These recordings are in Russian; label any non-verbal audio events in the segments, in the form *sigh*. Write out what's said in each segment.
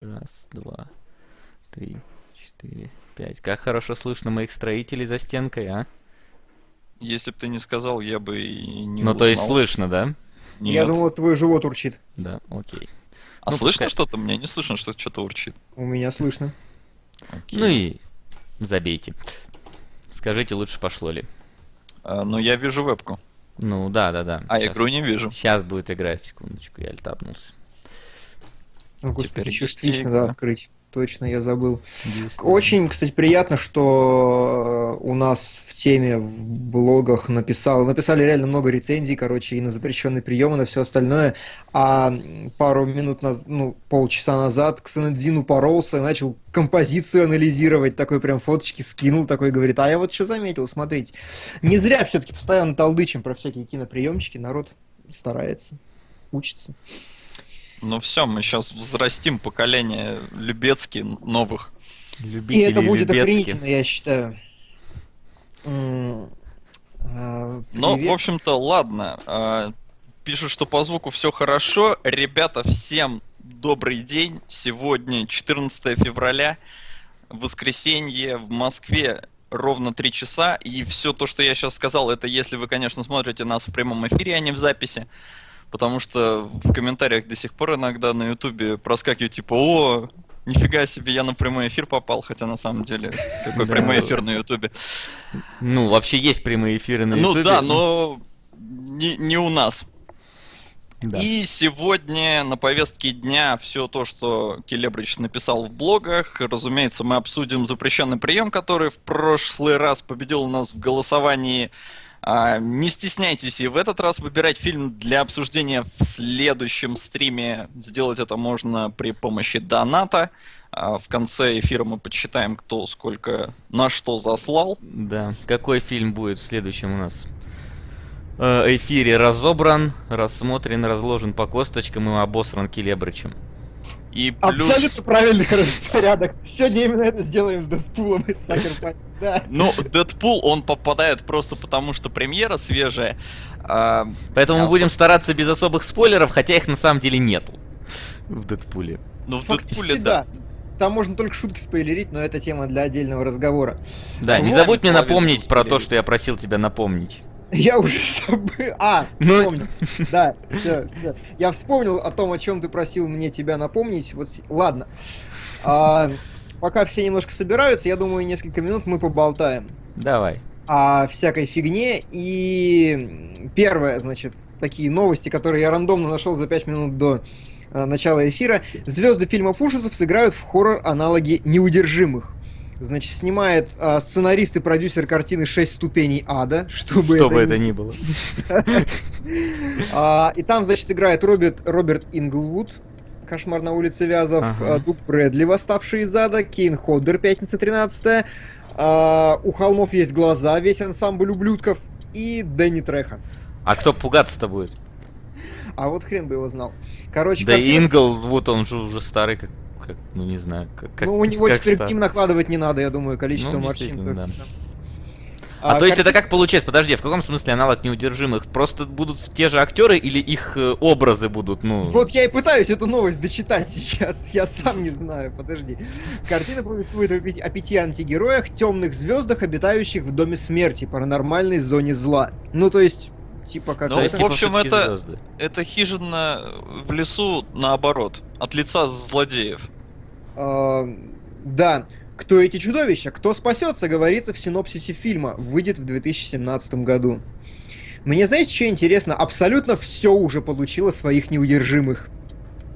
Раз, два, три, четыре, пять. Как хорошо слышно моих строителей за стенкой, а? Если бы ты не сказал, я бы и не Ну, то есть узнал. слышно, да? Нет. Я думал, твой живот урчит. Да, окей. А ну, слышно пускай. что-то? Мне не слышно, что что-то урчит. У меня слышно. Окей. Ну и забейте. Скажите, лучше пошло ли? А, ну, я вижу вебку, Ну, да, да, да. а игру не вижу. Сейчас будет играть, секундочку, я альтапнулся. О, господи, Теперь частично, да, открыть. Точно, я забыл. Очень, кстати, приятно, что у нас в теме в блогах написал, написали реально много рецензий, короче, и на запрещенный прием, и на все остальное. А пару минут, наз- ну, полчаса назад к Санадзину поролся и начал композицию анализировать, такой прям фоточки скинул, такой говорит, а я вот что заметил, смотрите. Не зря все-таки постоянно толдычим про всякие киноприемчики, народ старается, учится. Ну все, мы сейчас взрастим поколение Любецки новых. И Любители это будет Любецки. охренительно, я считаю. А, Ну, привет. в общем-то, ладно. А, Пишут, что по звуку все хорошо. Ребята, всем добрый день. Сегодня 14 февраля, воскресенье в Москве ровно 3 часа. И все то, что я сейчас сказал, это если вы, конечно, смотрите нас в прямом эфире, а не в записи. Потому что в комментариях до сих пор иногда на Ютубе проскакивает типа, о, нифига себе, я на прямой эфир попал, хотя на самом деле какой прямой эфир на Ютубе. Ну, вообще есть прямые эфиры на Ну Ютубе. да, но не, не у нас. Да. И сегодня на повестке дня все то, что Келебрич написал в блогах. Разумеется, мы обсудим запрещенный прием, который в прошлый раз победил у нас в голосовании. А, не стесняйтесь и в этот раз выбирать фильм для обсуждения в следующем стриме. Сделать это можно при помощи доната. А, в конце эфира мы подсчитаем, кто сколько на что заслал. Да. Какой фильм будет в следующем у нас? э, эфире разобран, рассмотрен, разложен по косточкам и обосран Келебрычем. И плюс... Абсолютно правильный хороший порядок. Сегодня именно это сделаем с Дэдпулом и Сакер. Да. *laughs* Ну, Дэдпул, он попадает просто потому, что премьера свежая. А, Поэтому мы будем стараться без особых спойлеров, хотя их на самом деле нету в Дэдпуле. ну, в Дэдпуле, да. Там можно только шутки спойлерить, но это тема для отдельного разговора. Да, не Ну, забудь мне напомнить про то, что я просил тебя напомнить. Я уже *laughs* забыл. А, Ну- вспомнил. Да, все, все. Я вспомнил о том, о чем ты просил мне тебя напомнить. Вот, ладно. А, пока все немножко собираются, я думаю, несколько минут мы поболтаем. Давай. о всякой фигне. И первое, значит, такие новости, которые я рандомно нашел за 5 минут до э, начала эфира. Звезды фильмов ужасов сыграют в хоррор-аналоги неудержимых. Значит, снимает э, сценарист и продюсер картины «Шесть ступеней ада», чтобы, Что бы это ни было. *laughs* а, и там, значит, играет Роберт, Инглвуд, Кошмар на улице Вязов, а, Дуг Брэдли, Восставший из ада, Кейн Ходдер, Пятница 13 а, У холмов есть глаза, весь ансамбль ублюдков и Дэнни Треха. А кто пугаться-то будет? А вот хрен бы его знал. Короче, Да картина- Ингл, вот он же уже старый, как, как, ну не знаю, как, как Ну, у него как теперь стар. к ним накладывать не надо, я думаю, количество Ну, морщин. да. всё. А, то есть это как получается? Подожди, в каком смысле аналог неудержимых? Просто будут те же актеры или их э, образы будут, ну... Вот я и пытаюсь эту новость дочитать *laughs* сейчас. Я сам не знаю, подожди. Картина повествует о пяти, о пяти антигероях, темных звездах, обитающих в доме смерти, паранормальной зоне зла. Ну, то есть, типа как Ну, То есть, в типа, общем, это- звезды. Это хижина в лесу наоборот, от лица злодеев. Да. Кто эти чудовища? Кто спасется, говорится в синопсисе фильма. Выйдет в 2017 году. Мне, знаете, что интересно? Абсолютно все уже получило своих неудержимых.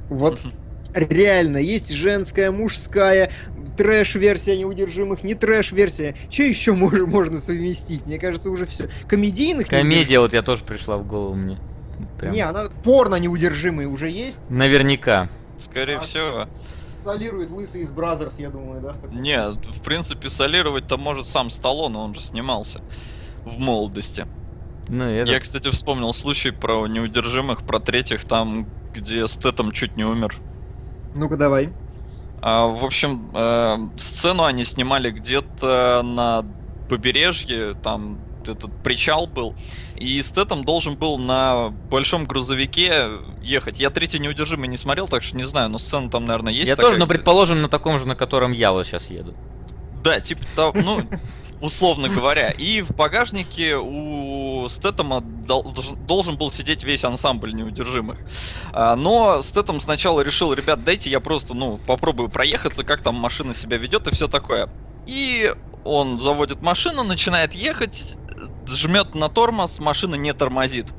Вот реально, есть женская, мужская, трэш-версия неудержимых, не трэш-версия. Что еще *laughs* можно, можно совместить? Мне кажется, уже все. Комедийных Комедия вот я тоже пришла в голову мне. Прям. Не, она порно неудержимые уже есть. Наверняка. Скорее А- всего. Солирует лысый из Бразерс, я думаю, да? Нет, в принципе, солировать-то может сам Сталлоне, он же снимался в молодости. Ну, это... Я, кстати, вспомнил случай про неудержимых, про третьих, там, где Стэтом чуть не умер. Ну-ка, давай. А, в общем, э, сцену они снимали где-то на побережье, там этот причал был. И Стэтом должен был на большом грузовике ехать. Я третий неудержимый не смотрел, так что не знаю, но сцена там, наверное, есть. Я такая, тоже, но предположим, на таком же, на котором я вот сейчас еду. Да, типа того, ну, *laughs* условно говоря. И в багажнике у Стэттема дол- должен- должен был сидеть весь ансамбль неудержимых. А, Но Стэттем сначала решил, ребят, дайте я просто, ну, попробую проехаться, как там машина себя ведет и все такое. И он заводит машину, начинает ехать, жмет на тормоз, машина не тормозит.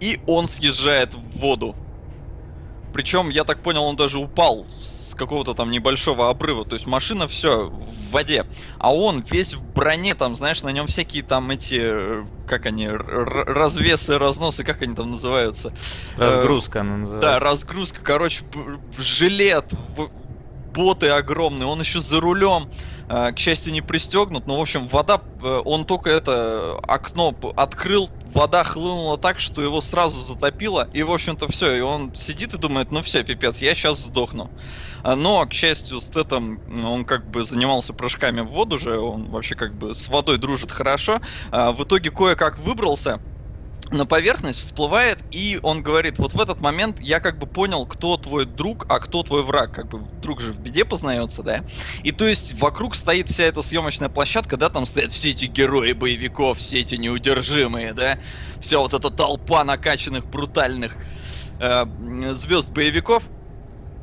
И он съезжает в воду. Причем, я так понял, он даже упал с какого-то там небольшого обрыва. То есть машина все в воде. А он весь в броне, там, знаешь, на нем всякие там эти, э, как они, развесы, разносы, как они там называются? Разгрузка она называется. Да, разгрузка, короче, жилет, боты огромные, он еще за рулем. А, К счастью, не пристегнут, но, в общем, вода, э, он только это окно п- открыл, вода хлынула так, что его сразу затопило, и, в общем-то, все, и он сидит и думает, ну все, пипец, я сейчас сдохну. А, Но, к счастью, Стэттем, ну, он как бы занимался прыжками в воду же, он вообще как бы с водой дружит хорошо. А, В итоге кое-как выбрался, на поверхность всплывает, и он говорит, вот в этот момент я как бы понял, кто твой друг, а кто твой враг. Как бы друг же в беде познается, да? И то есть вокруг стоит вся эта съемочная площадка, да, там стоят все эти герои боевиков, все эти неудержимые, да? Вся вот эта толпа накачанных, брутальных звезд боевиков.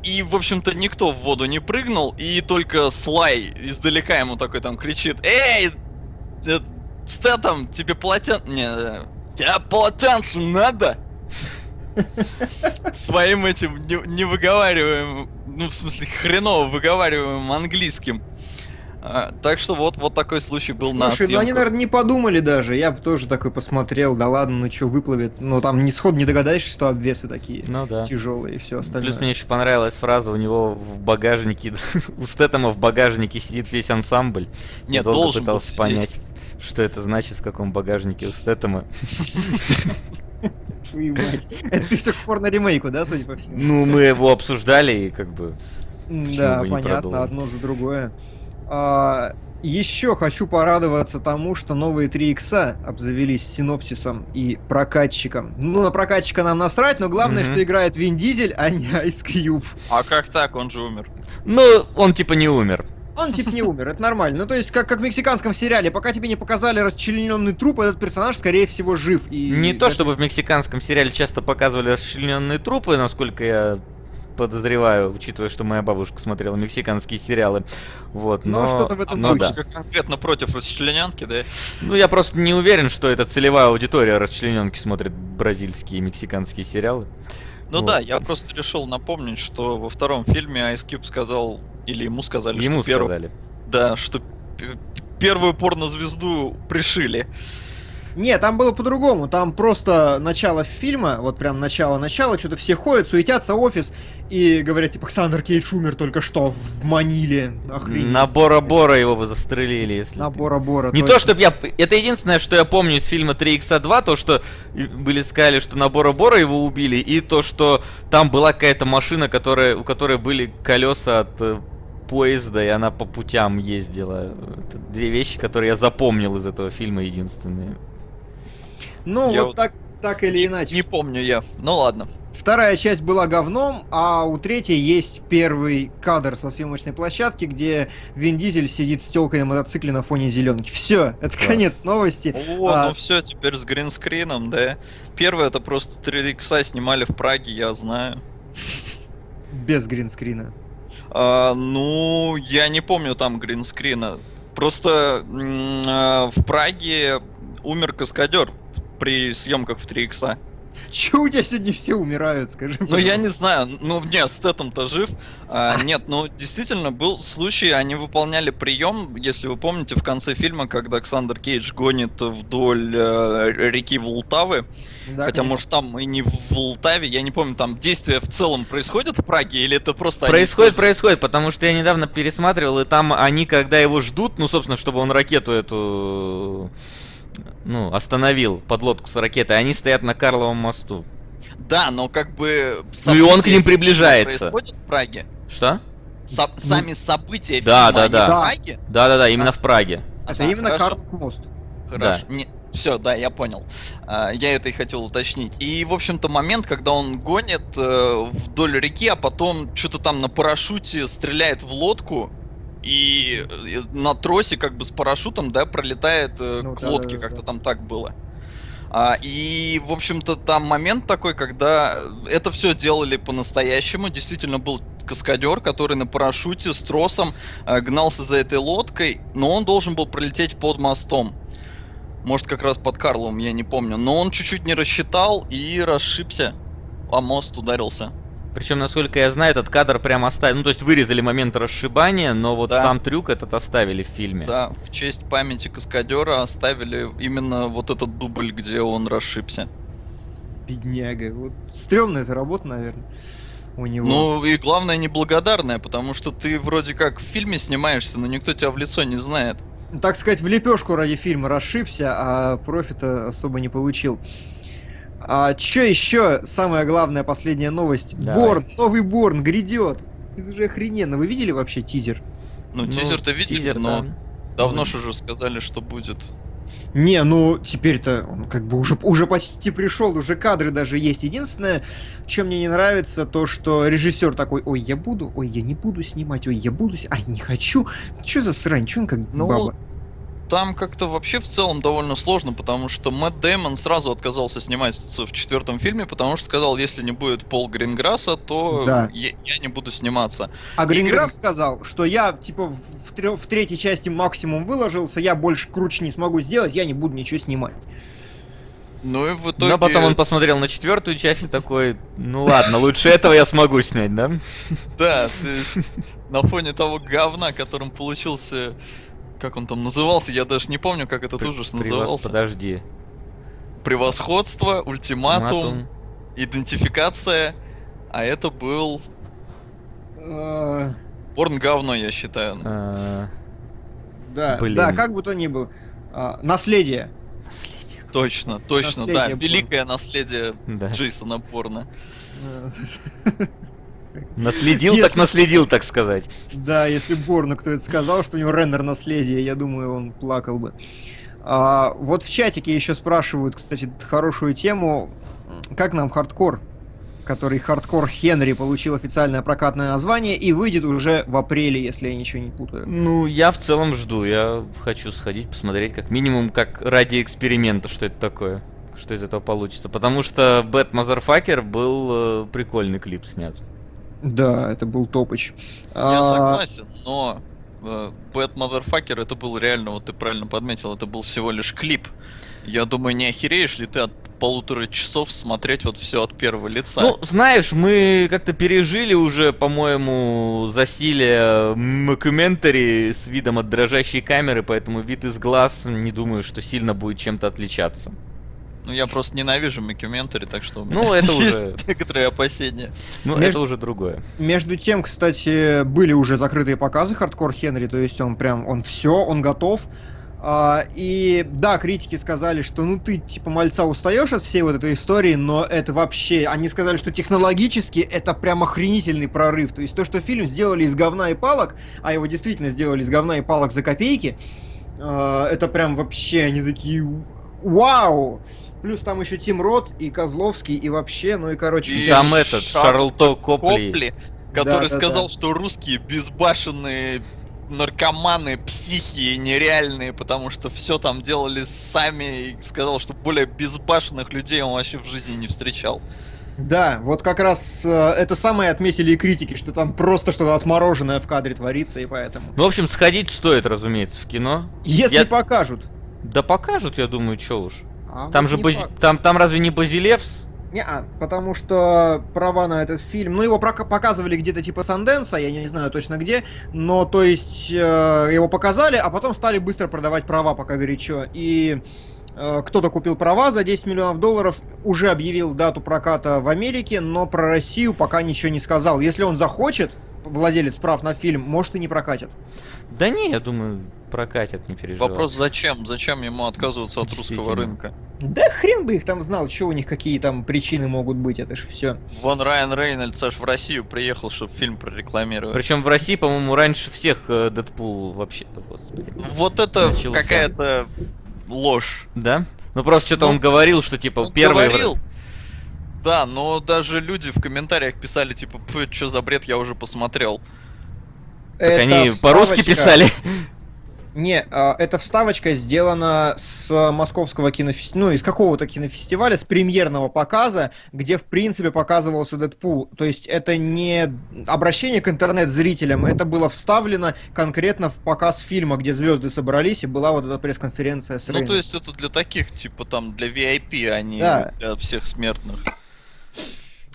И, в общем-то, никто в воду не прыгнул, и только Слай издалека ему такой там кричит, «Эй, э, Стэтом, тебе полотен... Не, тебе полотенце надо?» Своим этим не- невыговариваемым, ну, в смысле, хреново выговариваемым английским. А, так что вот, вот такой случай был на Слушай, ну они, наверное, не подумали даже. Я бы тоже такой посмотрел, да ладно, ну что, выплывет. Но там ни сход не догадаешься, что обвесы такие Ну да. тяжелые и все остальное. Плюс мне еще понравилась фраза, у него в багажнике, *laughs* у Стэттема в багажнике сидит весь ансамбль. Я Нет, долго должен пытался сидеть. Что это значит, в каком багажнике у Стэттема. *laughs* Твою мать. Это ты все к порно-ремейку, да, судя по всему? Ну, мы его обсуждали и как бы... Да, понятно, одно за другое. А, еще хочу порадоваться тому, что новые 3 икса обзавелись синопсисом и прокатчиком. Ну, на прокатчика нам насрать, но главное, Мгм. что играет Вин Дизель, а не Ice Cube. А как так? Он же умер. Ну, он типа не умер. Он типа не умер, это нормально. Ну, то есть, как, как в мексиканском сериале, пока тебе не показали расчлененный труп, этот персонаж, скорее всего, жив. И Не то, чтобы в мексиканском сериале часто показывали расчлененные трупы, насколько я подозреваю, учитывая, что моя бабушка смотрела мексиканские сериалы. Вот, Но но... что-то в этом но духе. да. Конкретно против расчленянки, да? Ну, я просто не уверен, что это целевая аудитория расчлененки смотрит бразильские и мексиканские сериалы. Ну Вот. да, я просто решил напомнить, что во втором фильме Ice Cube сказал, или ему сказали, Ему что перв- сказали. Да, что первую порнозвезду пришили. Не, там было по-другому. Там просто начало фильма, вот прям начало-начало, что-то все ходят, суетятся офис и говорят, типа, Александр Кейдж умер только что в Маниле. Охренеть. На Бора-Бора его бы застрелили, если... На Бора-Бора. Не точно. то, чтобы я... Это единственное, что я помню из фильма 3Х2, то, что были сказали, что на Бора-Бора его убили, и то, что там была какая-то машина, которая, у которой были колеса от э, поезда, и она по путям ездила. Это две вещи, которые я запомнил из этого фильма единственные. Ну, Я вот вот так, так или иначе. Не помню я. Ну ладно. Вторая часть была говном, а у третьей есть первый кадр со съемочной площадки, где Вин Дизель сидит с телкой на мотоцикле на фоне зеленки. Все, это Класс. конец новости. О, А- ну все, теперь с гринскрином, да. Первое это просто 3 икса снимали в Праге, я знаю. Без гринскрина. А, ну, я не помню там гринскрина. Просто а, в Праге умер каскадер при съемках в 3 икса. Че у тебя сегодня все умирают, скажи Ну, я не знаю, ну, нет, Стэтом-то жив. А, *laughs* нет, ну, действительно, был случай, они выполняли прием, если вы помните, в конце фильма, когда Александр Кейдж гонит вдоль э, реки Волтавы. Да, Хотя, конечно. может, там и не в Волтаве, я не помню, там действие в целом происходит в Праге, или это просто... они Происходит, происходит, потому что я недавно пересматривал, и там они, когда его ждут, ну, собственно, чтобы он ракету эту, ну, остановил, подлодку с ракетой, они стоят на Карловом мосту. Да, но как бы... Ну и он к ним приближается. Происходят в Праге. Что? Со- сами события Да, фильма, да, да. в Да. Праге? Да-да-да, именно в Праге. Это Ага, именно хорошо. Карлов мост. Хорошо. Не... Все, да, я понял. А, я это и хотел уточнить. И, в общем-то, момент, когда он гонит э, вдоль реки, а потом что-то там на парашюте стреляет в лодку, и э, на тросе как бы с парашютом, да, пролетает э, ну, к да, лодке, да, да, как-то да. там так было. А, и, в общем-то, там момент такой, когда это все делали по-настоящему. Действительно был каскадер, который на парашюте с тросом э, гнался за этой лодкой, но он должен был пролететь под мостом. Может, как раз под Карловым, я не помню. Но он чуть-чуть не рассчитал и расшибся, а мост ударился. Причем, насколько я знаю, этот кадр прямо оставили. Ну, то есть вырезали момент расшибания, но вот да. сам трюк этот оставили в фильме. Да, в честь памяти каскадера оставили именно вот этот дубль, где он расшибся. Бедняга. Вот стрёмная эта работа, наверное у него. Ну и главное неблагодарная, потому что ты вроде как в фильме снимаешься, но никто тебя в лицо не знает. Так сказать, в лепешку ради фильма расшибся, а профита особо не получил. А что еще? Самая главная последняя новость. Давай. Борн, новый Борн грядет. Это же охрененно. Вы видели вообще тизер? Ну, ну тизер-то видели, тизер, но да. давно же уже сказали, что будет. Не, ну теперь-то он как бы уже, уже почти пришел, уже кадры даже есть. Единственное, чем мне не нравится, то, что режиссер такой, ой, я буду, ой, я не буду снимать, ой, я буду, ай, не хочу. Что за срань, что он как ну, баба? Там как-то вообще в целом довольно сложно, потому что Мэтт Дэймон сразу отказался сниматься в четвертом фильме, потому что сказал, если не будет Пол Гринграсса, то да. я, я не буду сниматься. А Гринграсс Грин... сказал, что я типа в, в, в третьей части максимум выложился, я больше круче не смогу сделать, я не буду ничего снимать. Ну и в итоге... Но потом он посмотрел на четвертую часть и такой, ну ладно, лучше этого я смогу снять, да? Да, на фоне того говна, которым получился как он там назывался, я даже не помню, как этот При, ужас назывался. Подожди. Превосходство, ультиматум, Матум. идентификация, а это был... Борн говно, я считаю. А, да, да, как бы то ни было. А, наследие. Наследие. Точно, точно, да. Великое наследие Джейсона Борна. *laughs* Наследил, если... так наследил, так сказать. Да, если Борну кто это сказал, что у него рендер наследие, я думаю, он плакал бы. А, вот в чатике еще спрашивают, кстати, хорошую тему. Как нам хардкор? Который Hardcore Henry получил официальное прокатное название и выйдет уже в апреле, если я ничего не путаю. Ну, я в целом жду. Я хочу сходить, посмотреть, как минимум, как ради эксперимента, что это такое. Что из этого получится. Потому что Bad Motherfucker был э, прикольный клип снят. Да, это был топыч. Я а... согласен, но э, Bad Motherfucker это был реально, вот ты правильно подметил, это был всего лишь клип. Я думаю, не охереешь ли ты от полутора часов смотреть вот все от первого лица? Ну, знаешь, мы как-то пережили уже, по-моему, засилие мокюментари с видом от дрожащей камеры, поэтому вид из глаз не думаю, что сильно будет чем-то отличаться. Ну, я просто ненавижу мокюментари, так что у меня ну, это *laughs* есть уже... некоторые опасения. Ну, Между... это уже другое. Между тем, кстати, были уже закрытые показы Hardcore Henry, то есть он прям, он все, он готов. А, и да, критики сказали, что ну ты типа мальца устаешь от всей вот этой истории, но это вообще, они сказали, что технологически это прям охренительный прорыв. То есть то, что фильм сделали из говна и палок, а его действительно сделали из говна и палок за копейки, а, это прям вообще они такие вау! Плюс там еще Тим Рот и Козловский, и вообще, ну и короче... И там этот, Шарлто Копли. Копли который да, сказал, да. что русские безбашенные наркоманы, психи нереальные, потому что все там делали сами, и сказал, что более безбашенных людей он вообще в жизни не встречал. Да, вот как раз э, это самое отметили и критики, что там просто что-то отмороженное в кадре творится, и поэтому... Ну, в общем, сходить стоит, разумеется, в кино. Если Я... покажут. Да покажут, я думаю, что уж. А, там же бази... там, там разве не Базилевс? Не, а, потому что права на этот фильм, ну его показывали где-то типа Санденса, я не знаю точно где, но то есть э, его показали, а потом стали быстро продавать права пока горячо. И э, кто-то купил права за 10 миллионов долларов, уже объявил дату проката в Америке, но про Россию пока ничего не сказал. Если он захочет, владелец прав на фильм, может и не прокатит. Да не, я думаю, прокатят, не переживай. Вопрос зачем? Зачем ему отказываться от русского рынка? Да хрен бы их там знал, что у них какие там причины могут быть, это ж все. Вон Райан Рейнольдс аж в Россию приехал, чтобы фильм прорекламировать. Причем в России, по-моему, раньше всех э, Дэдпул вообще-то, господи. Вот это какая-то ложь. Да? Ну просто что-то Ну, он говорил, что типа Он первый... говорил. Да, но даже люди в комментариях писали, типа, что за бред, я уже посмотрел. Так Это они по-русски писали. Не, а, эта вставочка сделана с московского кинофестиваля, ну, из какого-то кинофестиваля, с премьерного показа, где, в принципе, показывался Дэдпул. То есть это не обращение к интернет-зрителям, это было вставлено конкретно в показ фильма, где звезды собрались, и была вот эта пресс-конференция с Ну, Рейном. то есть это для таких, типа, там, для VIP, а не Да. для всех смертных.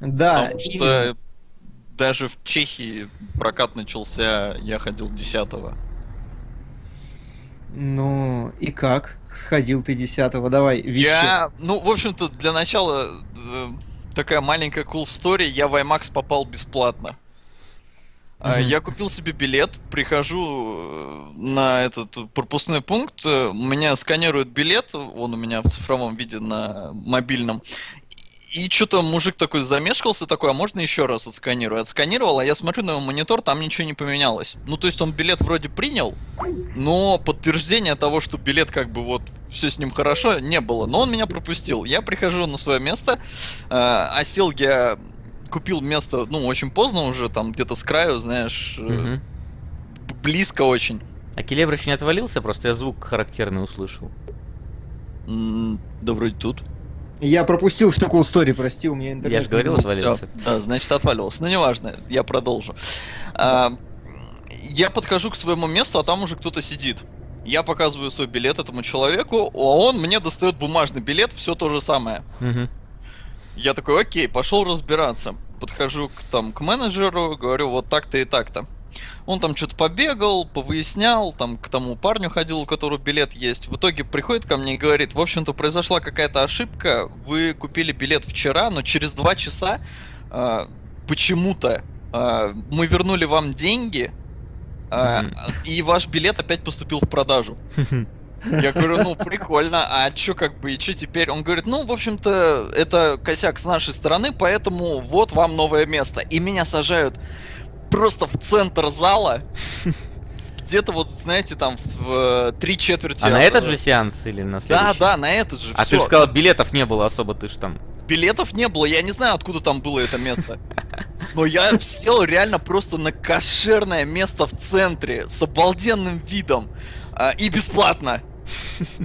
Да, Потому что. Даже в Чехии прокат начался, я ходил 10 Ну, и как? Сходил ты десятого, давай, вещи. Я, ну, в общем-то, для начала э, такая маленькая cool story. Я в IMAX попал бесплатно. Мгм. Я купил себе билет, прихожу э, на этот пропускной пункт, э, меня сканирует билет, он у меня в цифровом виде на мобильном. И что-то мужик такой замешкался, такой, а можно еще раз отсканирую? Отсканировал, а я смотрю на его монитор, там ничего не поменялось. Ну, то есть он билет вроде принял, но подтверждения того, что билет как бы вот все с ним хорошо, не было. Но он меня пропустил. Я прихожу на свое место, э, а сел я купил место, ну, очень поздно уже, там где-то с краю, знаешь, э, б- близко очень. А Келебрыч не отвалился, просто я звук характерный услышал. М, Да вроде тут. Я пропустил всю cool story, прости, у меня интернет. Я же говорил, отвалился. Да, значит, отвалился. Ну, неважно, я продолжу. А, я подхожу к своему месту, а там уже кто-то сидит. Я показываю свой билет этому человеку, а он мне достает бумажный билет, все то же самое. Мгм. Я такой, окей, пошел разбираться. Подхожу к, там, к менеджеру, говорю, вот так-то и так-то. Он там что-то побегал, повыяснял, там к тому парню ходил, у которого билет есть. В итоге приходит ко мне и говорит, в общем-то, произошла какая-то ошибка, вы купили билет вчера, но через два часа а, почему-то а, мы вернули вам деньги, а, Мгм. и ваш билет опять поступил в продажу. Я говорю, ну прикольно, а чё как бы, и чё теперь? Он говорит, ну, в общем-то, это косяк с нашей стороны, поэтому вот вам новое место. И меня сажают просто в центр зала, где-то вот, знаете, там в э, три четверти. А на от- этот же сеанс или на Да, следующий? да, на этот же. А ты же сказал, билетов не было особо, ты ж там. Билетов не было, я не знаю, откуда там было это место. Но я сел реально просто на кошерное место в центре с обалденным видом а, и бесплатно.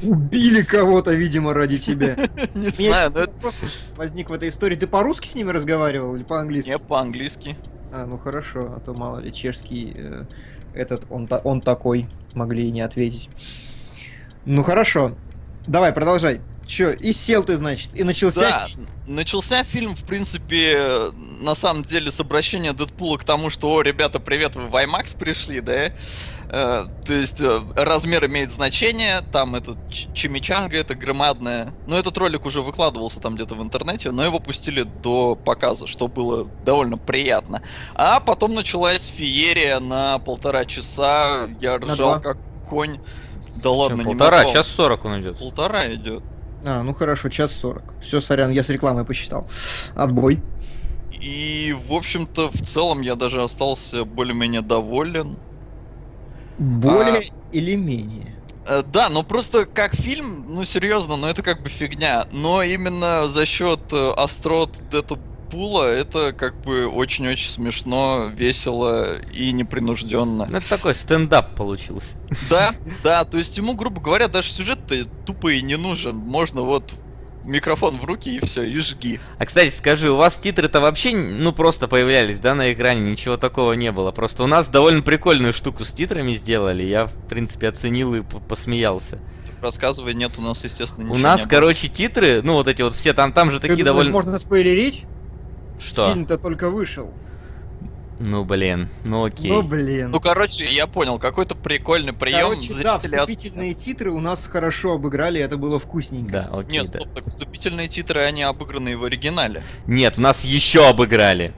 Убили кого-то, видимо, ради тебя. *laughs* Не знаю, но это вопрос возник в этой истории. Ты по-русски с ними разговаривал или по-английски? не по-английски. А, ну хорошо, а то мало ли чешский э, этот, он, он такой, могли и не ответить. Ну хорошо, давай, продолжай. Че, и сел ты, значит, и начался... Да, начался фильм, в принципе, на самом деле, с обращения Дэдпула к тому, что, о, ребята, привет, вы в IMAX пришли, да? Э, то есть, э, размер имеет значение, там этот чимичанга, это громадное. Но этот ролик уже выкладывался там где-то в интернете, но его пустили до показа, что было довольно приятно. А потом началась феерия на полтора часа, я ржал как конь. Да ладно, не полтора, два. сейчас 40 он идет. Полтора идет. А, ну хорошо, час сорок. Все, сорян, я с рекламой посчитал. Отбой. И, в общем-то, в целом я даже остался более-менее доволен. Более или менее. Э, Да, но просто как фильм, ну серьезно, ну это как бы фигня. Но именно за счет э, острот Дэдпула это как бы очень-очень смешно, весело и непринужденно. Ну, это такой стендап получился. Да, да, то есть ему, грубо говоря, даже сюжет-то тупо и не нужен. Можно вот микрофон в руки и все, и жги. А, кстати, скажи, у вас титры-то вообще, ну, просто появлялись, да, на экране? Ничего такого не было. Просто у нас довольно прикольную штуку с титрами сделали. Я, в принципе, оценил и посмеялся. Рассказывай, нет, у нас, естественно, ничего у нас, не было. короче, титры, ну, вот эти вот все, там, там же Ты такие думаешь, довольно... можно спойлерить? Что? Фильм-то только вышел. Ну, блин, ну окей. Ну, блин. Ну, короче, я понял, какой-то прикольный прием. Короче, да, зрители от- вступительные титры у нас хорошо обыграли, это было вкусненько. Да, окей, Нет, да. стоп, так вступительные титры, они обыграны в оригинале. Нет, у нас еще обыграли.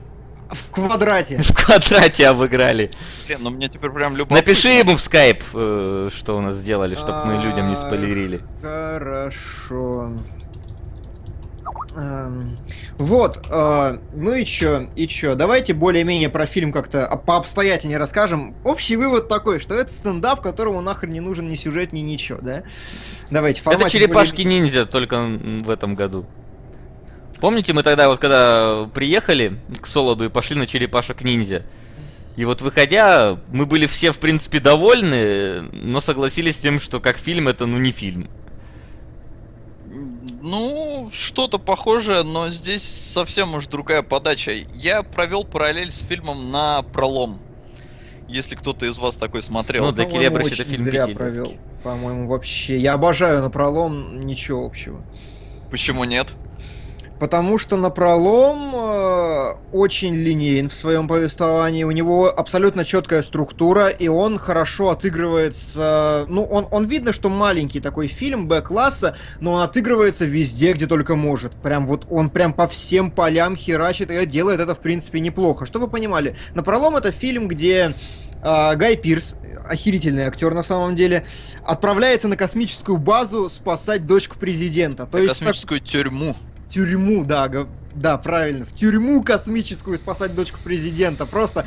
В квадрате. *laughs* В квадрате обыграли. Блин, ну мне теперь прям любопытно. Напиши ему в скайп, э, что у нас сделали, чтобы мы людям не А, спойлерили. Хорошо. Эм, Вот, э, ну и чё, и чё, давайте более-менее про фильм как-то пообстоятельнее расскажем. Общий вывод такой, что это стендап, которому нахрен не нужен ни сюжет, ни ничего, да? Давайте, Это черепашки-ниндзя только в этом году. Помните, мы тогда вот когда приехали к Солоду и пошли на черепашек-ниндзя? И вот выходя, мы были все, в принципе, довольны, но согласились с тем, что как фильм это, ну, не фильм. Ну, что-то похожее, но здесь совсем уж другая подача. Я провел параллель с фильмом на пролом. Если кто-то из вас такой смотрел. Ну, Для по-моему, Келебрыч это очень фильм зря провел, по-моему, вообще. Я обожаю напролом, ничего общего. Почему нет? Потому что Напролом э, очень линейен в своем повествовании, у него абсолютно четкая структура, и он хорошо отыгрывается... Ну, он, он видно, что маленький такой фильм Б-класса, но он отыгрывается везде, где только может. Прям вот он прям по всем полям херачит, и делает это, в принципе, неплохо. Чтобы вы понимали, Напролом это фильм, где э, Гай Пирс, охерительный актер на самом деле, отправляется на космическую базу спасать дочку президента. То На есть так- космическую тюрьму. Тюрьму, да, да, правильно, в тюрьму космическую спасать дочку президента. Просто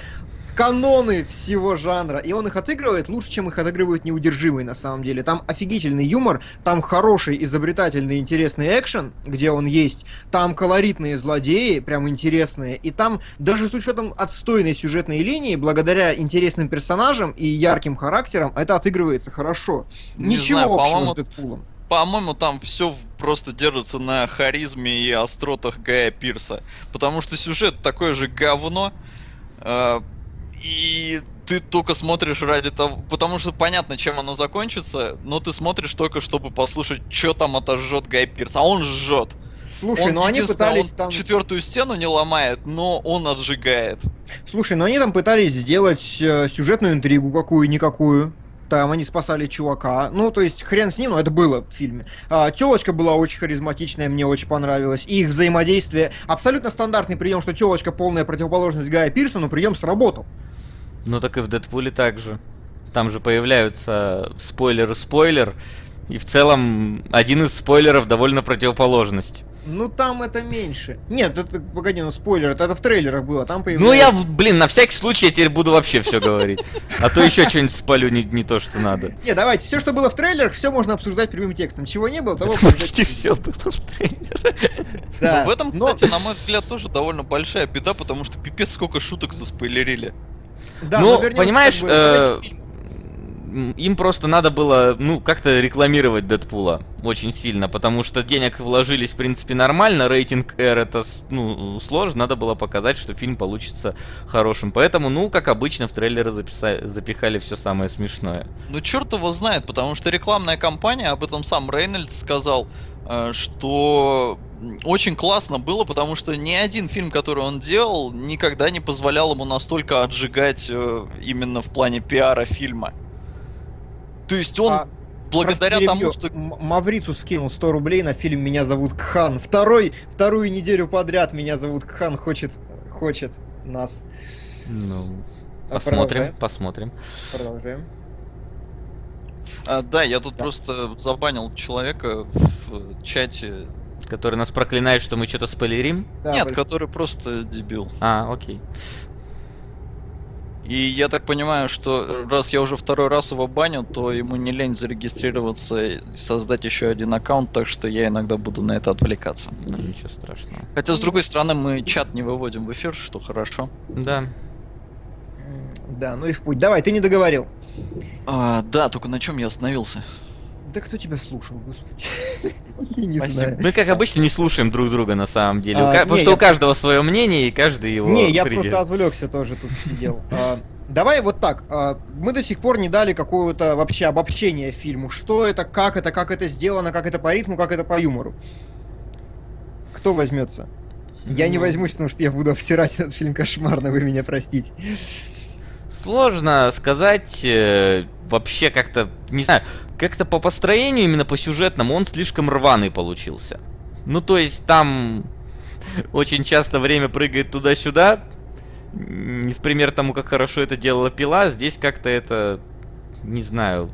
каноны всего жанра. И он их отыгрывает лучше, чем их отыгрывают неудержимые на самом деле. Там офигительный юмор, там хороший, изобретательный, интересный экшен, где он есть. Там колоритные злодеи, прям интересные. И там, даже с учетом отстойной сюжетной линии, благодаря интересным персонажам и ярким характерам, это отыгрывается хорошо. Не Ничего знаю, общего с Дэдпулом. По-моему, там все просто держится на харизме и остротах Гая Пирса. Потому что сюжет такое же говно. э, и ты только смотришь ради того... Потому что понятно, чем оно закончится, но ты смотришь только, чтобы послушать, что там отожжет Гай Пирс. А он жжет. Слушай, он ну они пытались он там... четвертую стену не ломает, но он отжигает. Слушай, ну они там пытались сделать э, сюжетную интригу какую-никакую. Там они спасали чувака. Ну, то есть, хрен с ним, но это было в фильме. А, телочка была очень харизматичная, мне очень понравилось. И их взаимодействие. Абсолютно стандартный прием, что телочка полная противоположность Гая Пирса, но прием сработал. Ну так и в Дэдпуле также. Там же появляются спойлер-спойлер. И в целом один из спойлеров довольно противоположность. Ну, там это меньше. Нет, это, погоди, ну спойлер, это, это в трейлерах было, там Ну появляется... я, блин, на всякий случай я теперь буду вообще все говорить. А то еще что-нибудь спалю не, не то, что надо. Не, давайте, все, что было в трейлерах, все можно обсуждать прямым текстом. Чего не было, того почти все было в трейлере. Да. В этом, кстати, на мой взгляд, тоже довольно большая беда, потому что пипец сколько шуток заспойлерили. Да, Ну, понимаешь, Им просто надо было, ну, как-то рекламировать Дэдпула очень сильно, потому что денег вложились, в принципе, нормально, рейтинг R это, ну, сложно, надо было показать, что фильм получится хорошим. Поэтому, ну, как обычно, в трейлеры записа- запихали все самое смешное. Ну, черт его знает, потому что рекламная кампания, об этом сам Рейнольдс сказал, э, что очень классно было, потому что ни один фильм, который он делал, никогда не позволял ему настолько отжигать э, именно в плане пиара фильма. То есть он, А, благодаря тому, что... Маврицу скинул 100 рублей на фильм «Меня зовут Кхан». Второй, вторую неделю подряд «Меня зовут Кхан» хочет, хочет нас. Ну, А, посмотрим, продолжаем. посмотрим. Продолжаем. А, да, я тут Да. просто забанил человека в чате. Который нас проклинает, что мы что-то спойлерим. Да, Нет, Валь- который просто дебил. А, окей. И я так понимаю, что раз я уже второй раз его баню, то ему не лень зарегистрироваться и создать еще один аккаунт, так что я иногда буду на это отвлекаться. Ну, ничего страшного. Хотя, с другой стороны, мы чат не выводим в эфир, что хорошо. Да. Да, ну и в путь. Давай, ты не договорил. А, да, только на чем я остановился? Да кто тебя слушал, господи? *laughs* Я не Спасибо. знаю. Мы, как обычно, не слушаем друг друга на самом деле. А, не, Просто я- у каждого свое мнение, и каждый его Не, я просто отвлекся тоже тут сидел. *laughs* А, Давай вот так. а, Мы до сих пор не дали какого-то вообще обобщения фильму. Что это, как это, как это сделано, как это по ритму, как это по юмору. Кто возьмется? Я не возьмусь, потому что я буду обсирать этот фильм кошмарно, вы меня простите. Сложно сказать, э, вообще как-то, не знаю, как-то по построению, именно по сюжетному, он слишком рваный получился. Ну, то есть там очень часто время прыгает туда-сюда, не в пример тому, как хорошо это делала пила, здесь как-то это, не знаю,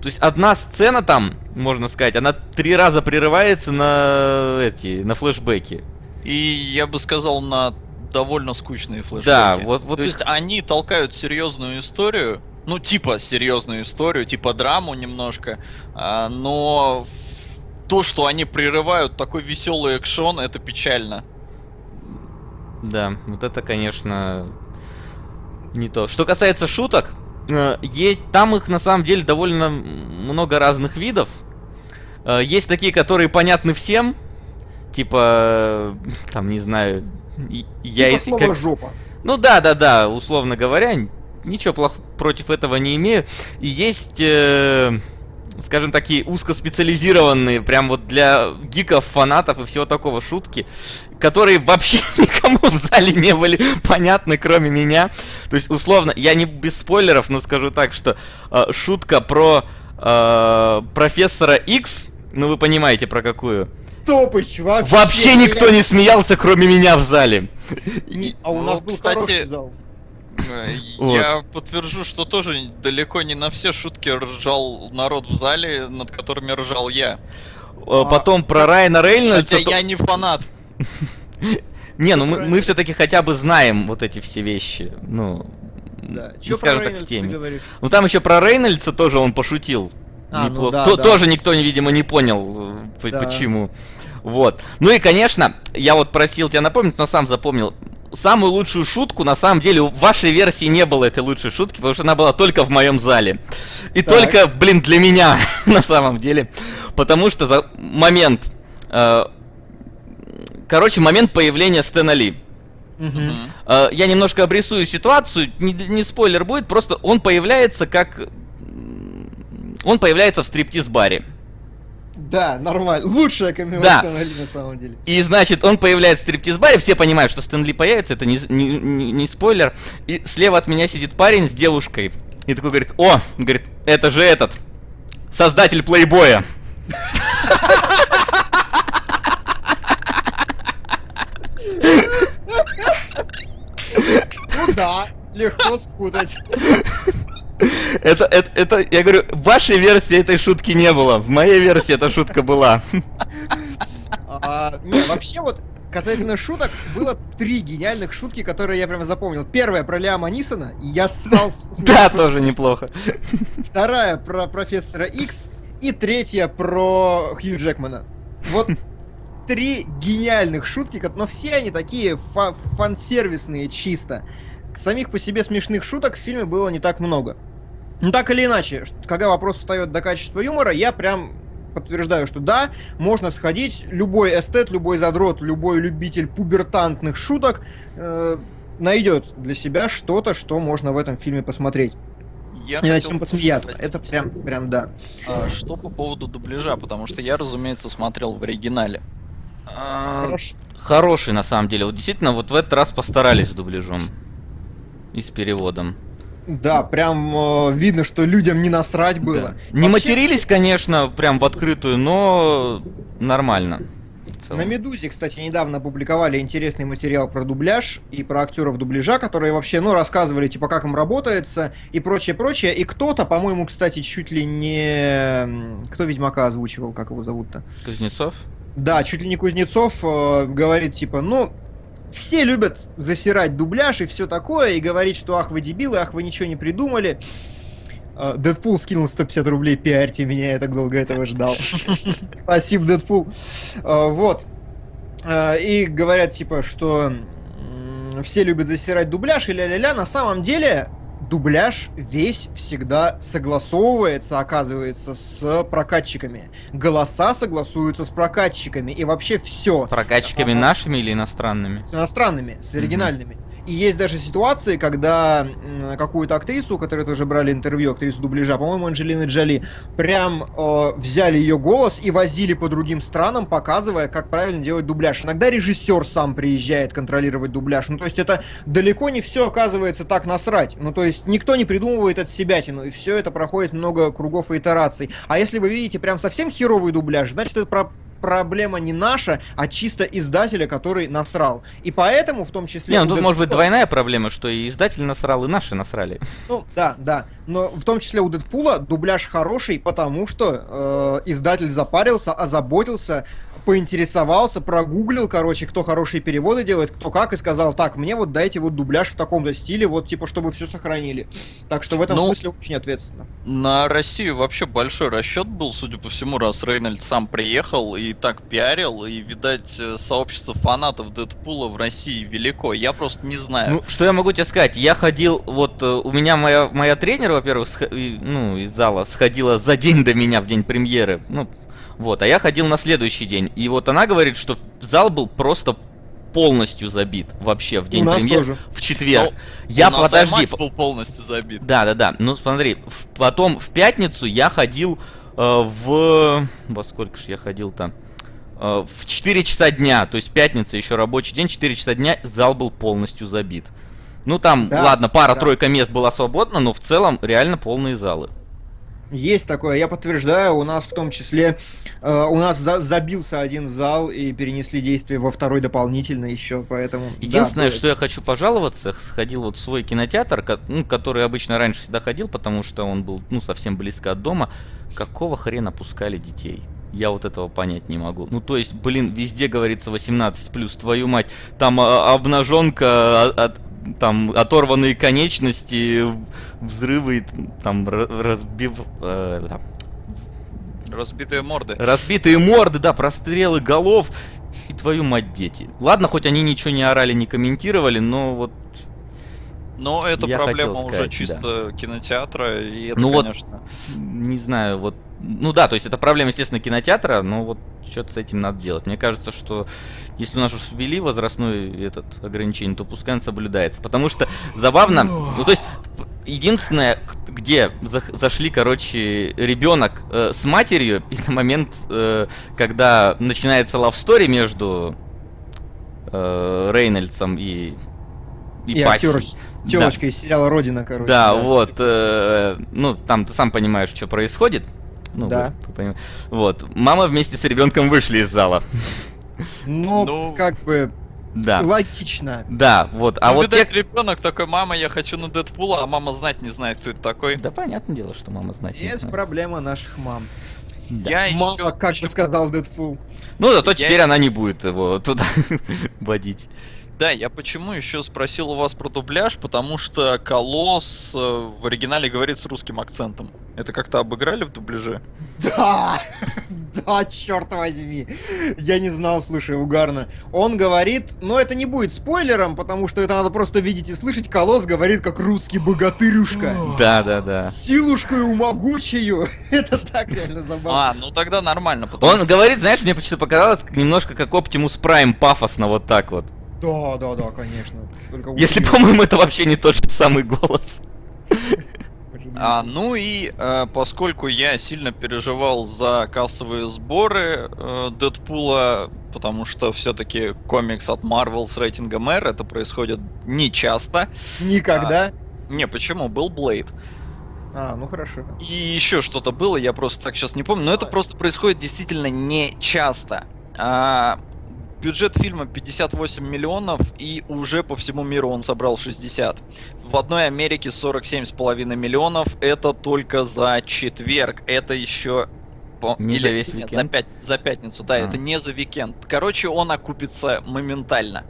То есть одна сцена там, можно сказать, она три раза прерывается на эти, на флешбеки. И я бы сказал, на довольно скучные флешбеки. Да, вот, вот То их- есть они толкают серьезную историю, ну типа серьезную историю, типа драму немножко, а, но то, что они прерывают такой веселый экшон, это печально. Да, вот это, конечно, не то. Что касается шуток, э, есть там их на самом деле довольно много разных видов. Э, Есть такие, которые понятны всем, типа, там, не знаю, я Типа слово как- жопа. Ну да, да, да, условно говоря, ничего плохого против этого не имею. И есть, э, скажем, такие узкоспециализированные, прям вот для гиков, фанатов и всего такого шутки, которые вообще *laughs* никому в зале не были понятны, кроме меня. То есть, условно, я не без спойлеров, но скажу так, что э, шутка про э, профессора X, ну вы понимаете про какую. Топыч, вообще. Вообще никто не смеялся, кроме меня в зале. А у Ну, нас был кстати, хороший зал. Э, Вот. Я подтвержу, что тоже далеко не на все шутки ржал народ в зале, над которыми ржал я. Э, Потом про Райана Рейнольдса. Хотя то- я не фанат. *laughs* Не, ну мы, все-таки хотя бы знаем вот эти все вещи. Ну, Да. не Чё про скажем так, в теме. Ну там еще про Рейнольдса тоже он пошутил. А, ну Неплохо. да, То- да. Тоже никто, видимо, не понял, э, Да. почему. Вот. Ну и, конечно, я вот просил тебя напомнить, но сам запомнил. Самую лучшую шутку, на самом деле, в вашей версии не было этой лучшей шутки, потому что она была только в моем зале. И Так. только, блин, для меня, *laughs* на самом деле. Потому что за момент... э, короче, момент появления Стэна Ли. Мгм. Э, Я немножко обрисую ситуацию, не, не спойлер будет, просто он появляется как... Он появляется в стриптиз-баре. Да, нормально. Лучшая камео Да. Ли, на самом деле. И, значит, он появляется в стриптиз-баре, все понимают, что Стэн Ли появится, это не, не, не- не спойлер. И слева от меня сидит парень с девушкой. И такой говорит, о, говорит, это же этот, создатель плейбоя. Ну да, легко спутать. Это, это, это, я говорю, в вашей версии этой шутки не было, в моей версии эта шутка была. А, не, вообще вот касательно шуток, было три гениальных шутки, которые я прям запомнил. Первая про Лиама Нисона, и я ссал Да, тоже неплохо. Вторая про профессора X. И третья про Хью Джекмана. Вот три гениальных шутки, но все они такие фа- фан-сервисные чисто. Самих по себе смешных шуток в фильме было не так много. Ну так или иначе, когда вопрос встает до качества юмора, я прям подтверждаю, что да, можно сходить, любой эстет, любой задрот, любой любитель пубертантных шуток э, найдет для себя что-то, что можно в этом фильме посмотреть. Я И над чем посмеяться. спросить, Это прям, прям да. а, что по поводу дубляжа, потому что я, разумеется, смотрел в оригинале. А, Хорошо. Хороший, на самом деле. Вот действительно, вот в этот раз постарались с дубляжом. И с переводом. Да, прям э, видно, что людям не насрать было. Да. Не Вообще, матерились, конечно, прям в открытую, но нормально. На Медузе, кстати, недавно опубликовали интересный материал про дубляж и про актеров дубляжа, которые вообще, ну, рассказывали, типа, как им работается и прочее, прочее. И кто-то, по-моему, кстати, чуть ли не... Кто Ведьмака озвучивал, как его зовут-то? Кузнецов? Да, чуть ли не Кузнецов э, говорит, типа, ну, все любят засирать дубляж и все такое, и говорить, что ах, вы дебилы, ах, вы ничего не придумали. Э, Дэдпул скинул 150 рублей, пиарьте меня, я так долго этого ждал. *laughs* Спасибо, Дэдпул. Э, Вот. Э, И говорят, типа, что все любят засирать дубляж и ля-ля-ля. На самом деле, дубляж весь всегда согласовывается, оказывается, с прокатчиками. Голоса согласуются с прокатчиками. И вообще все. Прокатчиками нашими или иностранными? С иностранными, с оригинальными. И есть даже ситуации, когда какую-то актрису, у которой тоже брали интервью, актрису дубляжа, по-моему, Анджелины Джоли, прям э, взяли ее голос и возили по другим странам, показывая, как правильно делать дубляж. Иногда режиссер сам приезжает контролировать дубляж. Ну, то есть это далеко не все оказывается так насрать. Ну, то есть никто не придумывает от себятину, и все это проходит много кругов и итераций. А если вы видите прям совсем херовый дубляж, значит это про проблема не наша, а чисто издателя, который насрал. И поэтому, в том числе... Не, ну тут может быть двойная проблема, что и издатель насрал, и наши насрали. Ну, да, да. Но в том числе у Дэдпула дубляж хороший, потому что э, издатель запарился, озаботился, поинтересовался, прогуглил, короче, кто хорошие переводы делает, кто как, и сказал, так, мне вот дайте вот дубляж в таком-то стиле, вот типа, чтобы все сохранили. Так что в этом Ну, смысле очень ответственно. На Россию вообще большой расчет был, судя по всему, раз Рейнольд сам приехал и так пиарил, и, видать, э, сообщество фанатов Дэдпула в России велико. Я просто не знаю. Ну, что я могу тебе сказать? Я ходил, вот э, у меня моя, моя тренер, во-первых, ну, из зала сходила за день до меня в день премьеры. Ну, вот, а я ходил на следующий день. И вот она говорит, что зал был просто полностью забит вообще в день премьеры. В четверг. Ну, я, У нас подожди, был полностью забит. Да, да, да. Ну смотри, в- потом в пятницу я ходил э, в. Во сколько же я ходил там? Э, в 4 часа дня. То есть пятница еще рабочий день, 4 часа дня, зал был полностью забит. Ну там, Да, ладно, да. пара-тройка мест была свободна, но в целом реально полные залы. Есть такое, я подтверждаю, у нас в том числе, э, у нас за- забился один зал и перенесли действие во второй дополнительно еще, поэтому... да, Единственное, было. что я хочу пожаловаться, сходил вот в свой кинотеатр, ко- ну, который обычно раньше всегда ходил, потому что он был, ну, совсем близко от дома. Какого хрена пускали детей? Я вот этого понять не могу. Ну, то есть, блин, везде говорится 18 плюс, твою мать. Там а, обнаженка, а, от- там оторванные конечности, взрывы, там ра- разбив, э, Разбитые морды. разбитые морды, да, прострелы голов. И твою мать, дети. Ладно, хоть они ничего не орали, не комментировали, но вот Но это Я проблема хотел уже сказать, чисто кинотеатра, и это, Ну вот, конечно... не знаю, вот, ну да, то есть это проблема, естественно, кинотеатра, но вот что-то с этим надо делать. Мне кажется, что если у нас уж ввели возрастной этот ограничение, то пускай он соблюдается. Потому что забавно, ну то есть единственное, где зах- зашли, короче, ребенок э, с матерью, *laughs* и на момент, э, когда начинается love story между э, Рейнольдсом и и, И актер, Да. телочка из сериала «Родина», короче. Да, вот, э, ну, там ты сам понимаешь, что происходит. Ну, Да. вы- Вот, мама вместе с ребенком вышли из зала. Ну, Ну, как бы, Да, логично. да, вот. А Ну, вот те... видать, ребенок такой, мама, я хочу на Дэдпула, а мама знать не знает, кто это такой. Да, понятное дело, что мама знать И не это знает. проблема наших мам. Да. Я Мама, еще как бы сказал Дэдпул. Ну, зато Я- теперь она не будет его туда *laughs* водить. Да, я почему еще спросил у вас про дубляж, потому что Колосс в оригинале говорит с русским акцентом. Это как-то обыграли в дубляже? Да, *laughs* *laughs* да, черт возьми. Я не знал, слушай, угарно. Он говорит, но это не будет спойлером, потому что это надо просто видеть и слышать. Колосс говорит, как русский богатырюшка. Да, да, да. Силушкою могучую. *laughs* Это так реально забавно. А, ну тогда нормально, Он говорит, знаешь, мне почему-то показалось немножко как Optimus Prime пафосно вот так вот. Да, да, да, конечно. Если, по-моему, это вообще не тот же самый голос. *laughs* А, ну и э, поскольку я сильно переживал за кассовые сборы э, Дэдпула, потому что все-таки комикс от Marvel с рейтингом R, это происходит не часто. Никогда. Не, почему? Был Блейд. А, ну хорошо. И еще что-то было, я просто так сейчас не помню, но это просто происходит действительно не часто. А, бюджет фильма 58 миллионов, и уже по всему миру он собрал 60. В одной Америке 47,5 миллионов, это только за четверг, это еще... по- Не за весь нет? За, пят- за пятницу, да, А. это не за уикенд. Короче, он окупится моментально.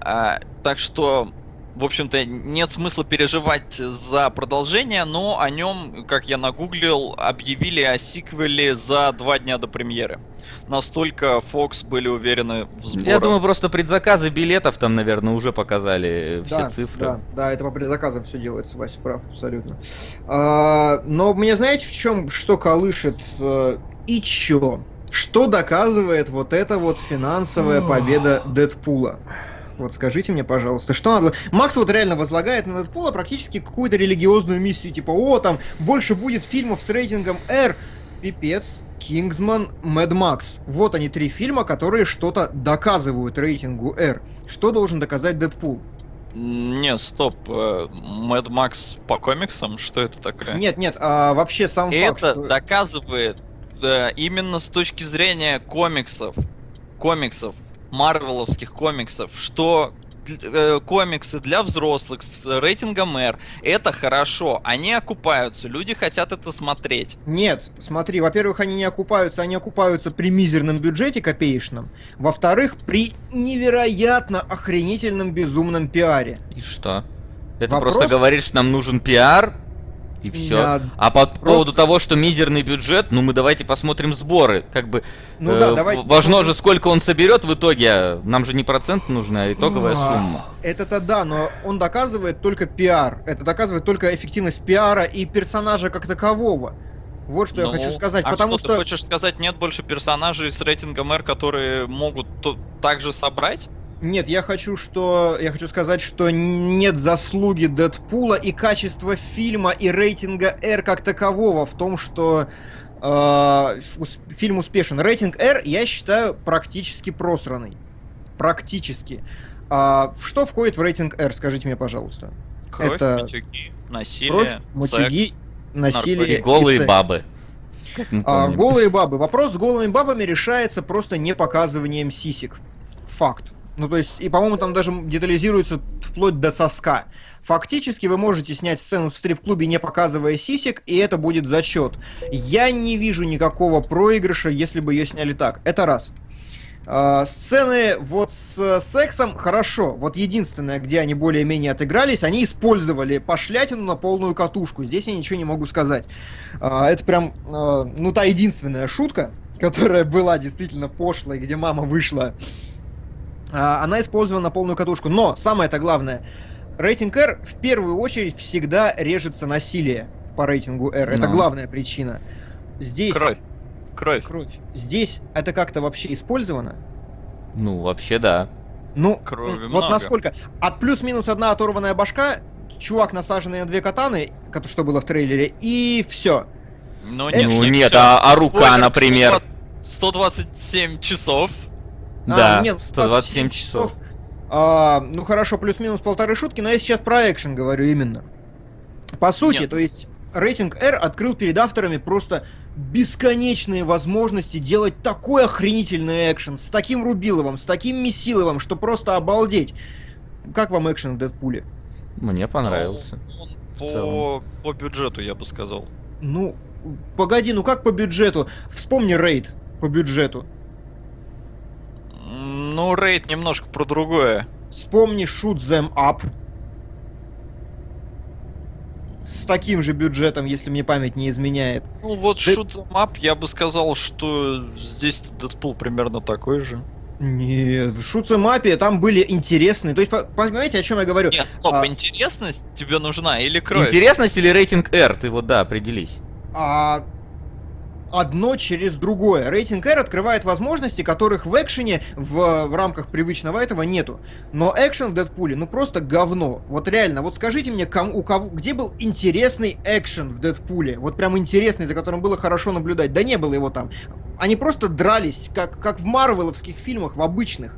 А, так что, в общем-то, нет смысла переживать за продолжение, но о нем, как я нагуглил, объявили о сиквеле за два дня до премьеры. Настолько Fox были уверены в сборах. Я думаю, просто предзаказы билетов там, наверное, уже показали все да, цифры. Да, да, это по предзаказам все делается, Вася прав, абсолютно. А, но мне знаете, в чем что колышет э, и чё? Что доказывает вот эта вот финансовая победа Дэдпула? Вот скажите мне, пожалуйста, что надо... Макс вот реально возлагает на Дэдпула практически какую-то религиозную миссию, типа, о, там, больше будет фильмов с рейтингом R. Пипец, Кингсман, Мэд Макс. Вот они три фильма, которые что-то доказывают рейтингу R. Что должен доказать Дэдпул? Не, стоп. Мэд Макс по комиксам? Что это такое? Нет, нет, а вообще сам факт, это что- доказывает э, именно с точки зрения комиксов, комиксов, марвеловских комиксов, что э, комиксы для взрослых с рейтингом R, это хорошо, они окупаются, люди хотят это смотреть. Нет, смотри, во-первых, они не окупаются, они окупаются при мизерном бюджете копеечном. Во-вторых, при невероятно охренительном безумном пиаре. И что? Это Вопрос- просто говорит, что нам нужен пиар, и все. Да, а по просто- поводу того, что мизерный бюджет, ну мы давайте посмотрим сборы. Как бы Ну э, да, давайте важно посмотрим. же, сколько он соберет в итоге. а Нам же не процент нужен, а итоговая А, сумма. Это-то да, но он доказывает только пиар. Это доказывает только эффективность пиара и персонажа как такового. Вот что Ну, я хочу сказать. а потому что, что... ты хочешь сказать, нет больше персонажей с рейтингом R, которые могут то- также собрать? Нет, я хочу, что... Я хочу сказать, что нет заслуги Дэдпула и качества фильма и рейтинга R как такового в том, что э, ус- фильм успешен. Рейтинг R, я считаю, практически просранный. Практически. А, в что входит в рейтинг R, скажите мне, пожалуйста? Кровь, Это матюги, насилие, Кровь, секс. матюги, насилие наркотики. И голые секс. бабы. А, голые бабы. Вопрос с голыми бабами решается просто не показыванием сисек. Факт. Ну, то есть, и, по-моему, там даже детализируется вплоть до соска. Фактически вы можете снять сцену в стрип-клубе, не показывая сисек, и это будет зачет. Я не вижу никакого проигрыша, если бы ее сняли так. Это раз. А, сцены вот с э, сексом хорошо. Вот единственное, где они более-менее отыгрались, они использовали пошлятину на полную катушку. Здесь я ничего не могу сказать. А, это прям, а, ну, та единственная шутка, которая была действительно пошлой, где мама вышла. А, она использована на полную катушку. Но, самое-то главное, рейтинг R в первую очередь всегда режется насилие по рейтингу R. Это главная причина. Здесь... Кровь. Кровь. Кровь. Здесь это как-то вообще использовано? Ну, вообще да. Ну, Крови вот много. насколько? От плюс-минус одна оторванная башка, чувак, насаженный на две катаны, что было в трейлере, и все. Ну нет, ну не нет, а, а рука, Спойлер, например. 120 127 часов. Да, А, нет, 127 часов. А, ну хорошо, плюс-минус полторы шутки, но я сейчас про экшен говорю именно. По сути, Нет. то есть рейтинг R открыл перед авторами просто бесконечные возможности делать такой охренительный экшен с таким Рубиловым, с таким Месиловым, что просто обалдеть. Как вам экшен в Дэдпуле? Мне понравился. По, по бюджету, я бы сказал. Ну, погоди, ну как по бюджету? Вспомни рейд по бюджету. Ну, рейд немножко про другое. Вспомни Shoot Them Up. С таким же бюджетом, если мне память не изменяет. Ну вот Ты- Shoot 'em Up, я бы сказал, что здесь Дэдпул примерно такой же. Нет, в Them Up там были интересные. То есть, по- понимаете, о чем я говорю? Нет, стоп, А- интересность тебе нужна или кровь? Интересность или рейтинг R? Ты вот да, определись. А, одно через другое. Рейтинг R открывает возможности, которых в экшене в, в рамках привычного этого нету. Но экшен в Дэдпуле, ну просто говно. Вот реально, вот скажите мне, кому, у кого, где был интересный экшен в Дэдпуле? Вот прям интересный, за которым было хорошо наблюдать. Да не было его там. Они просто дрались, как, как в марвеловских фильмах, в обычных.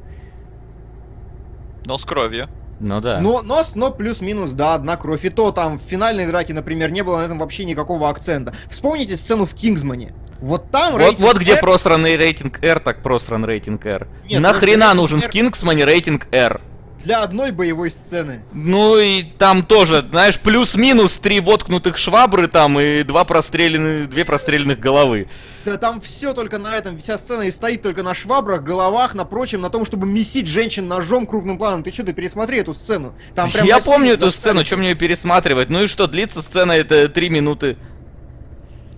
Но с кровью. Ну да. Но, но, но плюс-минус, да, одна кровь. И то там в финальной драке, например, не было на этом вообще никакого акцента. Вспомните сцену в Кингсмане. Вот там Вот, рейтинг вот где R просранный рейтинг R, так просран рейтинг R. Нет, Нахрена просто нужен в рейтинг Кингсмане рейтинг R? для одной боевой сцены. Ну и там тоже, знаешь, плюс-минус три воткнутых швабры там и два простреленных, две простреленных головы. Да там все только на этом, вся сцена и стоит только на швабрах, головах, на прочем, на том, чтобы месить женщин ножом крупным планом. Ты что, ты пересмотри эту сцену. Там прям Я помню эту сцену, чем мне ее пересматривать? Ну и что, длится сцена это три минуты.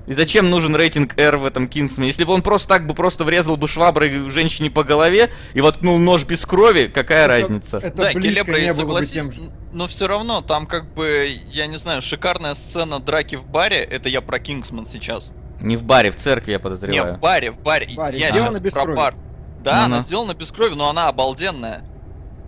И зачем нужен рейтинг R в этом Кингсмане? Если бы он просто так бы просто врезал бы шваброй женщине по голове и воткнул нож без крови, какая Это- разница? Это да, Келебра, не было бы тем же. но все равно там как бы, я не знаю, шикарная сцена драки в баре, это я про Кингсман сейчас. Не в баре, в церкви, я Не, подозреваю. в баре, в баре. В баре. Я Сделано сейчас без про крови. бар. Да, Ну-ну. она сделана без крови, но она обалденная.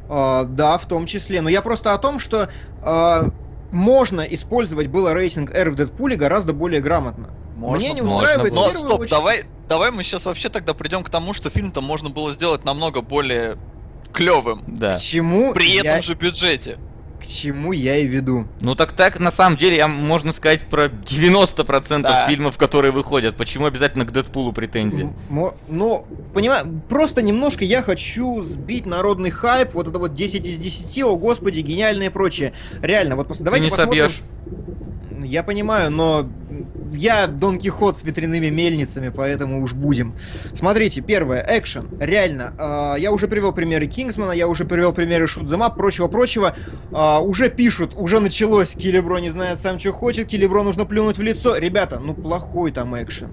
А, да, в том числе. Но я просто о том, что а, можно использовать было рейтинг R в Дэдпуле гораздо более грамотно. Можно, Мне не можно устраивает в Но стоп, очередь- давай, давай мы сейчас вообще тогда придем к тому, что фильм-то можно было сделать намного более клевым. Да. К чему При я- этом же бюджете. к чему я и веду. Ну так так, на самом деле, я, можно сказать про 90% Да. фильмов, которые выходят. Почему обязательно к Дэдпулу претензии? Мо- Ну, понимаю, просто немножко я хочу сбить народный хайп, вот это вот 10 из 10, о господи, гениально и прочее. Реально, вот пос- давайте не посмотрим. собьешь. Я понимаю, но я Дон Кихот с ветряными мельницами, поэтому уж будем. Смотрите, первое, экшен. Реально, а, я уже привел примеры Кингсмана, я уже привел примеры Шутзема, прочего-прочего. А, уже пишут, уже началось, Килибро не знает сам, что хочет, Килибро нужно плюнуть в лицо. Ребята, ну плохой там экшен.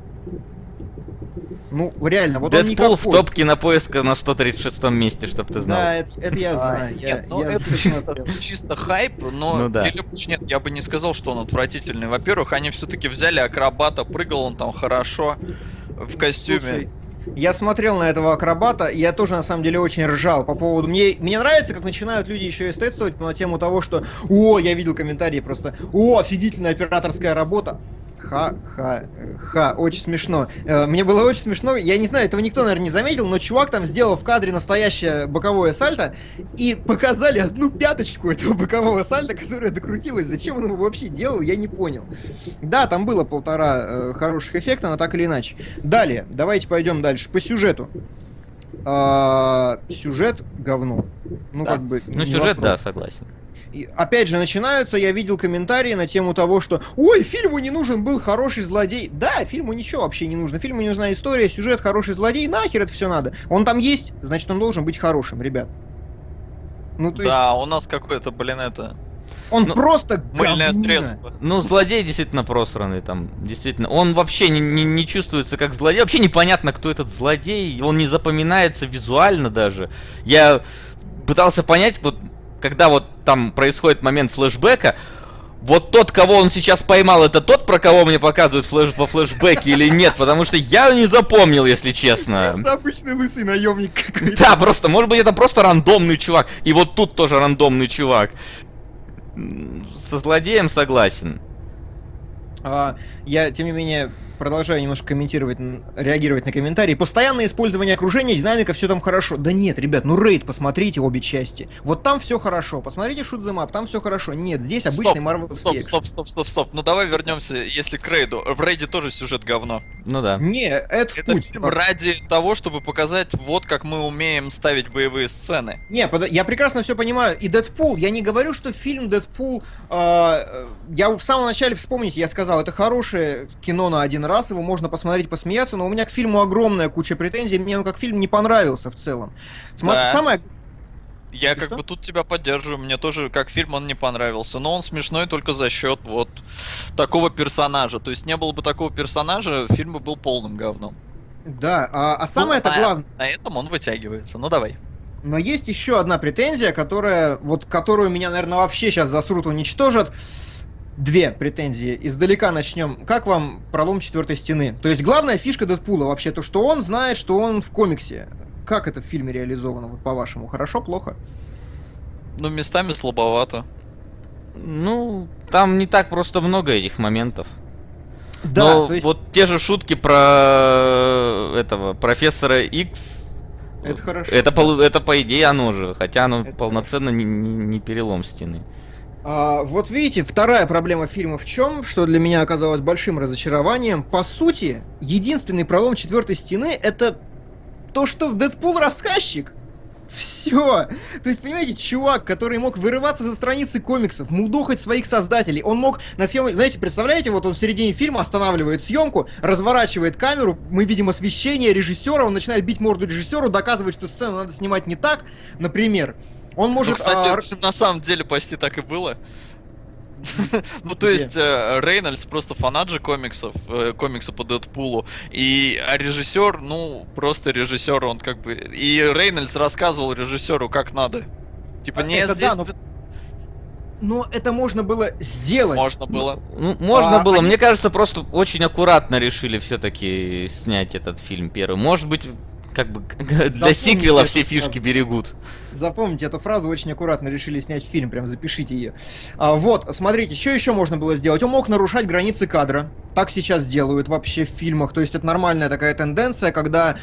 Ну, реально, вот он Дэдпул в никакой. топке на поиска на 136 месте, чтоб ты знал. Да, это, это я А, знаю. я- Нет, ну я это *laughs* чисто, чисто хайп, но Ну да. Келебыч, нет, я бы не сказал, что он отвратительный. Во-первых, они все-таки взяли акробата, прыгал он там хорошо в костюме. Слушай, Я смотрел на этого акробата, и я тоже на самом деле очень ржал по поводу... Мне, мне нравится, как начинают люди еще эстетствовать на тему того, что «О, я видел комментарии просто, о, офигительная операторская работа». Ха-ха, э, ха, очень смешно. Э, Мне было очень смешно, я не знаю, этого никто, наверное, не заметил, но чувак там сделал в кадре настоящее боковое сальто, и показали одну пяточку этого бокового сальта, которая докрутилась. Зачем он его вообще делал, я не понял. Да, там было полтора э, хороших эффекта, но так или иначе. Далее, давайте пойдем дальше по сюжету. А, сюжет говно. Ну, Да. как бы. Ну, сюжет, да, согласен. И опять же, начинаются, я видел комментарии на тему того, что «Ой, фильму не нужен был хороший злодей». Да, фильму ничего вообще не нужно. Фильму не нужна история, сюжет, хороший злодей. Нахер это все надо. Он там есть, значит, он должен быть хорошим, ребят. Ну, то есть, Да, у нас какое-то, блин, это он ну, просто мыльное говнина. средство. Ну, злодей действительно просранный там, действительно. Он вообще не, не- не чувствуется как злодей. Вообще непонятно, кто этот злодей. Он не запоминается визуально даже. Я пытался понять, вот когда вот там происходит момент флешбека, вот тот, кого он сейчас поймал, это тот, про кого мне показывают флеш во флешбеке или нет, потому что я не запомнил, если честно. Просто обычный лысый наемник какой-то. Да, просто, может быть, это просто рандомный чувак. И вот тут тоже рандомный чувак. Со злодеем согласен. А, я, тем не менее, продолжаю немножко комментировать, реагировать на комментарии. Постоянное использование окружения, динамика, все там хорошо. Да нет, ребят, ну рейд, посмотрите обе части. Вот там все хорошо. Посмотрите Shoot them up, там все хорошо. Нет, здесь обычный Стоп, марвеловский Стоп, стоп, стоп, стоп, стоп. Ну давай вернемся, если к рейду. В рейде тоже сюжет говно. Ну да. Не, это в Это путь. фильм ради того, чтобы показать, вот как мы умеем ставить боевые сцены. Не, под- я прекрасно все понимаю. И Дэдпул, я не говорю, что фильм Дэдпул... э, э, я в самом начале вспомните, я сказал, это хорошее кино на один раз, его можно посмотреть, посмеяться, но у меня к фильму огромная куча претензий, мне он как фильм не понравился в целом. Смотри, Да. самое... Я И как что? бы тут тебя поддерживаю, мне тоже как фильм он не понравился, но он смешной только за счет вот такого персонажа. То есть не было бы такого персонажа, фильм бы был полным говном. Да, а, а самое это Ну, главное... На этом он вытягивается. Ну давай. Но есть еще одна претензия, которая, вот, которую меня, наверное, вообще сейчас засрут, уничтожат. Две претензии. Издалека начнем. Как вам пролом четвертой стены? То есть главная фишка Дэдпула вообще то, что он знает, что он в комиксе. Как это в фильме реализовано, вот по-вашему? Хорошо, плохо? Ну местами слабовато. Ну, там не так просто много этих моментов. Да, Но то есть вот те же шутки про этого профессора X. это хорошо. Это, это по идее оно же, хотя оно Это полноценно не, не- не перелом стены. А, вот видите, вторая проблема фильма в чем, что для меня оказалось большим разочарованием. По сути, единственный пролом четвертой стены это то, что Дэдпул рассказчик. Все. То есть, понимаете, чувак, который мог вырываться за страницы комиксов, мудохать своих создателей, он мог на съемке, знаете, представляете, вот он в середине фильма останавливает съемку, разворачивает камеру, мы видим освещение режиссера, он начинает бить морду режиссеру, доказывает, что сцену надо снимать не так, например. Он может... ну, кстати, а, на самом деле почти так и было. *laughs* Ну, то есть, э, Рейнольдс просто фанат же комиксов, э, комикса по Дэдпулу, и а режиссер, ну, просто режиссер, он как бы... И Рейнольдс рассказывал режиссеру, как надо. Типа, А, не здесь Но это можно было сделать. можно было. Ну, можно А, было. они- Мне кажется, просто очень аккуратно решили все-таки снять этот фильм первый. Может быть, как бы *laughs* для Запомните сиквела все фишки берегут. Запомните эту фразу, очень аккуратно решили снять фильм, прям запишите ее. А, вот, смотрите, что еще можно было сделать? Он мог нарушать границы кадра. Так сейчас делают вообще в фильмах. То есть это нормальная такая тенденция, когда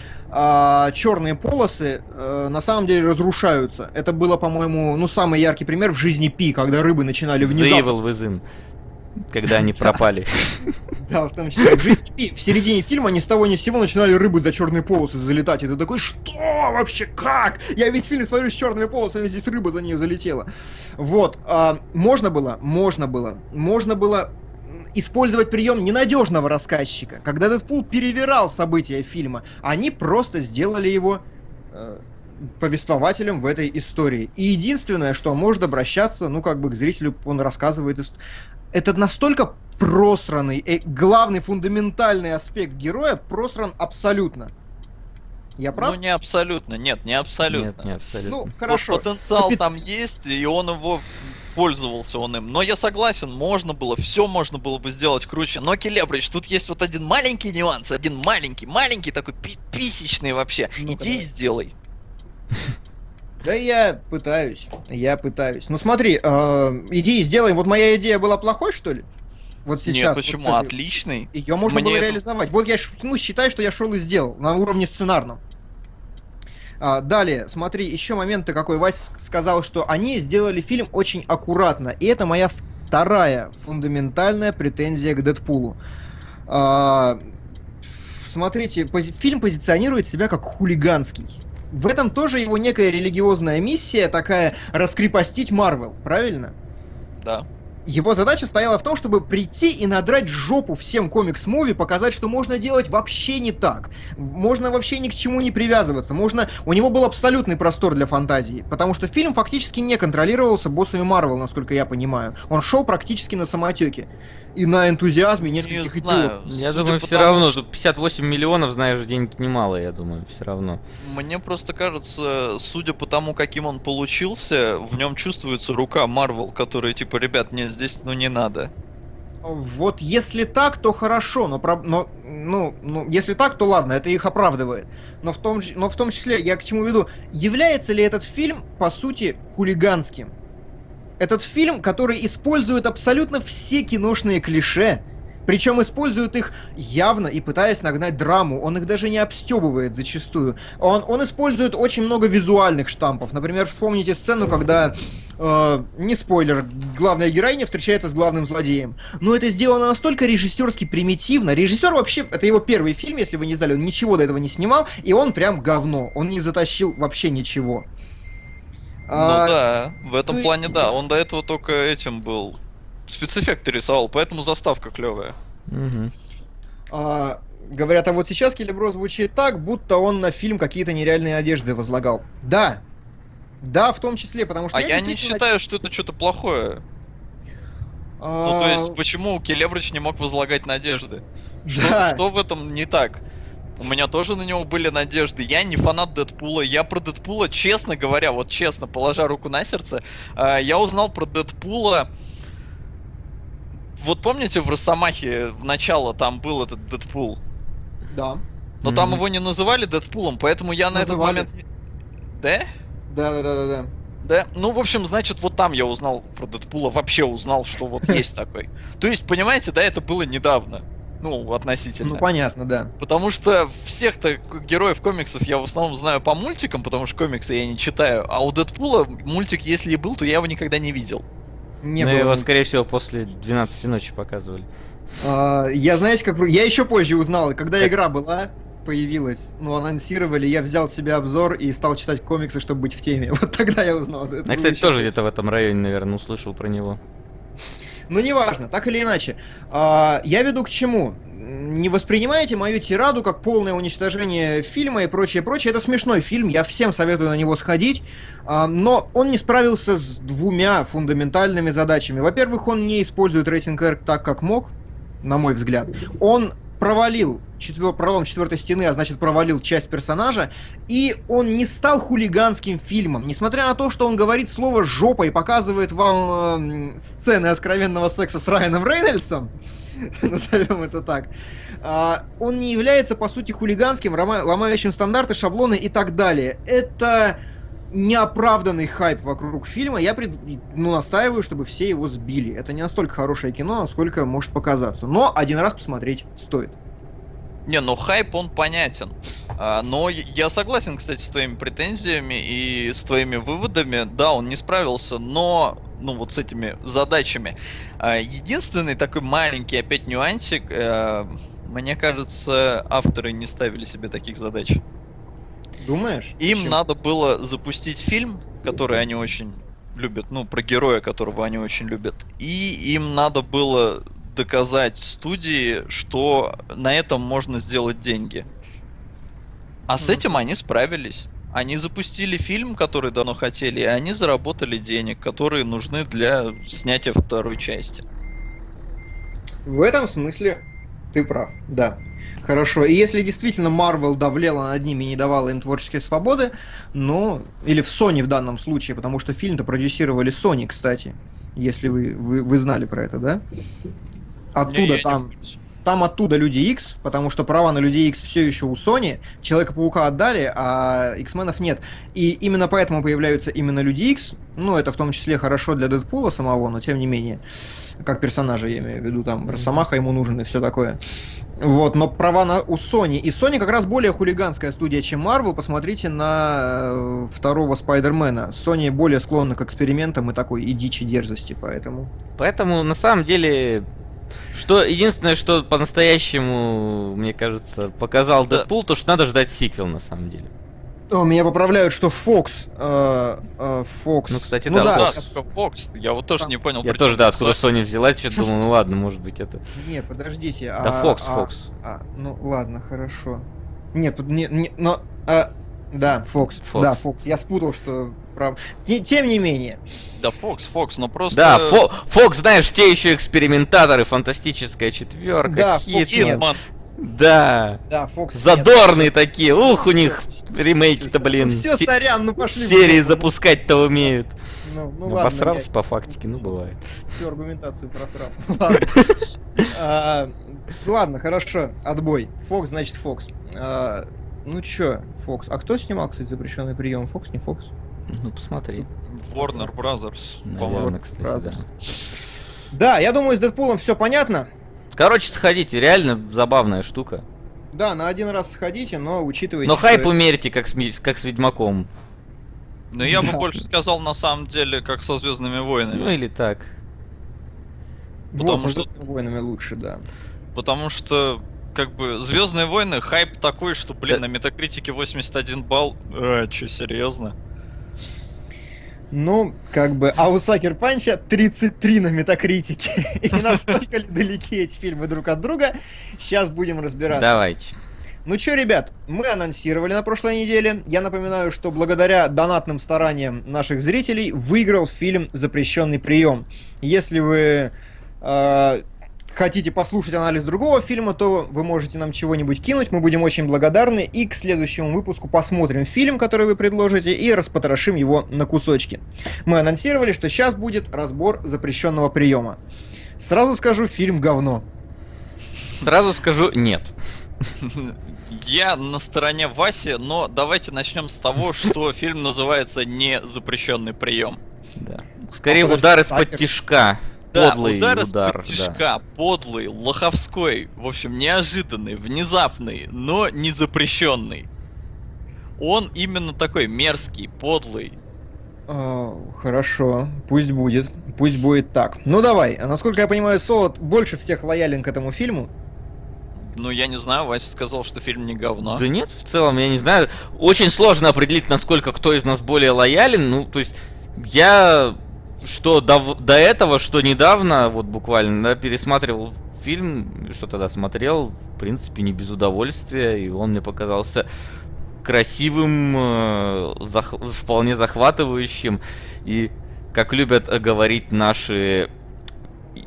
черные полосы э, на самом деле разрушаются. Это было, по-моему, ну самый яркий пример в жизни Пи, когда рыбы начинали The внезапно Evil Within. Когда они пропали. Да, в том числе. В середине фильма ни с того ни с сего начинали рыбы за черные полосы залетать. И ты такой, что вообще, как? Я весь фильм смотрю с черными полосами, здесь рыба за нее залетела. Вот. а, можно было, можно было, можно было использовать прием ненадежного рассказчика. Когда Дэдпул перевирал события фильма, они просто сделали его э, повествователем в этой истории. И единственное, что может обращаться, ну, как бы к зрителю, он рассказывает... Это настолько просранный, э, главный фундаментальный аспект героя просран абсолютно. Я прав? Ну не абсолютно, нет, не абсолютно. Нет, не абсолютно. Ну, Вот хорошо. потенциал Капит- там есть, и он его пользовался он им. Но я согласен, можно было, все можно было бы сделать круче. Но, Келебрич, тут есть вот один маленький нюанс, один маленький, маленький такой пи- писечный вообще. Ну-ка, Иди и сделай. *laughs* Да я пытаюсь, я пытаюсь. Ну смотри, э, иди и сделай. Вот моя идея была плохой, что ли? Вот сейчас. Нет, вот почему? этой- Отличный. Ее можно Мне было это- реализовать. Вот я, ну, считай, что я шел и сделал на уровне сценарном. А, далее, смотри, еще момент какой. Вась сказал, что они сделали фильм очень аккуратно. И это моя вторая фундаментальная претензия к Дэдпулу. А, смотрите, пози- фильм позиционирует себя как хулиганский. В этом тоже его некая религиозная миссия, такая раскрепостить Марвел, правильно? Да. Его задача стояла в том, чтобы прийти и надрать жопу всем комикс-муви, показать, что можно делать вообще не так. Можно вообще ни к чему не привязываться. Можно... У него был абсолютный простор для фантазии. Потому что фильм фактически не контролировался боссами Марвел, насколько я понимаю. Он шел практически на самотеке. И на энтузиазме нескольких Не идиотов. знаю. Я судя думаю, все тому, равно, что- что 58 миллионов, знаешь, денег немало, я думаю, все равно. Мне просто кажется, судя по тому, каким он получился, в нем чувствуется рука Марвел, которая типа, ребят, нет, здесь ну не надо. Вот если так, то хорошо, но, про- но ну, ну, если так, то ладно, это их оправдывает. Но в, том, но в том числе, я к чему веду, является ли этот фильм, по сути, хулиганским? Этот фильм, который использует абсолютно все киношные клише, причем использует их явно и пытаясь нагнать драму. Он их даже не обстебывает зачастую. Он, он использует очень много визуальных штампов. Например, вспомните сцену, когда э, не спойлер, главная героиня встречается с главным злодеем. Но это сделано настолько режиссерски примитивно. Режиссер вообще, это его первый фильм, если вы не знали, он ничего до этого не снимал, и он прям говно. Он не затащил вообще ничего. А, ну да, в этом то плане есть- да. Он до этого только этим был. Спецэффекты рисовал, поэтому заставка клевая. Мгм. а, говорят, а вот сейчас Келебро звучит так, будто он на фильм какие-то нереальные одежды возлагал. Да. Да, в том числе, потому что А я не действительно- считаю, что это что-то плохое. А, Ну, то есть, почему Келебрич не мог возлагать надежды? Что, да. что в этом не так? У меня тоже на него были надежды. Я не фанат Дэдпула. Я про Дэдпула, честно говоря, вот честно, положа руку на сердце, э, я узнал про Дэдпула. Вот помните, в Росомахе в начало там был этот Дэдпул? Да. Но там Мгм. его не называли Дэдпулом, поэтому я на этот Называли. момент... Да? Да, да, да, да, да. Да, ну, в общем, значит, вот там я узнал про Дэдпула, вообще узнал, что вот есть такой. То есть, понимаете, да, это было недавно. Ну, относительно. Ну понятно, да. Потому что всех-то героев комиксов я в основном знаю по мультикам, потому что комиксы я не читаю. А у Дэдпула мультик, если и был, то я его никогда не видел. Не Ну, было. его, мультика. скорее всего, после 12 ночи показывали. А, я, знаете, как... Я еще позже узнал, когда игра была, появилась, ну, анонсировали, я взял себе обзор и стал читать комиксы, чтобы быть в теме. *laughs* Вот тогда я узнал. Это Я, кстати, тоже где-то в этом районе, наверное, услышал про него. Ну, неважно, так или иначе. А, я веду к чему? Не воспринимайте мою тираду как полное уничтожение фильма и прочее, прочее. Это смешной фильм, я всем советую на него сходить. А, но он не справился с двумя фундаментальными задачами. Во-первых, он не использует рейтинг R так, как мог, на мой взгляд. Он провалил четвер... пролом четвертой стены, а значит провалил часть персонажа, и он не стал хулиганским фильмом. Несмотря на то, что он говорит слово «жопа» и показывает вам эм, сцены откровенного секса с Райаном Рейнольдсом, *laughs* назовем это так. А, он не является, по сути, хулиганским, ломающим стандарты, шаблоны и так далее. Это неоправданный хайп вокруг фильма. Я пред... ну, настаиваю, чтобы все его сбили. Это не настолько хорошее кино, насколько может показаться. Но один раз посмотреть стоит. Не, ну хайп он понятен. А, но я согласен, кстати, с твоими претензиями и с твоими выводами. Да, он не справился, но ну вот с этими задачами. А, единственный такой маленький опять нюансик, э, мне кажется, авторы не ставили себе таких задач. Думаешь? Им Почему? надо было запустить фильм, который они очень любят, ну, про героя, которого они очень любят. И им надо было доказать студии, что на этом можно сделать деньги. А с этим они справились. Они запустили фильм, который давно хотели, и они заработали денег, которые нужны для снятия второй части. В этом смысле ты прав, да. Хорошо. И если действительно Marvel давлела над ними и не давала им творческой свободы, ну, или в Sony в данном случае, потому что фильм-то продюсировали Sony, кстати, если вы, вы, вы знали про это, да? Оттуда не, там... Там оттуда Люди X, потому что права на Люди X все еще у Sony, Человека-паука отдали, а X-менов нет. И именно поэтому появляются именно Люди X. Ну, это в том числе хорошо для Дэдпула самого, но тем не менее. Как персонажа, я имею в виду, там, Росомаха ему нужен и все такое. Вот, но права на, у Sony. И Sony как раз более хулиганская студия, чем Marvel. Посмотрите на э, второго Спайдермена. Sony более склонна к экспериментам и такой и дичи дерзости, поэтому... Поэтому, на самом деле, что единственное, что по-настоящему, мне кажется, показал да. Дэдпул, то что надо ждать сиквел на самом деле. О, меня поправляют, что Fox. Э, э, Fox. Ну, кстати, ну, да. да, да Fox. Я вот тоже не понял. Я тоже, да, откуда Sony взялась, что думал, ну *laughs* ладно, может быть это. Не, подождите. Да, Fox, а, Fox. А, ну ладно, хорошо. Не, не, не но. А, да. Fox. Да, Fox. Я спутал, что прав. Тем не менее. Да, Фокс, Фокс, но просто... Да, Фо Фокс, знаешь, те еще экспериментаторы, фантастическая четверка, да, Хитман. Да. Да, Фокс. Задорные нет. такие. Ух, у них ремейки-то, блин. Все, сорян, ну пошли. Серии запускать-то умеют. Ну, ну, ну ладно. Посрался я... по фактике, ну бывает. Всю аргументацию просрал. *laughs* А, ладно, хорошо, отбой. Фокс, значит, Фокс. А, ну чё, Фокс. А кто снимал, кстати, запрещенный прием? Фокс, не Фокс? Ну, посмотри. Warner Brothers. Наверное, кстати, Brothers. да. Да, я думаю, с Дэдпулом все понятно. Короче, сходите, реально забавная штука. Да, на один раз сходите, но учитывайте... Но хайп умерьте, как с, как с Ведьмаком. Ну, я да. бы больше сказал, на самом деле, как со Звездными войнами. Ну, или так. Потому вот, что... войнами лучше, да. Потому что как бы Звездные войны хайп такой, что, блин, да. на метакритике 81 балл. А, чё, серьезно? Ну, как бы, а у Сакер Панча 33 на метакритике. *laughs* И настолько ли далеки эти фильмы друг от друга, сейчас будем разбираться. Давайте. Ну что, ребят, мы анонсировали на прошлой неделе. Я напоминаю, что благодаря донатным стараниям наших зрителей выиграл фильм «Запрещенный прием». Если вы э, хотите послушать анализ другого фильма, то вы можете нам чего-нибудь кинуть, мы будем очень благодарны, и к следующему выпуску посмотрим фильм, который вы предложите, и распотрошим его на кусочки. Мы анонсировали, что сейчас будет разбор запрещенного приема. Сразу скажу, фильм говно. Сразу скажу, нет. Я на стороне Васи, но давайте начнем с того, что фильм называется не запрещенный прием. Да. Скорее а удар из-под тишка. Да, подлый удар, удар тяжка, да. подлый, лоховской, в общем, неожиданный, внезапный, но не запрещенный. Он именно такой мерзкий, подлый. А, хорошо, пусть будет, пусть будет так. Ну давай, а насколько я понимаю, Солод больше всех лоялен к этому фильму. Ну, я не знаю, Вася сказал, что фильм не говно. Да нет, в целом, я не знаю. Очень сложно определить, насколько кто из нас более лоялен. Ну, то есть, я что до, до этого, что недавно, вот буквально, да, пересматривал фильм, что тогда смотрел, в принципе, не без удовольствия, и он мне показался красивым, э, зах, вполне захватывающим, и, как любят говорить наши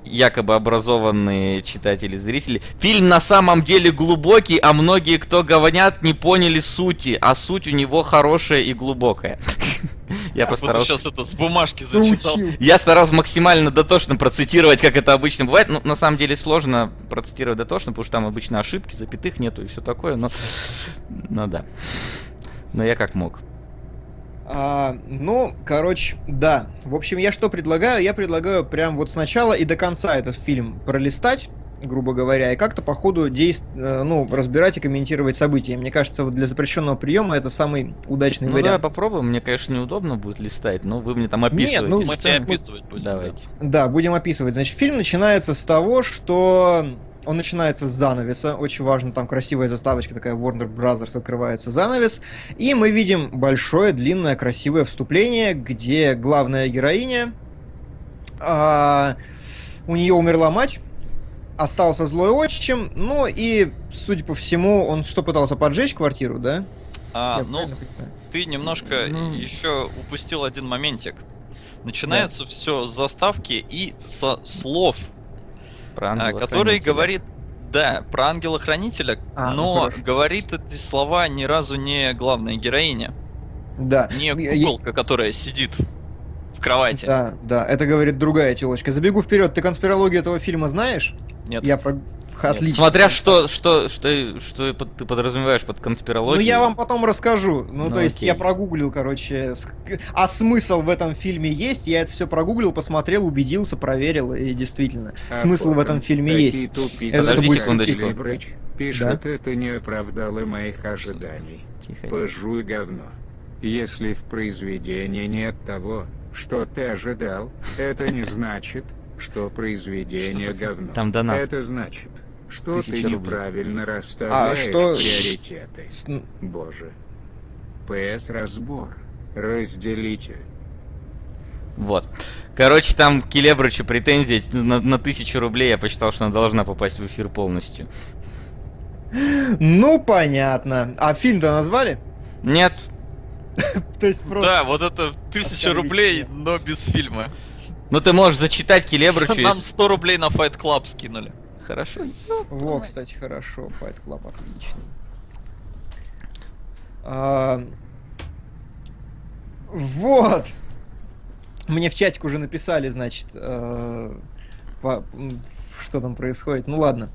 якобы образованные читатели, зрители. Фильм на самом деле глубокий, а многие, кто говорят, не поняли сути, а суть у него хорошая и глубокая. *laughs* Я просто Вот старался... сейчас это с бумажки зачитал. Я старался максимально дотошно процитировать, как это обычно бывает. Ну, на самом деле сложно процитировать дотошно, потому что там обычно ошибки, запятых нету и все такое, но... Ну да. Но я как мог. А, ну, короче, да. В общем, я что предлагаю? Я предлагаю прям вот сначала и до конца этот фильм пролистать, грубо говоря, и как-то по ходу действ... э, ну, разбирать и комментировать события. Мне кажется, вот для запрещенного приема это самый удачный Ну давай вариант. попробуем. Мне, конечно, неудобно будет листать, но вы мне там описываете. ну, Мы сцену- описывать будем. да. Давайте. Да, будем описывать. Значит, фильм начинается с того, что он начинается с занавеса. Очень важно, там красивая заставочка такая Warner Brothers открывается занавес. И мы видим большое, длинное, красивое вступление, где главная героиня, а, у нее умерла мать, остался злой отчим, ну и, судя по всему, он что пытался поджечь квартиру, да? А, Я ну, ты немножко Ну. еще упустил один моментик. Начинается все с заставки и со слов, Про а, ангела который говорит, да, про ангела-хранителя, А, ну но хорошо. говорит эти слова ни разу не главная героиня, Да. не Я- я- куколка, которая сидит в кровати. Да, да, это говорит другая телочка. Забегу вперед, ты конспирологию этого фильма знаешь? Нет, Я про... Отлично. Смотря что, что, что, что ты подразумеваешь под конспирологией. Ну, я вам потом расскажу. Ну, Ну, то есть, окей. я прогуглил, короче, а смысл в этом фильме есть. Я это все прогуглил, посмотрел, убедился, проверил, и действительно, А смысл в этом фильме есть. тупицы, Это Подожди будет секундочку. пишет, это не оправдало моих ожиданий. Тихо. Пожуй говно. Если в произведении нет того, что ты ожидал, это не значит, что произведение говно. Там донат. Это значит, что ты Тысяча рублей. неправильно расставляешь что- приоритеты. С- н- Боже. ПС разбор. Разделитель. Вот. Короче, там к Келебрычу претензии на, на тысячу рублей. Я посчитал, что она должна попасть в эфир полностью. Ну, понятно. А фильм-то назвали? Нет. *laughs* То есть просто... да, вот это тысяча рублей, но без фильма. Ну ты можешь зачитать Келебрычу. Нам если- 100 рублей на Fight Club скинули. Хорошо. Во, кстати, хорошо, Fight Club отлично. А, Вот. Мне в чатик уже написали, значит, э, по- что там происходит. Ну ладно.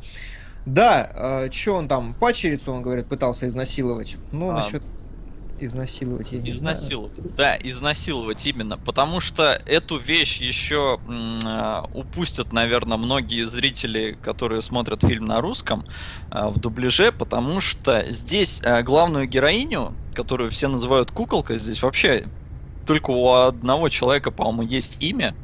Да, что он там, пачерицу, он говорит, пытался изнасиловать. Ну, А. насчет изнасиловать я не знаю. Да, изнасиловать именно. Потому что эту вещь еще а, упустят, наверное, многие зрители, которые смотрят фильм на русском а, в дубляже, потому что здесь а, главную героиню, которую все называют куколкой, здесь вообще только у одного человека, по-моему, есть имя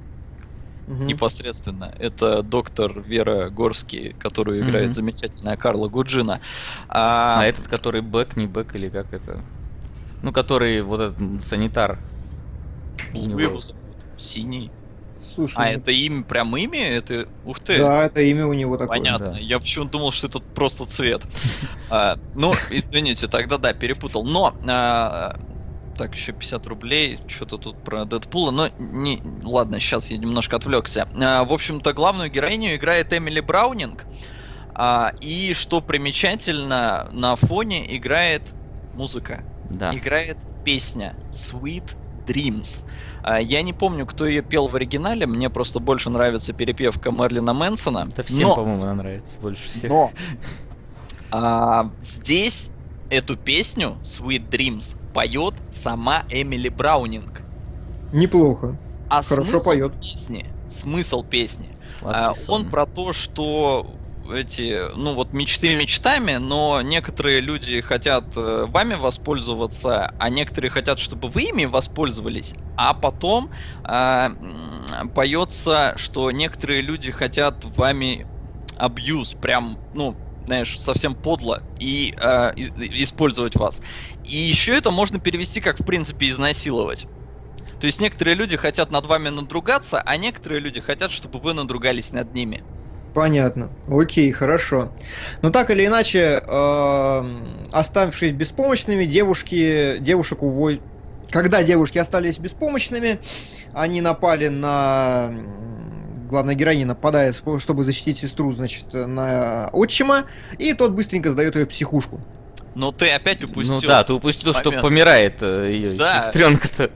Мгм. непосредственно. Это доктор Вера Горский, которую играет Мгм. замечательная Карла Гуджина. А А, этот, который бэк, не бэк или как это? Ну, который вот этот санитар. Его зовут Синий. Слушай, А, ну, это имя, прям имя? Это, ух ты, да, это имя у него такое. понятно. да. Я почему-то думал, что это просто цвет. *laughs* А, Ну, извините, тогда да, перепутал. Но, а, так, еще 50 рублей, что-то тут про Дэдпула, но не, ладно, сейчас я немножко отвлекся. А, В общем-то, главную героиню играет Эмили Браунинг, А, и, что примечательно, на фоне играет музыка. Да. играет песня Sweet Dreams. А, Я не помню, кто ее пел в оригинале, мне просто больше нравится перепевка Мерлина Мэнсона. Это всем, но по-моему, она нравится больше всех. Но, *laughs* а, здесь эту песню Sweet Dreams поет сама Эмили Браунинг. неплохо. А Хорошо смысл поет. песни, смысл песни, Сладкий а, сон. он про то, что эти, ну вот мечты мечтами, но некоторые люди хотят э, вами воспользоваться, а некоторые хотят, чтобы вы ими воспользовались, а потом м, поется, что некоторые люди хотят вами абьюз, прям, ну, знаешь, совсем подло и и- использовать вас. И еще это можно перевести как, в принципе, изнасиловать. То есть некоторые люди хотят над вами надругаться, а некоторые люди хотят, чтобы вы надругались над ними. Понятно. Окей, хорошо. Но так или иначе, эм, оставшись беспомощными, девушки, девушек увозят... Когда девушки остались беспомощными, они напали на... Главная героиня нападает, чтобы защитить сестру, значит, на отчима, и тот быстренько сдает ее в психушку. Но ты опять упустил. Ну да, ты упустил, что момент. помирает ее Да. сестренка-то.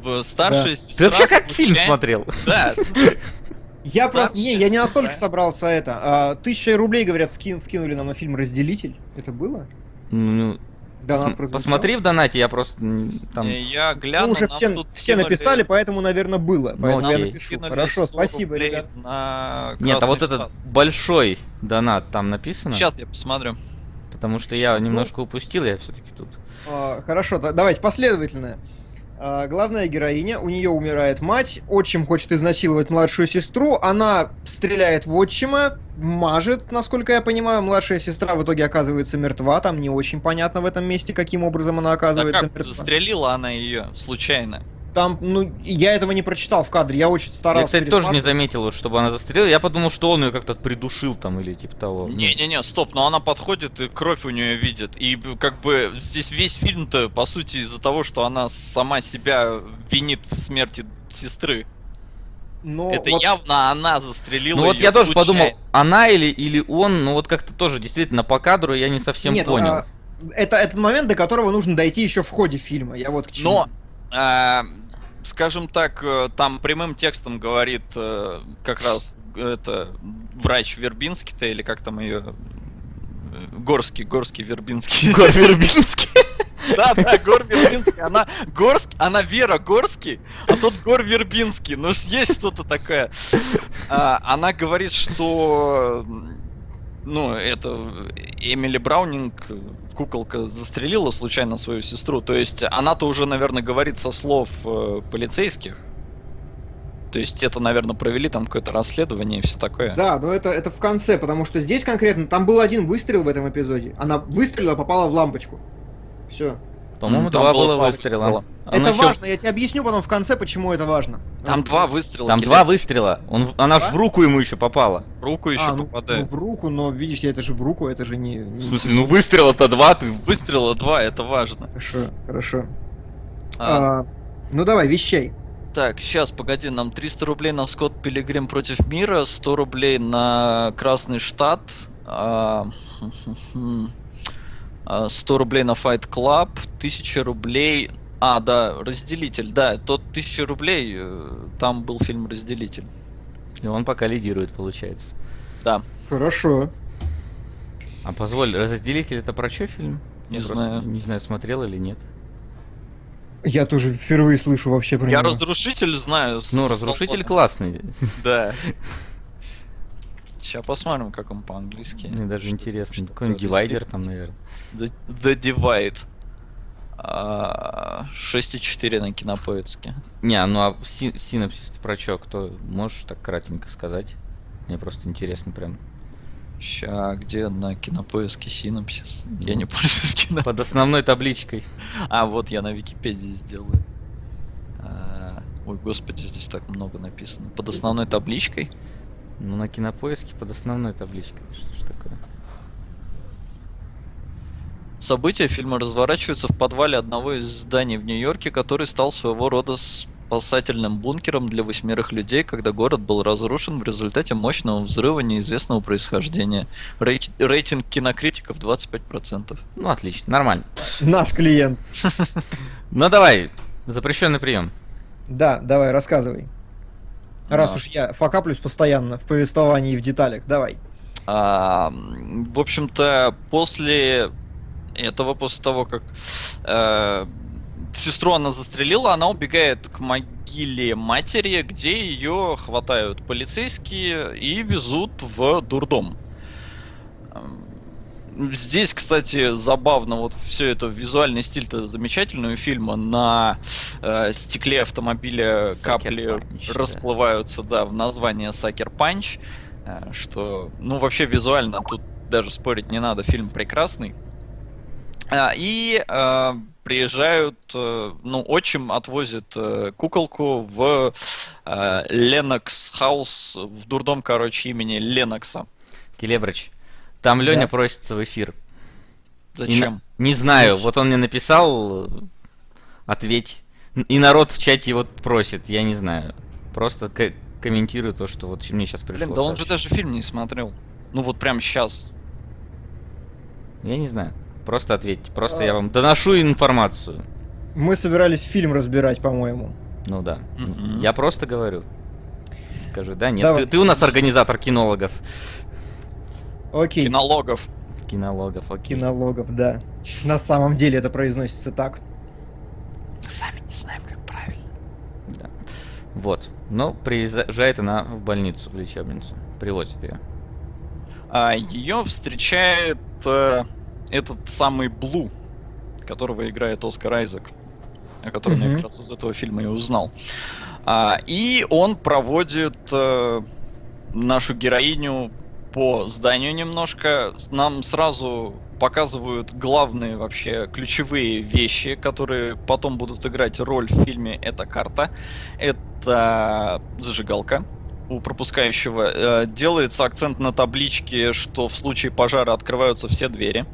В- Старшая Да. Ты сестра вообще как фильм случайно- смотрел? Да, *laughs* Я просто... Не, я не настолько собрался это. А, Тысяча рублей, говорят, скин, вкинули нам на фильм «Разделитель». Это было? Ну, Донат прозвучал? посмотри в донате, я просто там... я Ну, гляну. уже нам все, тут все скинули- написали, поэтому, наверное, было. Ну, Поэтому я напишу. Хорошо, 100 спасибо, ребят. на Нет, а вот красный этот большой донат там написано? Сейчас я посмотрю. Потому что я ну. немножко упустил, я все-таки тут. А, хорошо, да- давайте последовательно. А, главная героиня, у нее умирает мать, отчим хочет изнасиловать младшую сестру, она стреляет в отчима, мажет, насколько я понимаю, младшая сестра в итоге оказывается мертва, там не очень понятно в этом месте, каким образом она Да оказывается как, мертва. застрелила она ее случайно. Там, ну, я этого не прочитал в кадре, я очень старался я, кстати, тоже не заметил, вот, чтобы она застрелила. Я подумал, что он ее как-то придушил там или типа того. Не-не-не, стоп, но она подходит и кровь у нее видит. И как бы здесь весь фильм-то, по сути, из-за того, что она сама себя винит в смерти сестры. Но Это вот явно она застрелила Ну вот я тоже подумал, она или, или он, ну вот как-то тоже действительно по кадру я не совсем Нет, понял. а, это этот момент, до которого нужно дойти еще в ходе фильма. Я вот к чему. Но, а, скажем так, э, там прямым текстом говорит э, как раз это врач Вербинский-то, или как там ее... Горский, Горский, Вербинский. *laughs* Гор Вербинский. *laughs* Да, да, Гор Вербинский. Она Горск, она Вера Горский, а тут Гор Вербинский. Ну, есть что-то такое. А, она говорит, что ну, это Эмили Браунинг, куколка, застрелила случайно свою сестру. То есть она-то уже, наверное, говорит со слов э, полицейских. То есть это, наверное, провели там какое-то расследование и все такое. Да, но это, это в конце, потому что здесь конкретно, там был один выстрел в этом эпизоде. Она выстрелила, попала в лампочку. Все. По-моему, два было выстрела. выстрела. Она это ещё- важно, я тебе объясню потом в конце, почему это важно. Там А, два выстрела. Там два выстрела. Он, она ж Два? в руку ему еще попала. В руку еще а, ну, попадает. ну, в руку, но видишь, это же в руку, это же не... В смысле, ну выстрела-то два, ты... Выстрела два, это важно. Хорошо, хорошо. А, А, ну давай, вещей. Так, сейчас, погоди, нам 300 рублей на Скотт Пилигрим против мира, 100 рублей на Красный Штат, а, а, *laughs* 100 рублей на Fight Club, 1000 рублей... А, да, Разделитель, да, тот 1000 рублей, э, там был фильм Разделитель. И он пока лидирует, получается. Да, Хорошо. А позволь, разделитель это про что фильм? Не Я просто знаю. Не знаю, смотрел или нет. Я тоже впервые слышу вообще про я него. Разрушитель знаю. Ну, разрушитель классный. Да. *laughs* Сейчас посмотрим, как он по-английски. Мне даже Что- интересно. что Какой-нибудь дивайдер там, наверное. The, The Divide. А, 6,4 на кинопоиске. Не, ну а си- синопсис про что? Кто? Можешь так кратенько сказать? Мне просто интересно прям. Ща, где на кинопоиске синопсис? Я Ну. не пользуюсь кино. Под основной табличкой. А, вот я на Википедии сделаю. А, Ой, господи, здесь так много написано. Под основной табличкой. Ну, на кинопоиске под основной табличкой. Что ж такое? События фильма разворачиваются в подвале одного из зданий в Нью-Йорке, который стал своего рода спасательным бункером для восьмерых людей, когда город был разрушен в результате мощного взрыва неизвестного происхождения. Рейти- Рейтинг кинокритиков 25%. Ну, отлично, нормально. *laughs* Наш клиент. *laughs* Ну, давай, запрещенный прием. Да, давай, рассказывай. Раз уж я факаплюсь постоянно в повествовании и в деталях, давай. А, в общем-то, после этого, после того, как э, сестру она застрелила, она убегает к могиле матери, где ее хватают полицейские и везут в дурдом. Здесь, кстати, забавно, вот все это визуальный стиль-то замечательный у фильма. На э, стекле автомобиля Sucker капли да. расплываются, да, в название Сакер Панч. Э, Что, ну, вообще визуально тут даже спорить не надо, фильм прекрасный. А, И э, приезжают, э, ну, отчим отвозит э, куколку в э, Ленокс Хаус, в дурдом, короче, имени Ленокса. Келебрыч, там Леня Да. просится в эфир. И на- Зачем? Не знаю, вот он мне написал, ответь. И народ в чате его просит, я не знаю. Просто к- комментирую то, что вот мне сейчас пришло. Блин, да он же сообщение. даже фильм не смотрел. Ну вот прям сейчас. Я не знаю. Просто ответьте. Просто я вам доношу информацию. Мы собирались фильм разбирать, по-моему. Ну да. Мгм. Я просто говорю. Скажи, да, нет. Давай. Ты, ты у нас организатор кинологов. Окей. Кинологов. Кинологов, окей. Кинологов, да. На самом деле это произносится так. Сами не знаем, как правильно. Вот. Но приезжает она в больницу, в лечебницу. Привозит ее. А ее встречает э, этот самый Блу, которого играет Оскар Айзек, о котором я Мгм. как раз из этого фильма и узнал. А, и он проводит э, нашу героиню по зданию немножко. Нам сразу показывают главные вообще ключевые вещи, которые потом будут играть роль в фильме. Это карта, это зажигалка у пропускающего. Э, делается акцент на табличке, что в случае пожара открываются все двери.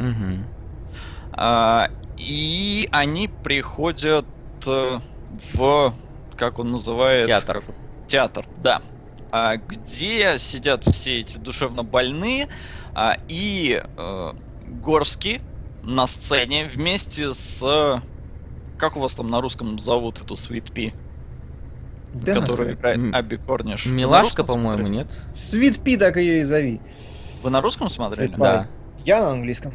А, и они приходят э, в, как он называет? Театр. Театр, да. А, где сидят все эти душевно больные, а, и э, Горский на сцене вместе с... Как у вас там на русском зовут эту Sweet Pea, Да которую играет М- Абби Корниш? Милашка, по-моему, нет? Свит Пи, так ее и зови. Вы на русском смотрели? Sweet. Да. Я на английском.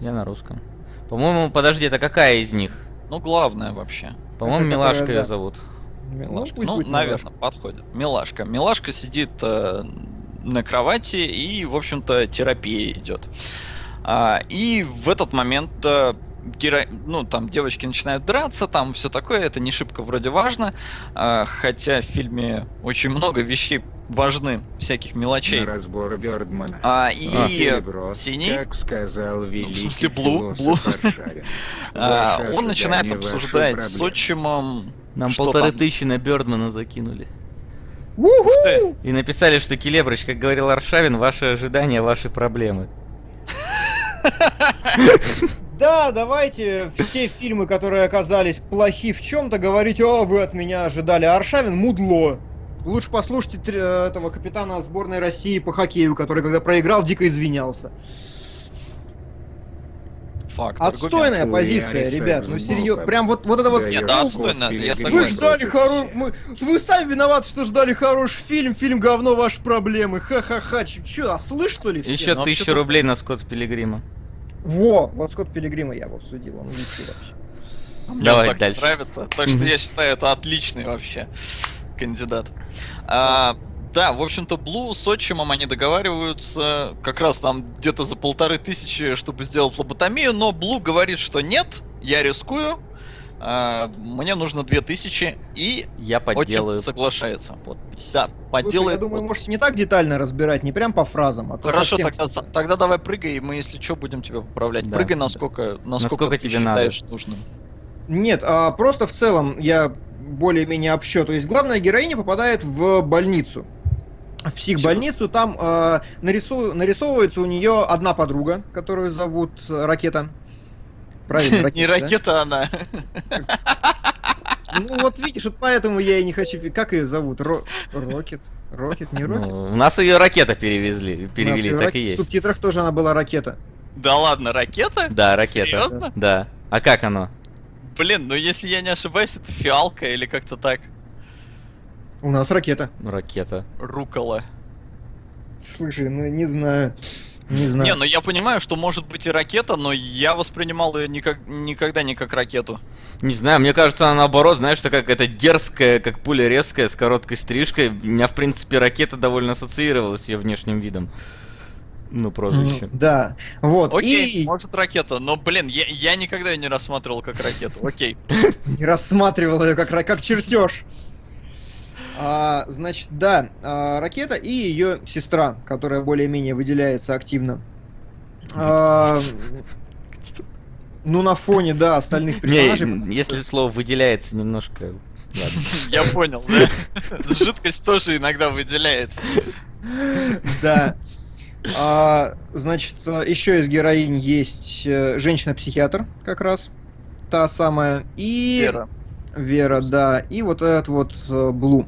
Я на русском. По-моему, подожди, это какая из них? Ну, главное вообще. По-моему, Милашка ее да. зовут. Милашка. ну, будет наверное, Милашка. подходит. Милашка. Милашка сидит э, на кровати и, в общем-то, терапия идет. А, и в этот момент э, геро- ну, там девочки начинают драться, там все такое, это не шибко вроде важно, а, хотя в фильме очень много вещей важны, всяких мелочей. На разбор Бёрдмана. А, и Переброс, синий? как сказал великий смысле, Блу? Аршавин. *laughs* а, он начинает обсуждать с отчимом Нам что полторы там? тысячи на Бёрдмана закинули. И написали, что Келебрыч, как говорил Аршавин, ваши ожидания, ваши проблемы. *laughs* Да, давайте все фильмы, которые оказались плохи в чем-то, говорить, о, вы от меня ожидали. А Аршавин мудло. Лучше послушайте этого капитана сборной России по хоккею, который, когда проиграл, дико извинялся. факт. Отстойная аргумент. позиция, Хуярится ребят. Ну серьезно, прям вот, вот это вот. Да Нет, да, купил я согласен. Вы ждали хороший... всех. Вы сами виноваты, что ждали хороший фильм. Фильм говно, ваши проблемы. Ха-ха-ха. Ч- Чё, ослы, что ли, все? Еще ну, тысячу рублей на Скотт Пилигрима. Во, вот Скотт Пилигрима я бы обсудил. Он лучший вообще. Мне Давай так дальше. нравится. Так что я считаю, это отличный вообще кандидат. А, да, в общем-то, Блу с отчимом они договариваются как раз там где-то за полторы тысячи, чтобы сделать лоботомию, но Блу говорит, что нет, я рискую, а, мне нужно две тысячи, и Я отчим подделаю соглашается. подпись. Да, Слушай, подделает. я думаю, подпись. может не так детально разбирать, не прям по фразам, а то Хорошо, тогда, тогда давай прыгай, и мы, если что, будем тебя поправлять. Да, Прыгай да. насколько, насколько, Насколько ты тебе надо. считаешь нужным. Нет, а просто в целом я более-менее общо. То есть главная героиня попадает в больницу. В психбольницу там э, нарису- нарисовывается у нее одна подруга, которую зовут э, Ракета. Правильно, *laughs* Ракета. Не ракета она. Ну вот видишь, вот поэтому я и не хочу... Как ее зовут? Ро... Рокет? Рокет? Не Рокет? Ну, у нас ее ракета перевезли, перевели, так и В есть. субтитрах тоже она была Ракета. Да ладно, ракета? Да, ракета. Серьезно? Да. А как оно? Блин, ну если я не ошибаюсь, это фиалка или как-то так. У нас Ракета. Ну, Ракета. Рукола. Слушай, ну не знаю. Не знаю. Не, ну я понимаю, что может быть и ракета, но я воспринимал ее никак, никогда не как ракету. Не знаю, мне кажется, она наоборот, знаешь, такая какая-то дерзкая, как пуля резкая, с короткой стрижкой. У меня, в принципе, ракета довольно ассоциировалась с ее внешним видом. Ну, прозвище. М, Да. Вот. Окей, И может ракета, но, блин, я, я никогда ее не рассматривал как ракету. Окей. не рассматривал ее как, как чертеж. А, значит, да, а, ракета и ее сестра, которая более-менее выделяется активно. А, ну, на фоне, да, остальных персонажей. Не, если слово выделяется немножко... Ладно. Я понял, да? Жидкость тоже иногда выделяется. Да. А, значит, еще из героинь есть э, женщина-психиатр, как раз. Та самая. И... Вера. Вера, да. И вот этот вот э, Блу.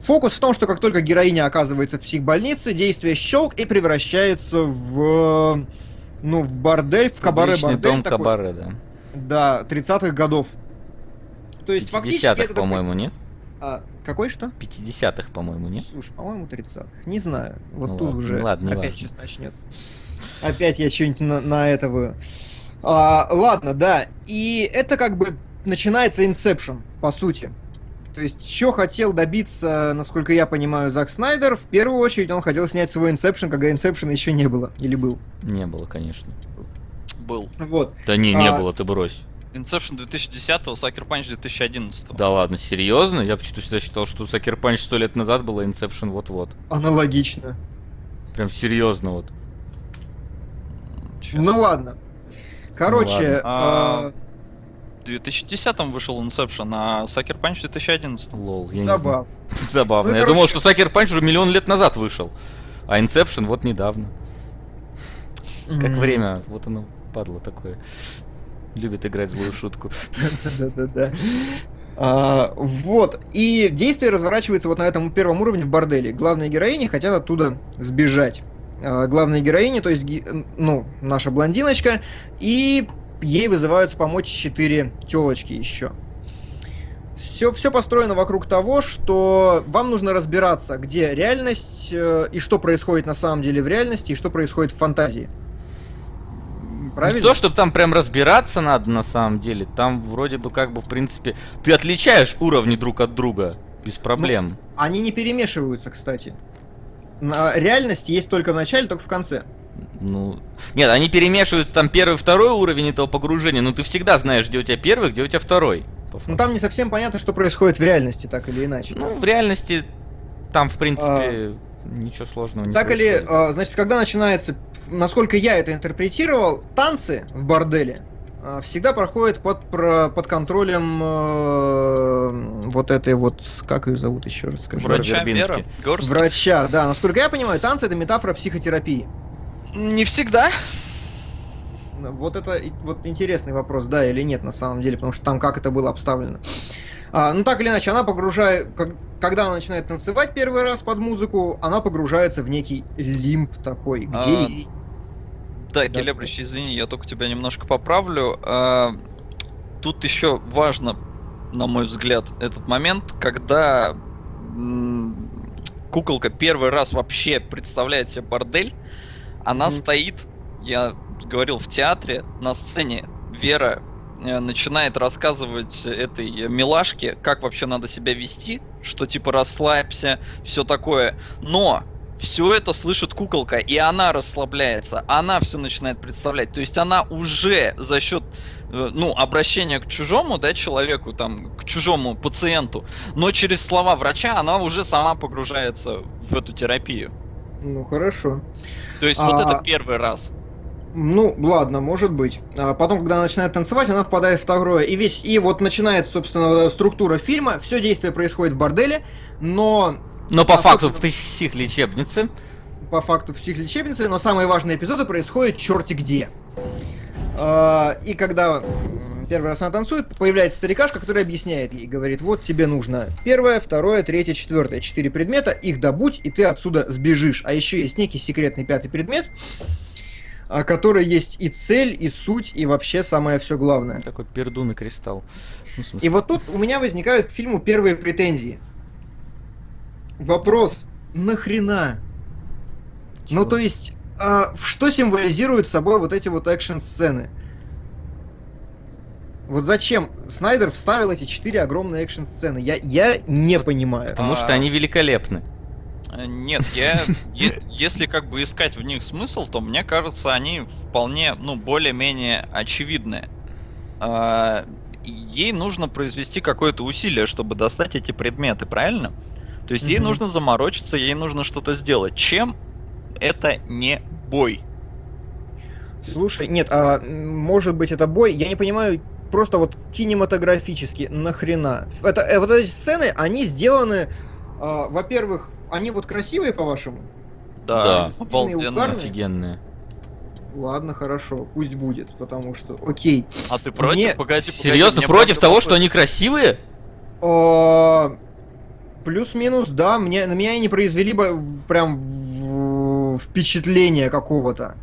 Фокус в том, что как только героиня оказывается в психбольнице, действие щелк и превращается в Ну, в бордель, в кабаре Публичный бордель дом такой. Кабаре, да. Да, 30-х годов. То есть фактически 50-х, это такой- по-моему, нет? А, какой что? 50-х, по-моему, нет? Слушай, по-моему, 30-х. Не знаю. Вот Ну тут ладно, уже ну ладно, опять важно. сейчас начнется. Опять я что-нибудь на, на этого. А, ладно, да. И это как бы начинается Inception, по сути. То есть, что хотел добиться, насколько я понимаю, Зак Снайдер, в первую очередь он хотел снять свой Inception, когда Inception еще не было. Или был. Не было, конечно. Был. Вот. Да не, не А- было, ты брось. Inception 2010-го, Sucker Punch 2011 Да ладно, серьезно? Я почему-то всегда считал, что Sucker Punch сто лет назад было, Inception вот-вот. Аналогично. Прям серьезно вот. Ну ладно. Короче, ладно. а, В 2010-м вышел Inception, а Sucker Punch в 2011 Лол, я не знаю. забав. *laughs* Забавно. Ну, я короче- думал, что Sucker Punch уже миллион лет назад вышел. А Inception вот недавно. Как время, вот оно падло такое. Любит играть злую шутку. Да-да-да. А, вот. И действие разворачивается вот на этом первом уровне в борделе. Главные героини хотят оттуда сбежать. А, главные героини, то есть, ну, наша блондиночка, и ей вызываются помочь четыре телочки еще. Все, все построено вокруг того, что вам нужно разбираться, где реальность э, и что происходит на самом деле в реальности и что происходит в фантазии. Правильно? Не то, чтобы там прям разбираться надо на самом деле. Там вроде бы как бы, в принципе, ты отличаешь уровни друг от друга без проблем. Они не перемешиваются, кстати. На реальности есть только в начале, только в конце. Ну, нет, они перемешиваются там первый, второй уровень этого погружения, но ты всегда знаешь, где у тебя первый, где у тебя второй. факту. там не совсем понятно, что происходит в реальности, так или иначе. Ну, в реальности там, в принципе, ничего сложного не так или, происходит. а, значит, когда начинается, насколько я это интерпретировал, танцы в борделе а, всегда проходят под, про- под контролем э, вот этой вот, как ее зовут еще раз скажи? Вра- Врача. Вера. Врача, да. Насколько я понимаю, танцы это метафора психотерапии. Не всегда. Вот это вот интересный вопрос, да или нет, на самом деле, потому что там как это было обставлено. А, ну, так или иначе, она погружает, когда она начинает танцевать первый раз под музыку, она погружается в некий лимб такой, где А, ей- Да, Да. Келебрич, извини, я только тебя немножко поправлю. А, Тут еще важно, на мой взгляд, этот момент, когда куколка первый раз вообще представляет себе бордель, она Мгм. стоит, я говорил, в театре, на сцене Вера начинает рассказывать этой милашке, как вообще надо себя вести, что типа расслабься, все такое. Но все это слышит куколка, и она расслабляется, она все начинает представлять. То есть она уже за счет э, ну, обращения к чужому, да, человеку, там, к чужому пациенту, но через слова врача она уже сама погружается в эту терапию. Ну, хорошо. То есть вот А- это первый раз. Ну, ладно, может быть. А потом, когда она начинает танцевать, она впадает в второе. И весь, и вот начинается, собственно, структура фильма. Все действие происходит в борделе, но Но по факту в психлечебнице. по факту в психлечебнице, но самые важные эпизоды происходят черти где. А, И когда первый раз она танцует, появляется старикашка, который объясняет ей, говорит, вот тебе нужно первое, второе, третье, четвертое, четыре предмета, их добудь, и ты отсюда сбежишь. А еще есть некий секретный пятый предмет, а, который есть и цель, и суть, и вообще самое все главное. Такой пердун и кристалл. Ну, И вот тут у меня возникают к фильму первые претензии. Вопрос, нахрена? Ну, чего? то есть, а, что символизируют собой вот эти вот экшн-сцены? Вот зачем Снайдер вставил эти четыре огромные экшн-сцены? Я, я не понимаю. Потому что А. они великолепны. Э, Нет, я, если как бы искать в них смысл, то мне кажется, они вполне, ну, более-менее очевидные. А, Ей нужно произвести какое-то усилие, чтобы достать эти предметы, правильно? То есть ей нужно заморочиться, ей нужно что-то сделать. Чем это не бой? Слушай, нет, а может быть это бой? Я не понимаю, просто вот кинематографически, нахрена? Это, э, вот эти сцены, они сделаны, а, во-первых, они вот красивые, по-вашему? Да. угарные. Офигенные. Ладно, хорошо, пусть будет, потому что, окей. А ты против? Мне- Погоди, погоди, Серьезно, мне против того, что они красивые? А, Плюс-минус, да, мне, на меня и не произвели бы прям впечатление какого-то.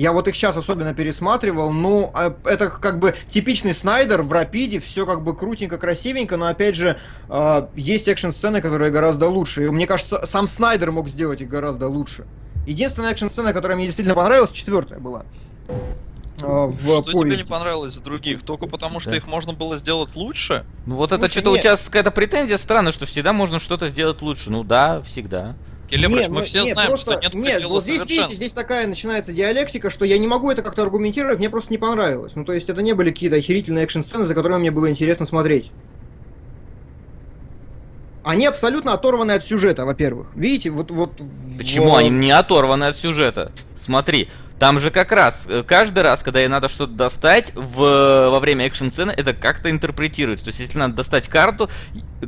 Я вот их сейчас особенно пересматривал. Ну, а, это как бы типичный Снайдер в Рапиде, все как бы крутенько, красивенько, но опять же, э, есть экшн-сцены, которые гораздо лучше. И мне кажется, сам Снайдер мог сделать их гораздо лучше. Единственная экшн-сцена, которая мне действительно понравилась, четвертая была. А, в что поезде. тебе не понравилось в других? Только потому, что да. их можно было сделать лучше? Ну вот Слушай, это что-то у тебя какая-то претензия странная, что всегда можно что-то сделать лучше. Ну да, всегда. Келебрыч, мы ну, все нет, знаем, просто, что нет Нет, вот здесь, видите, здесь такая начинается диалектика, что я не могу это как-то аргументировать, мне просто не понравилось. Ну, то есть это не были какие-то охерительные экшн-сцены, за которыми мне было интересно смотреть. Они абсолютно оторваны от сюжета, во-первых. Видите, вот... вот Почему? В... Они не оторваны от сюжета. Смотри, там же как раз, э, каждый раз, когда ей надо что-то достать в, во время экшн-сцены, это как-то интерпретируется. То есть, если надо достать карту,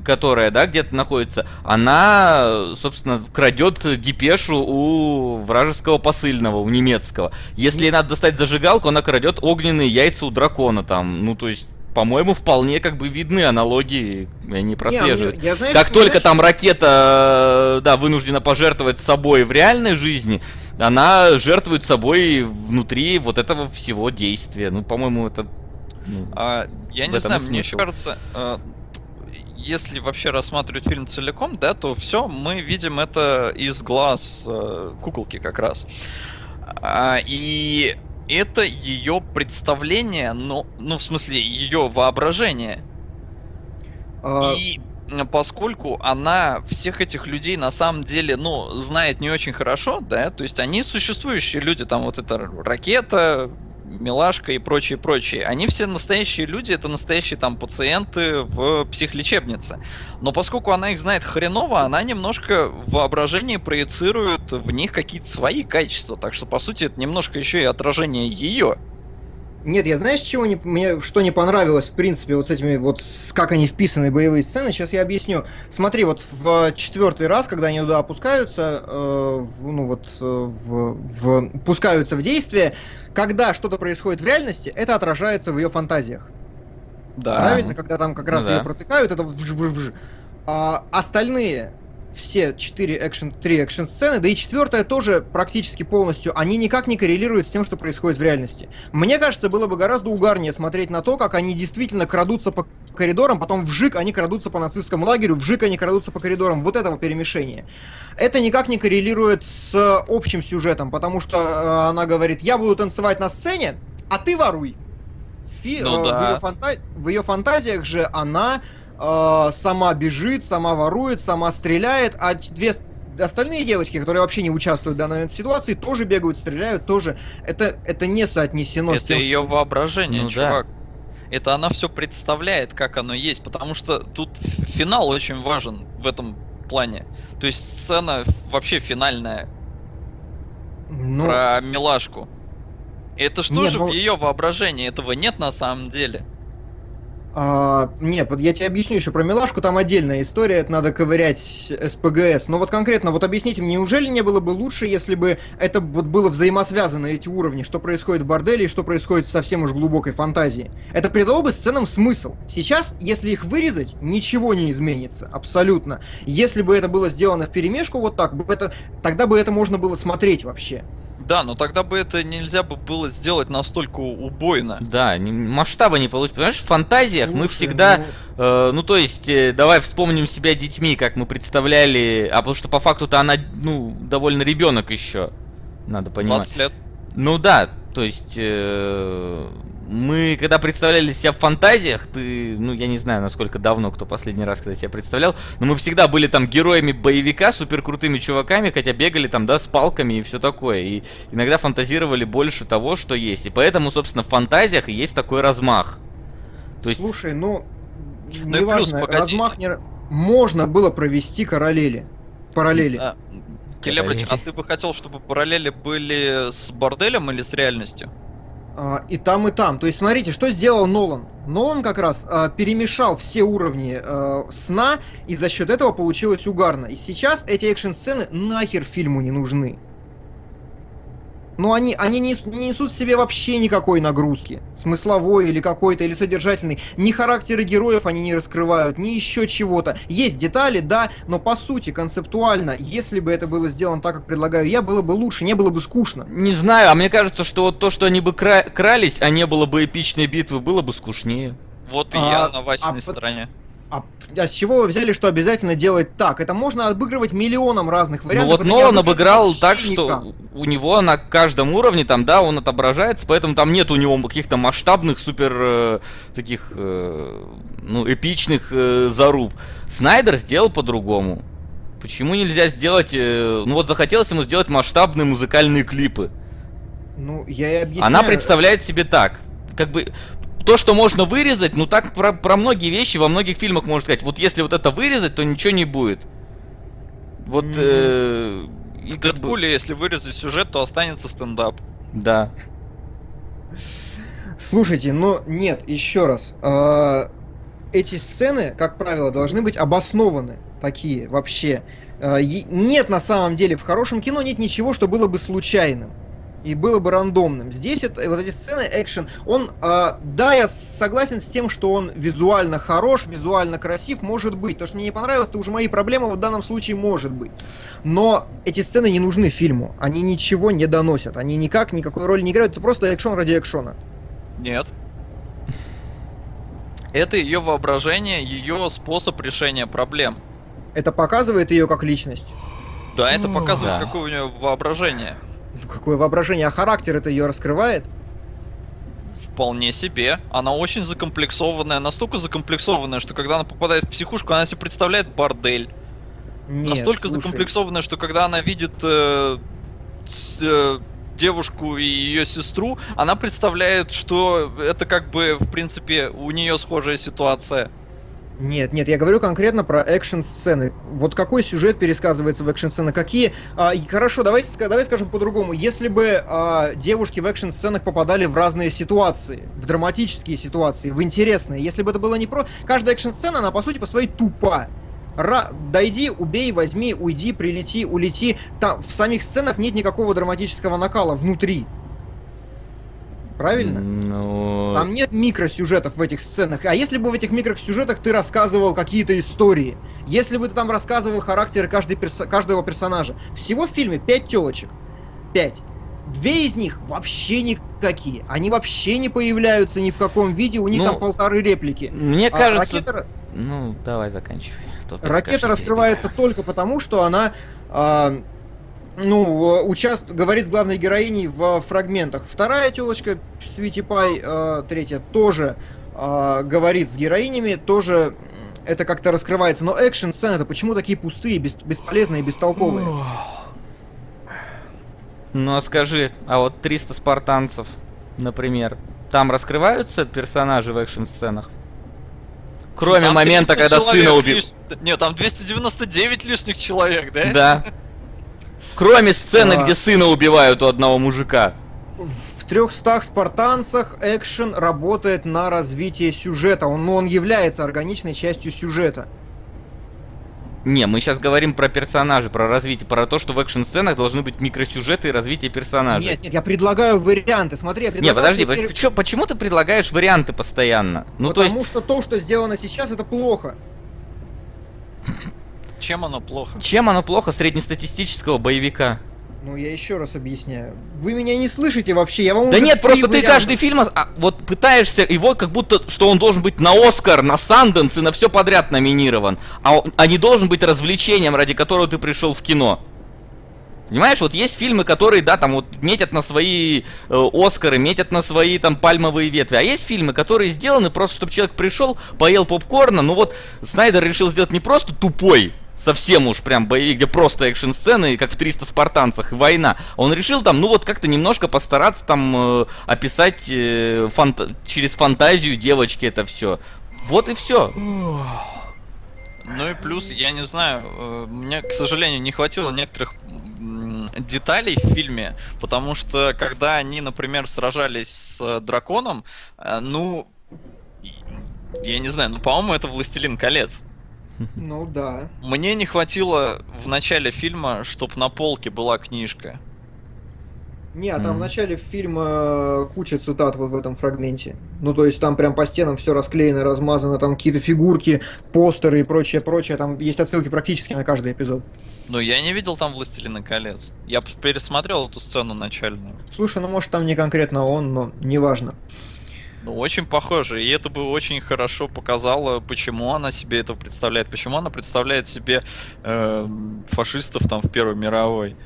которая, да, где-то находится, она, собственно, крадет депешу у вражеского посыльного, у немецкого. Если ей надо достать зажигалку, она крадет огненные яйца у дракона там. Ну, то есть, по-моему, вполне как бы видны аналогии, они прослеживают. Не, я, знаешь, как только знаешь... там ракета, да, вынуждена пожертвовать собой в реальной жизни, она жертвует собой внутри вот этого всего действия. Ну, по-моему, это... Ну, а, я не знаю, мне кажется, э, если вообще рассматривать фильм целиком, да, то все мы видим это из глаз э, куколки как раз. А, и это ее представление, ну, ну, в смысле, ее воображение. А... И поскольку она всех этих людей на самом деле, ну, знает не очень хорошо, да, то есть они существующие люди, там вот эта ракета, Милашка и прочие, прочие. Они все настоящие люди, это настоящие там пациенты в психлечебнице. Но поскольку она их знает хреново, она немножко в воображении проецирует в них какие-то свои качества. Так что, по сути, это немножко еще и отражение ее. Нет, я знаешь, чего не, мне что не понравилось, в принципе, вот с этими, вот как они вписаны, боевые сцены, сейчас я объясню. Смотри, вот в четвертый раз, когда они туда опускаются, э, в, ну вот, э, в, в, пускаются в действие, когда что-то происходит в реальности, это отражается в ее фантазиях. Да. Правильно, когда там как раз ну, ее да. протыкают, это вж -вж -вж. А остальные все четыре экшен, три экшн сцены, да и четвертая тоже практически полностью, они никак не коррелируют с тем, что происходит в реальности. Мне кажется, было бы гораздо угарнее смотреть на то, как они действительно крадутся по коридорам, потом вжик они крадутся по нацистскому лагерю, вжик они крадутся по коридорам. Вот этого перемешения. Это никак не коррелирует с общим сюжетом, потому что э, она говорит, я буду танцевать на сцене, а ты воруй. Фи, ну, э, да. в, ее фанта... в ее фантазиях же она э, сама бежит, сама ворует, сама стреляет, а две остальные девочки, которые вообще не участвуют в данной ситуации, тоже бегают, стреляют, тоже. Это, это не соотнесено это с тем, ее что... воображение, ну, чувак. Да. Это она все представляет, как оно есть, потому что тут финал очень важен в этом плане. То есть сцена вообще финальная ну... про милашку. Это что же ну... в ее воображении? Этого нет на самом деле. А, нет, я тебе объясню еще про милашку, там отдельная история, это надо ковырять СПГС. Но вот конкретно, вот объясните мне, неужели не было бы лучше, если бы это вот было взаимосвязано, эти уровни, что происходит в борделе и что происходит в совсем уж глубокой фантазии? Это придало бы сценам смысл. Сейчас, если их вырезать, ничего не изменится, абсолютно. Если бы это было сделано в перемешку вот так, это, тогда бы это можно было смотреть вообще. Да, но тогда бы это нельзя бы было сделать настолько убойно. Да, не, масштаба не получится. Понимаешь, в фантазиях Слушай, мы всегда... Ну... Э, ну, то есть, э, давай вспомним себя детьми, как мы представляли... А потому что по факту-то она, ну, довольно ребенок еще. Надо понимать. 20 лет. Ну да, то есть... Э, мы, когда представляли себя в фантазиях, ты, ну, я не знаю, насколько давно, кто последний раз, когда себя представлял, но мы всегда были там героями боевика, супер крутыми чуваками, хотя бегали там, да, с палками и все такое. И иногда фантазировали больше того, что есть. И поэтому, собственно, в фантазиях и есть такой размах. То есть... Слушай, ну, ну неважно, плюс, размах не... Можно было провести параллели. Параллели. А, Келебрич, а ты бы хотел, чтобы параллели были с борделем или с реальностью? А, и там, и там. То есть, смотрите, что сделал Нолан. Нолан как раз а, перемешал все уровни а, сна, и за счет этого получилось угарно. И сейчас эти экшн-сцены нахер фильму не нужны. Но они, они не, не несут в себе вообще никакой нагрузки. Смысловой или какой-то, или содержательный. Ни характеры героев они не раскрывают, ни еще чего-то. Есть детали, да, но по сути, концептуально, если бы это было сделано так, как предлагаю я, было бы лучше, не было бы скучно. Не знаю, а мне кажется, что вот то, что они бы кра- крались, а не было бы эпичной битвы, было бы скучнее. Вот и А- я на а стороне. А, а с чего вы взяли, что обязательно делать так? Это можно обыгрывать миллионом разных Ну вариантов. вот это не Нолан обыграл так, что у него на каждом уровне там, да, он отображается, поэтому там нет у него каких-то масштабных супер э, таких, э, ну, эпичных э, заруб. Снайдер сделал по-другому. Почему нельзя сделать, э, ну вот захотелось ему сделать масштабные музыкальные клипы. Ну, я и объясняю. Она представляет себе так, как бы то, что можно вырезать, ну так про, про многие вещи во многих фильмах можно сказать. Вот если вот это вырезать, то ничего не будет. Вот. Мгм. э, и В как бы- Дэдпуле, если вырезать сюжет, то останется стендап. Да. Слушайте, но нет, еще раз. э, эти сцены, как правило, должны быть обоснованы. Такие вообще. Э, нет на самом деле в хорошем кино нет ничего, что было бы случайным. И было бы рандомным. Здесь это, вот эти сцены, экшен, он, э, да, я согласен с тем, что он визуально хорош, визуально красив, может быть. То, что мне не понравилось, это уже мои проблемы в данном случае может быть. Но эти сцены не нужны фильму. Они ничего не доносят. Они никак, никакой роли не играют. Это просто экшон ради экшона. Нет. Это ее воображение, ее способ решения проблем. Это показывает ее как личность. Да, это показывает, Да. какое у нее воображение. Какое воображение, а характер это ее раскрывает? Вполне себе. Она очень закомплексованная, настолько закомплексованная, что когда она попадает в психушку, она себе представляет бордель. Нет, настолько слушай. закомплексованная, что когда она видит э, с- э, девушку и ее сестру, она представляет, что это как бы, в принципе, у нее схожая ситуация. Нет, нет, я говорю конкретно про экшн-сцены. Вот какой сюжет пересказывается в экшн-сценах? Какие... а, и хорошо, давайте, ска- давай скажем по-другому. Если бы а, девушки в экшн-сценах попадали в разные ситуации, в драматические ситуации, в интересные, если бы это было не про... Каждая экшн-сцена, она по сути по своей тупа. Ра... Дойди, убей, возьми, уйди, прилети, улети. Там в самих сценах нет никакого драматического накала внутри. Правильно? Ну. Там нет микросюжетов в этих сценах. А если бы в этих микросюжетах ты рассказывал какие-то истории? Если бы ты там рассказывал характеры каждой перso- каждого персонажа? Всего в фильме пять телочек. Пять. Две из них вообще никакие. Они вообще не появляются ни в каком виде, у них Ну, там полторы реплики. Мне А кажется. ракета, Ну, давай заканчивай. а ракета раскрывается только потому, что она а, ну, э, участ... говорит с главной героиней в фрагментах. Вторая телочка, Свити Пай, э, третья, тоже э, говорит с героинями, тоже это как-то раскрывается. Но экшн-сцены-то почему такие пустые, бес- бесполезные, бестолковые? Ну а скажи, а вот 300 спартанцев, например, там раскрываются персонажи в экшн-сценах? Кроме Там момента, 300 когда человек сына убил. лиш- Нет, там 299 лишних человек, да? Да. Кроме сцены, А. где сына убивают у одного мужика. В 300 спартанцах экшен работает на развитие сюжета. Он, ну, он является органичной частью сюжета. Не, мы сейчас говорим про персонажей, про развитие, про то, что в экшн-сценах должны быть микросюжеты и развитие персонажей. Нет, нет, я предлагаю варианты. Смотри, я Не, предлагаю... подожди, тебе- почему, почему ты предлагаешь варианты постоянно? Ну, то есть, Потому что то, что сделано сейчас, это плохо. Чем оно плохо? чем оно плохо среднестатистического боевика? Ну, я еще раз объясняю. Вы меня не слышите вообще, я вам Да нет, просто ты варианта. каждый фильм а, вот пытаешься его как будто, что он должен быть на Оскар, на Санденс и на все подряд номинирован, а, он- а не должен быть развлечением, ради которого ты пришел в кино. Понимаешь, вот есть фильмы, которые, да, там вот метят на свои э, Оскары, метят на свои там пальмовые ветви. А есть фильмы, которые сделаны просто, чтобы человек пришел, поел попкорна. Ну вот Снайдер решил сделать не просто тупой, совсем уж прям боевик, где просто экшн-сцены, как в 300 спартанцах, и война. Он решил там, ну вот как-то немножко постараться там э, описать э, фанта- через фантазию девочки это все. Вот и все. Ну и плюс, я не знаю, э, мне, к сожалению, не хватило некоторых деталей в фильме, потому что когда они, например, сражались с э, драконом, э, ну, я не знаю, ну, по-моему, это «Властелин колец». *laughs* Ну да. Мне не хватило в начале фильма, чтобы на полке была книжка. Не, а там Мгм. в начале фильма куча цитат вот в этом фрагменте. Ну, то есть там прям по стенам все расклеено, размазано, там какие-то фигурки, постеры и прочее, прочее. Там есть отсылки практически на каждый эпизод. Но я не видел там «Властелина колец». Я пересмотрел эту сцену начальную. Слушай, ну может там не конкретно он, но неважно. Ну, очень похоже. И это бы очень хорошо показало, почему она себе это представляет. Почему она представляет себе э, фашистов там в Первой мировой.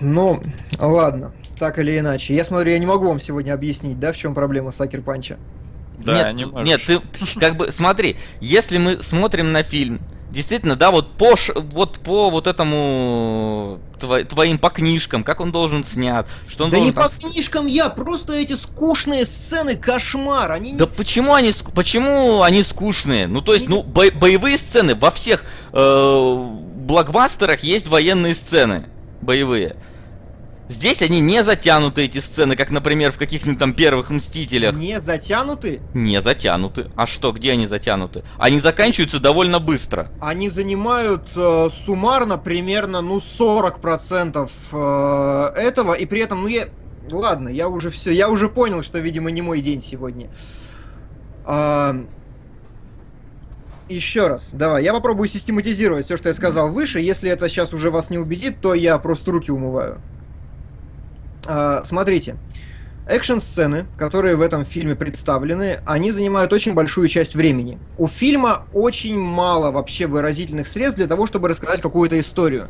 Ну, ладно, так или иначе. Я смотрю, я не могу вам сегодня объяснить, да, в чем проблема Сакер Панча. Да, нет, не можешь. нет, ты как бы смотри, если мы смотрим на фильм, действительно, да, вот по вот по вот этому тво- твоим по книжкам, как он должен снят, что он да не должен по там книжкам я, просто эти скучные сцены, кошмар. Они не- Да почему они почему они скучные? Ну то есть, ну бо- боевые сцены во всех э, блокбастерах есть военные сцены боевые. Здесь они не затянуты эти сцены, как, например, в каких-нибудь там первых мстителях. не затянуты. Не затянуты. А что, где они затянуты? Они заканчиваются довольно быстро. Они занимают э, суммарно примерно, ну, 40% э, этого, и при этом, ну, я... Ладно, я уже все, я уже понял, что, видимо, не мой день сегодня. А, Еще раз, давай, я попробую систематизировать все, что я сказал выше. Если это сейчас уже вас не убедит, то я просто руки умываю. А, Смотрите, экшн-сцены, которые в этом фильме представлены, они занимают очень большую часть времени. У фильма очень мало вообще выразительных средств для того, чтобы рассказать какую-то историю.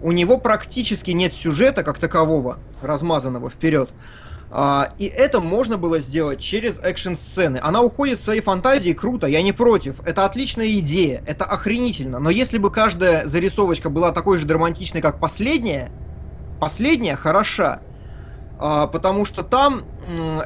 У него практически нет сюжета как такового, размазанного вперед. А, и это можно было сделать через экшн-сцены. Она уходит в своей фантазии, круто, я не против. Это отличная идея, это охренительно. Но если бы каждая зарисовочка была такой же драматичной, как последняя, последняя хороша. А, потому что там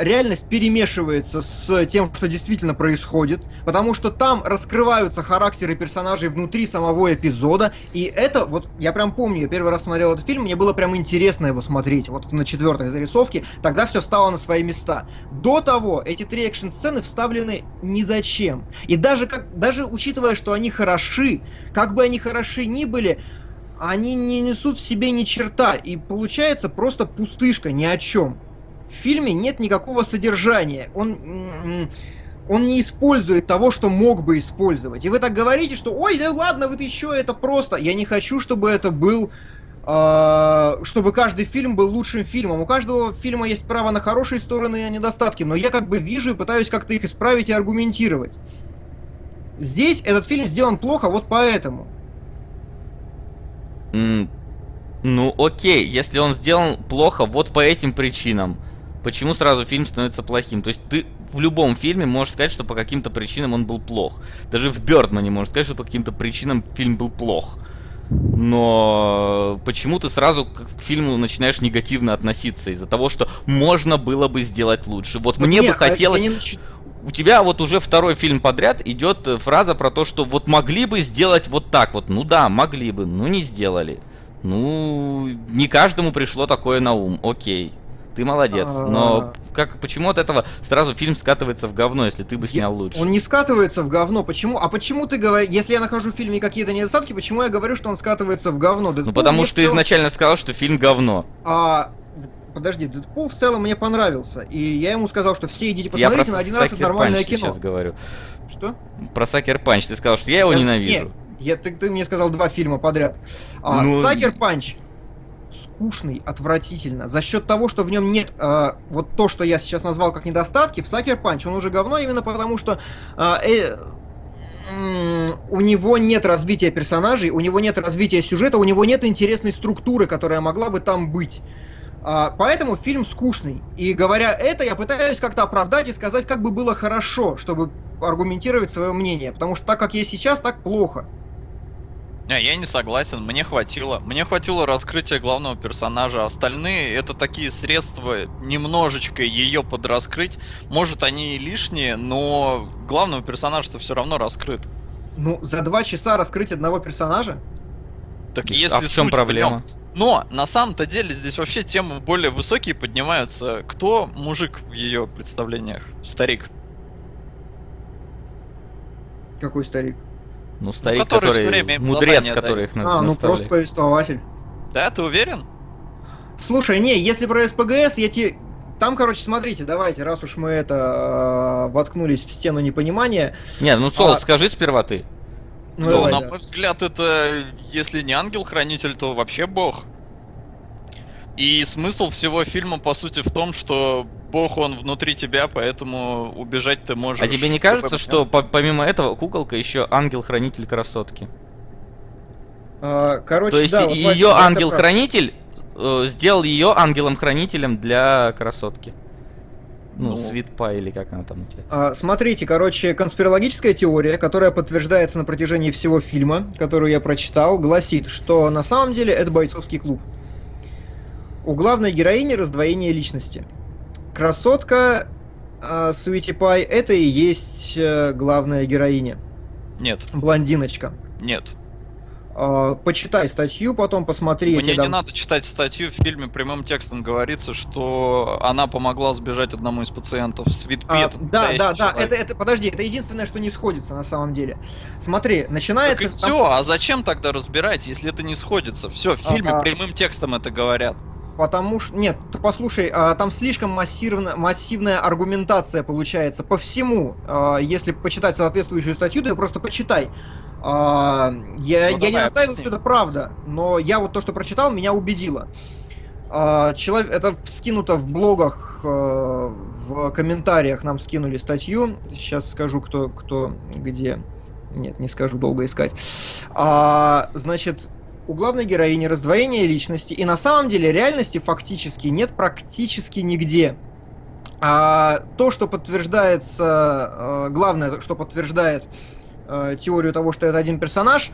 реальность перемешивается с тем, что действительно происходит, потому что там раскрываются характеры персонажей внутри самого эпизода, и это, вот, я прям помню, я первый раз смотрел этот фильм, мне было прям интересно его смотреть, вот на четвертой зарисовке, тогда все стало на свои места. До того эти три экшн-сцены вставлены ни зачем. И даже, как, даже учитывая, что они хороши, как бы они хороши ни были, они не несут в себе ни черта, и получается просто пустышка, ни о чем. В фильме нет никакого содержания, он, он не использует того, что мог бы использовать. И вы так говорите, что ой, да ладно, вот еще это просто. Я не хочу, чтобы это был а, чтобы каждый фильм был лучшим фильмом. У каждого фильма есть право на хорошие стороны и недостатки, но я как бы вижу и пытаюсь как-то их исправить и аргументировать. Здесь этот фильм сделан плохо вот поэтому. Ну окей, если он сделан плохо вот по этим причинам, почему сразу фильм становится плохим? То есть ты в любом фильме можешь сказать, что по каким-то причинам он был плох. Даже в Бёрдмане можешь сказать, что по каким-то причинам фильм был плох. Но почему ты сразу к фильму начинаешь негативно относиться из-за того, что можно было бы сделать лучше? Вот мне Не, бы а я хотелось... не нач- У тебя вот уже второй фильм подряд идет э, фраза про то, что вот могли бы сделать вот так вот. Ну да, могли бы, ну не сделали. Ну, не каждому пришло такое на ум. Окей. Ты молодец. Но как, почему от этого сразу фильм скатывается в говно, если ты бы Я- снял лучше? Он не скатывается в говно. Почему? А почему ты говоришь, если я нахожу в фильме какие-то недостатки, почему я говорю, что он скатывается в говно? Ну Дэдпул потому что ты изначально сказал, что фильм говно. А, подожди, Дэдпул в целом мне понравился. И я ему сказал, что все идите посмотрите на один раз, это нормальное кино. сейчас говорю. Что? Про Sucker Punch. Ты сказал, что я его Я- ненавижу. не, я, ты, ты мне сказал два фильма подряд. А, Ну, Sucker Punch скучный, отвратительно. За счет того, что в нем нет а, вот то, что я сейчас назвал как недостатки, в Sucker Punch он уже говно именно потому, что а, э, м, у него нет развития персонажей, у него нет развития сюжета, у него нет интересной структуры, которая могла бы там быть. А, поэтому фильм скучный. И говоря это, я пытаюсь как-то оправдать и сказать, как бы было хорошо, чтобы аргументировать свое мнение. Потому что так, как есть сейчас, так плохо. Не, я не согласен, мне хватило. Мне хватило раскрытия главного персонажа. Остальные это такие средства немножечко ее подраскрыть. Может, они и лишние, но главного персонажа-то все равно раскрыт. Ну, за два часа раскрыть одного персонажа? Так А если в чем суть проблема? нем- Но на самом-то деле здесь вообще темы более высокие поднимаются. Кто мужик в ее представлениях? Старик. Какой старик? Ну, старик, который всё который... время им Мудрец, который их на- А, ну просто повествователь. Да, ты уверен? Слушай, не, если про СПГС, я тебе... Там, короче, смотрите, давайте, раз уж мы это э, воткнулись в стену непонимания. Не, ну Сол, А. скажи сперва ты. Ну, Ну, на да. мой взгляд, это, если не ангел-хранитель, то вообще бог. И смысл всего фильма, по сути, в том, что бог, он внутри тебя, поэтому убежать ты можешь. А тебе не в кажется, что по- помимо этого куколка еще ангел-хранитель красотки? А, короче, То есть да, ее ангел-хранитель э, сделал ее ангелом-хранителем для красотки. Ну, Ну. Свитпа или как она там. А, Смотрите, короче, конспирологическая теория, которая подтверждается на протяжении всего фильма, которую я прочитал, гласит, что на самом деле это бойцовский клуб. У главной героини раздвоение личности. Красотка а, Суити Пай это и есть э, главная героиня. Нет, Блондиночка. нет. А, Почитай статью, потом посмотри. Мне не дам надо с- читать статью, в фильме прямым текстом говорится, что она помогла сбежать одному из пациентов. Свитпи А, это да, да, да, это, это, подожди, это единственное, что не сходится на самом деле. Смотри, Так начинается... и там- все, а зачем тогда разбирать, если это не сходится? Все, в фильме Ага. прямым текстом это говорят. Потому что... Нет, ты послушай, а, там слишком массивно, массивная аргументация получается по всему. А, Если почитать соответствующую статью, ты просто почитай. А, Я, Ну, я не настаиваю, что это правда, но я вот то, что прочитал, меня убедило. А, Человек, это скинуто в блогах, э, в комментариях нам скинули статью. Сейчас скажу, кто, кто, где. Нет, не скажу, долго искать. А, значит, у главной героини раздвоение личности, и на самом деле реальности фактически нет практически нигде. А то, что подтверждается, э, главное, что подтверждает э, теорию того, что это один персонаж,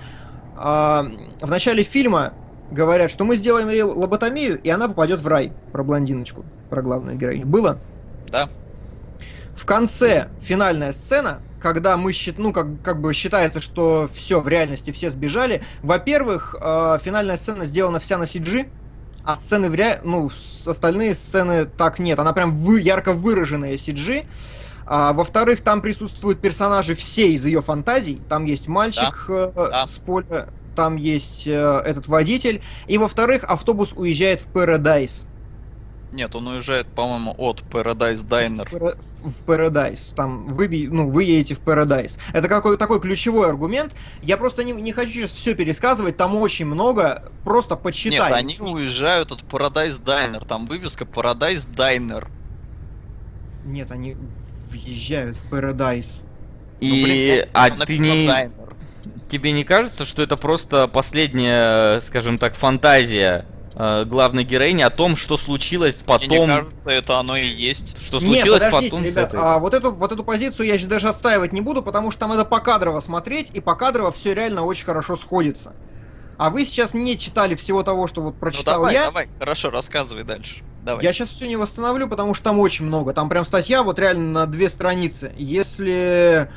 а, в начале фильма говорят, что мы сделаем ей лоботомию, и она попадет в рай. Про блондиночку, про главную героиню. Было? Да. В конце финальная сцена, когда мы счит, ну как, как бы считается, что все в реальности все сбежали. Во-первых, э, финальная сцена сделана вся на CG, а сцены в ре... ну остальные сцены так нет. Она прям вы... ярко выраженная CG. А, во-вторых, там присутствуют персонажи все из ее фантазий. Там есть мальчик э, Да. с поля, там есть э, этот водитель. И во-вторых, автобус уезжает в Paradise. Нет, он уезжает, по-моему, от Paradise Diner. В, Paradise. Там вы, ну, вы едете в Paradise. Это какой такой ключевой аргумент. Я просто не, не хочу сейчас все пересказывать, там очень много. Просто почитай. Нет, они уезжают от Paradise Diner. Там вывеска Paradise Diner. Нет, они въезжают в Paradise. И Ну, блин, а ты не тебе не кажется, что это просто последняя, скажем так, фантазия э, главной героини о том, что случилось Мне не потом, кажется, это оно и есть. что Не, случилось подождите, потом с ребят, этой. а вот эту, вот эту позицию я даже отстаивать не буду, потому что там надо покадрово смотреть, и покадрово все реально очень хорошо сходится. А вы сейчас не читали всего того, что вот Ну прочитал давай, я. давай, хорошо, рассказывай дальше. Давай. Я сейчас все не восстановлю, потому что там очень много. Там прям статья вот реально на две страницы. Если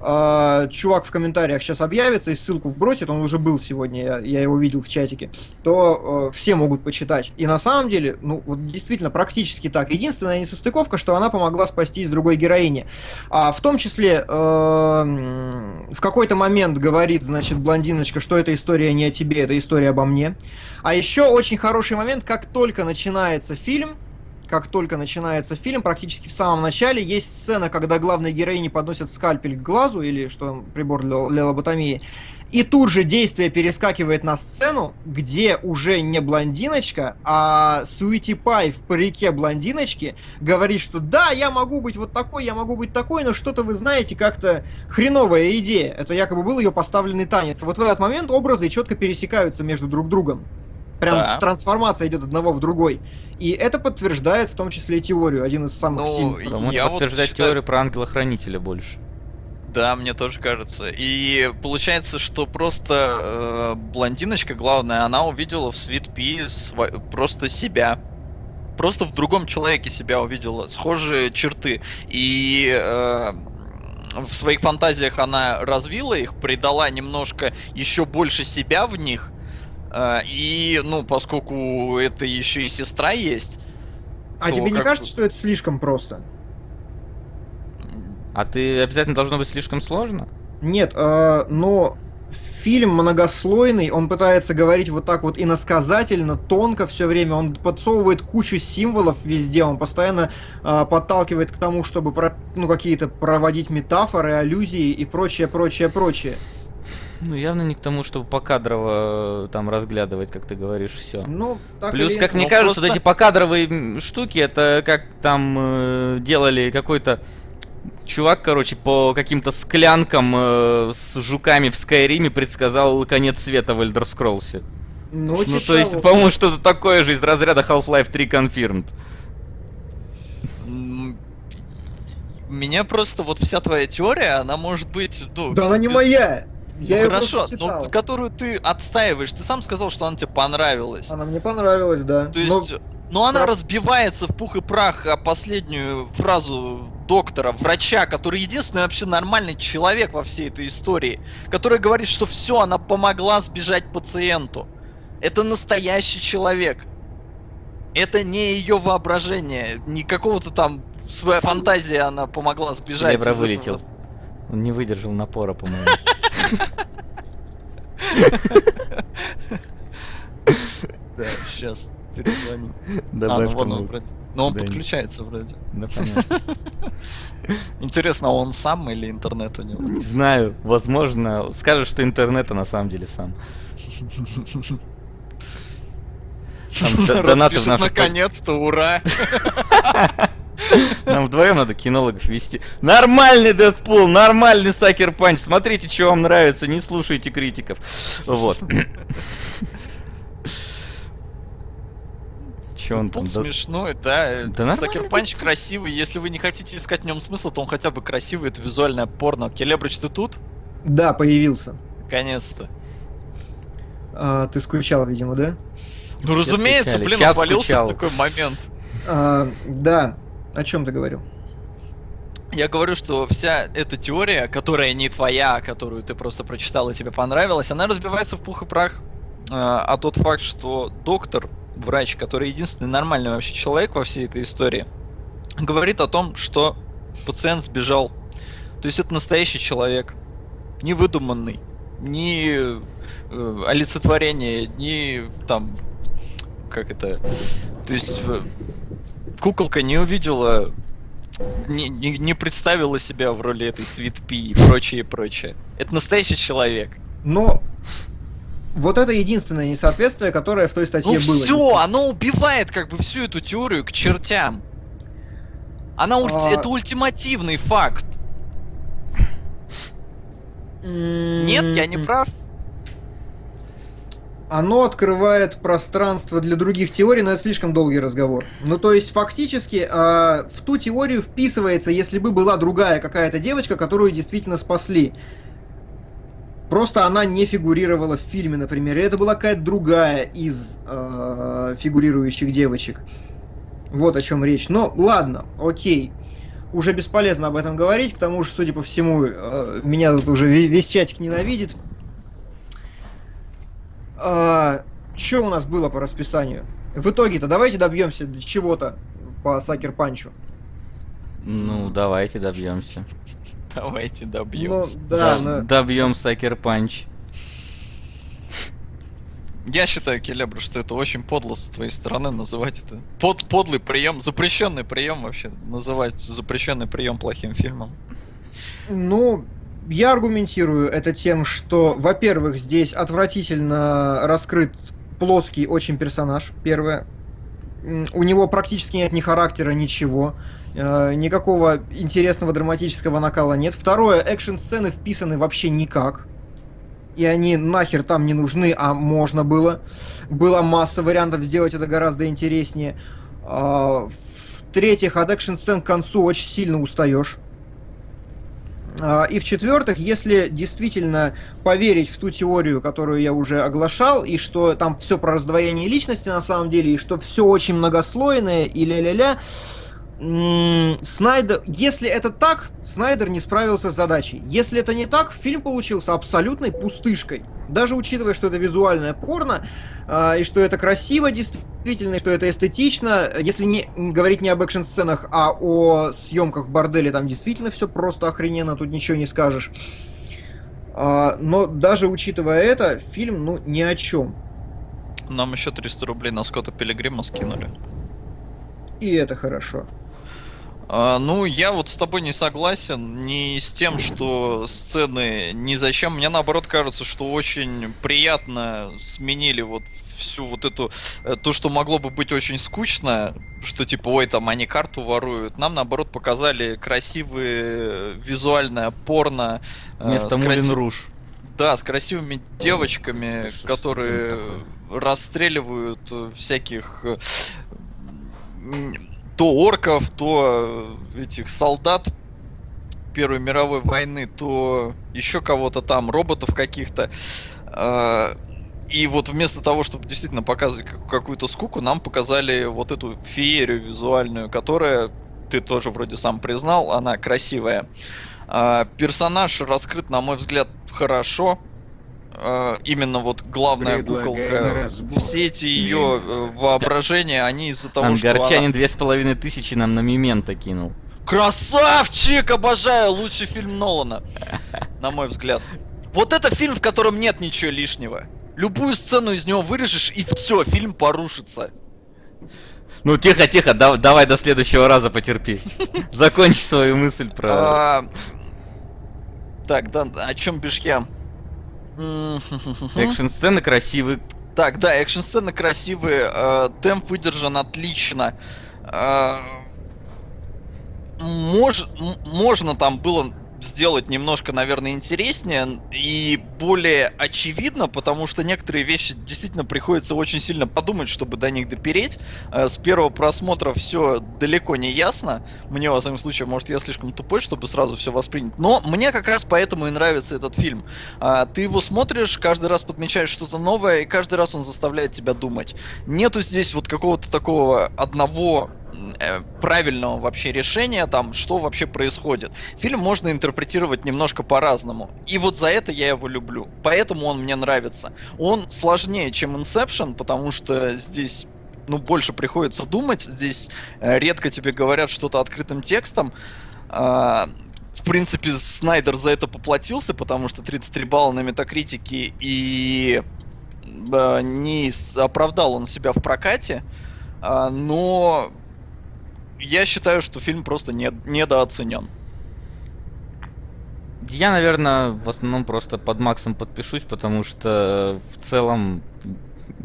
э, чувак в комментариях сейчас объявится и ссылку бросит, он уже был сегодня, я, я его видел в чатике, то э, все могут почитать. И на самом деле, ну вот действительно практически так. Единственная несостыковка, что она помогла спастись другой героине. А в том числе э, в какой-то момент говорит, значит, блондиночка, что эта история не о тебе, это история обо мне. А еще очень хороший момент, как только начинается фильм, как только начинается фильм, практически в самом начале есть сцена, когда главной героине подносят скальпель к глазу, или что там, прибор для, для лоботомии, и тут же действие перескакивает на сцену, где уже не блондиночка, а Суити Пай в парике блондиночки говорит, что да, я могу быть вот такой, я могу быть такой, но что-то вы знаете, как-то хреновая идея. Это якобы был ее поставленный танец. Вот в этот момент образы четко пересекаются между друг другом. Прям Да. трансформация идет одного в другой. И это подтверждает в том числе и теорию, один из самых Ну, сильных. Потому я это вот подтверждает считаю- теорию про ангела-хранителя больше. Да, мне тоже кажется. И получается, что просто э, блондиночка, главная, она увидела в Sweet Pea сва- просто себя. Просто в другом человеке себя увидела, схожие черты. И э, в своих фантазиях она развила их, придала немножко еще больше себя в них. Э, и, ну, поскольку это еще и сестра есть, А тебе не как кажется, что это слишком просто? А ты обязательно должно быть слишком сложно? Нет, э, но фильм многослойный, он пытается говорить вот так вот иносказательно, тонко все время, он подсовывает кучу символов везде, он постоянно э, подталкивает к тому, чтобы про, ну, какие-то проводить метафоры, аллюзии и прочее, прочее, прочее. Ну, явно не к тому, чтобы покадрово э, там разглядывать, как ты говоришь, все. Ну, так Плюс, или как мне кажется, просто- вот эти покадровые штуки, это как там э, делали какой-то чувак, короче, по каким-то склянкам э, с жуками в Скайриме предсказал конец света в Elder Scrolls. Ну, Ну, типа то есть, того. по-моему, что-то такое же из разряда Half-Life 3 Confirmed. Меня просто вот вся твоя теория, она может быть, ну... Да она не без- моя! Ну, Я ее хорошо, но которую ты отстаиваешь, ты сам сказал, что она тебе понравилась. Она мне понравилась, да. То Но- есть, но она про- разбивается в пух и прах о последнюю фразу доктора, врача, который единственный вообще нормальный человек во всей этой истории, который говорит, что все, она помогла сбежать пациенту. Это настоящий человек. Это не ее воображение, не какого-то там своя фантазия она помогла сбежать. Лебра из вылетел. этого. Он не выдержал напора, по-моему. *laughs* Да, сейчас перезвоню. А, ну Добавь вон он вроде. Но он Да, подключается вроде. Да, понятно. *laughs* Интересно, а он сам или интернет у него? Не знаю, возможно, скажет, что интернет, а на самом деле сам. *laughs* Там донаты в нашу... наконец-то, ура! *laughs* Нам вдвоем надо кинологов вести. Нормальный Дэдпул, нормальный Sucker Punch. Смотрите, что вам нравится, не слушайте критиков. Вот. Че он там? Да- смешной, да. Да нормальный Sucker Punch красивый. Если вы не хотите искать в нем смысл, то он хотя бы красивый. Это визуальное порно. Келебрыч, ты тут? Да, появился. Наконец-то. А, ты скучал, видимо, да? Ну, Все разумеется, скучали. блин, Чат отвалился скучал. в такой момент. А, да. О чем ты говорил? Я говорю, что вся эта теория, которая не твоя, которую ты просто прочитал и тебе понравилась, она разбивается в пух и прах. А тот факт, что доктор, врач, который единственный нормальный вообще человек во всей этой истории, говорит о том, что пациент сбежал. То есть это настоящий человек, не выдуманный, не э, олицетворение, не там, как это, то есть куколка не увидела не, не, не представила себя в роли этой Свит Пи и прочее, прочее. Это настоящий человек. Но вот это единственное несоответствие, которое в той статье Ну было. все, оно убивает как бы всю эту теорию к чертям. Она ульти- А- это ультимативный факт. Нет, я не прав. Оно открывает пространство для других теорий, но это слишком долгий разговор. Ну, то есть, фактически, э, в ту теорию вписывается, если бы была другая какая-то девочка, которую действительно спасли. Просто она не фигурировала в фильме, например. И это была какая-то другая из э, фигурирующих девочек. Вот о чем речь. Но ладно, окей. Уже бесполезно об этом говорить, к тому же, судя по всему, э, меня тут уже ве- весь чатик ненавидит. А, что у нас было по расписанию? В итоге-то давайте добьемся до чего-то по Сакер Панчу. Ну, давайте добьемся. Давайте Ну, добьемся. да, но- Добьем Сакер Панч. Я считаю, Келебра, что это очень подло с твоей стороны называть это. Под, подлый прием, запрещенный прием вообще. Называть запрещенный прием плохим фильмом. Ну, я аргументирую это тем, что, во-первых, здесь отвратительно раскрыт плоский очень персонаж, первое. У него практически нет ни характера, ничего. Э, Никакого интересного драматического накала нет. Второе, экшн-сцены вписаны вообще никак. И они нахер там не нужны, а можно было. Была масса вариантов сделать это гораздо интереснее. А, В-третьих, от экшн-сцен к концу очень сильно устаешь. А, И в-четвертых, если действительно поверить в ту теорию, которую я уже оглашал, и что там все про раздвоение личности на самом деле, и что все очень многослойное, и ля-ля-ля, Снайдер, если это так, Снайдер не справился с задачей. Если это не так, фильм получился абсолютной пустышкой. Даже учитывая, что это визуальное порно, а, и что это красиво действительно, и что это эстетично, если не говорить не об экшн-сценах, а о съемках в борделе, там действительно все просто охрененно, тут ничего не скажешь. А, но даже учитывая это, фильм, ну, ни о чем. Нам еще 300 рублей на Скотта Пилигрима скинули. И это хорошо. А, ну, я вот с тобой не согласен не с тем, что сцены ни зачем. Мне наоборот кажется, что очень приятно сменили вот всю вот эту э, то, что могло бы быть очень скучно, что типа, ой, там они карту воруют. Нам наоборот показали красивые визуальное порно. э, Вместо Мулин красив... Руж. Да, с красивыми девочками, Слушай, которые расстреливают э, всяких то орков, то э, этих солдат Первой мировой войны, то еще кого-то там, роботов каких-то. А, и вот вместо того, чтобы действительно показывать какую-то скуку, нам показали вот эту феерию визуальную, которая, ты тоже вроде сам признал, она красивая. А, персонаж раскрыт, на мой взгляд, хорошо. Э, именно вот главная куколка, все эти ее э, воображения, они из-за того, Ангарчанин что она... две с половиной тысячи нам на Мимента кинул. Красавчик! Обожаю! Лучший фильм Нолана, на мой взгляд. Вот это фильм, в котором нет ничего лишнего. Любую сцену из него вырежешь, и все, фильм порушится. Ну, тихо, тихо, да, давай до следующего раза потерпи. Закончи свою мысль про... А, так, да, о чем бишь я? Экшн-сцены красивые. Так, да, экшн-сцены красивые, э, темп выдержан отлично. Э, мож, можно там было сделать немножко, наверное, интереснее и более очевидно, потому что некоторые вещи действительно приходится очень сильно подумать, чтобы до них допереть. Э, с первого просмотра все далеко не ясно. Мне, во всяком случае, может, я слишком тупой, чтобы сразу все воспринять. Но мне как раз поэтому и нравится этот фильм. А, ты его смотришь, каждый раз подмечаешь что-то новое, и каждый раз он заставляет тебя думать. Нету здесь вот какого-то такого одного правильного вообще решения, там, что вообще происходит. Фильм можно интерпретировать немножко по-разному. И вот за это я его люблю. Поэтому он мне нравится. Он сложнее, чем Inception, потому что здесь ну, больше приходится думать. Здесь э, редко тебе говорят что-то открытым текстом. Э, в принципе, Снайдер за это поплатился, потому что 33 балла на метакритике и э, не оправдал он себя в прокате. Э, но я считаю, что фильм просто не, недооценен. Я, наверное, в основном просто под Максом подпишусь, потому что в целом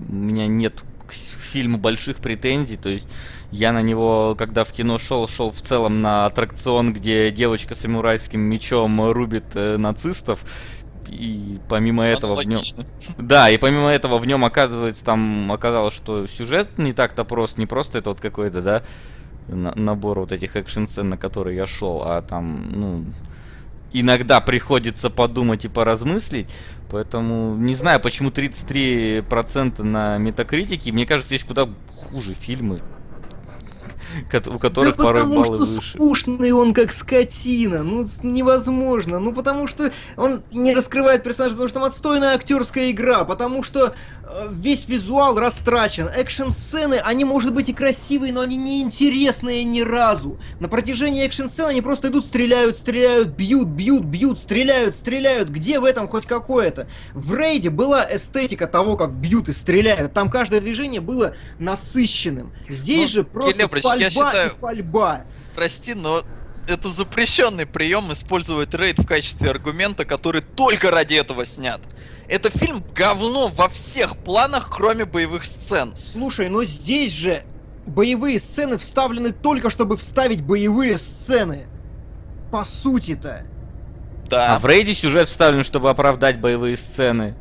у меня нет к фильму больших претензий. То есть я на него, когда в кино шел, шел в целом на аттракцион, где девочка с самурайским мечом рубит э, нацистов. И помимо этого в нем... *laughs* Да, и помимо этого в нем оказывается, там оказалось, что сюжет не так-то прост, не просто это вот какой-то, да, набор вот этих экшн-сцен, на которые я шел, а там, ну, иногда приходится подумать и поразмыслить, поэтому не знаю, почему 33% на метакритике, мне кажется, есть куда хуже фильмы, у которых да порой потому баллы что выше. скучный он как скотина, ну невозможно, ну потому что он не раскрывает персонажа, потому что там отстойная актерская игра, потому что э, весь визуал растрачен, экшн-сцены, они может быть и красивые, но они не интересные ни разу. На протяжении экшн-сцен они просто идут, стреляют, стреляют, бьют, бьют, бьют, стреляют, стреляют. Где в этом хоть какое-то? В рейде была эстетика того, как бьют и стреляют, там каждое движение было насыщенным. Здесь ну, же просто пальба я считаю... и пальба. Прости, но это запрещенный прием использовать рейд в качестве аргумента, который только ради этого снят. Это фильм говно во всех планах, кроме боевых сцен. Слушай, но здесь же боевые сцены вставлены только, чтобы вставить боевые сцены. По сути-то. Да. А в рейде сюжет вставлен, чтобы оправдать боевые сцены.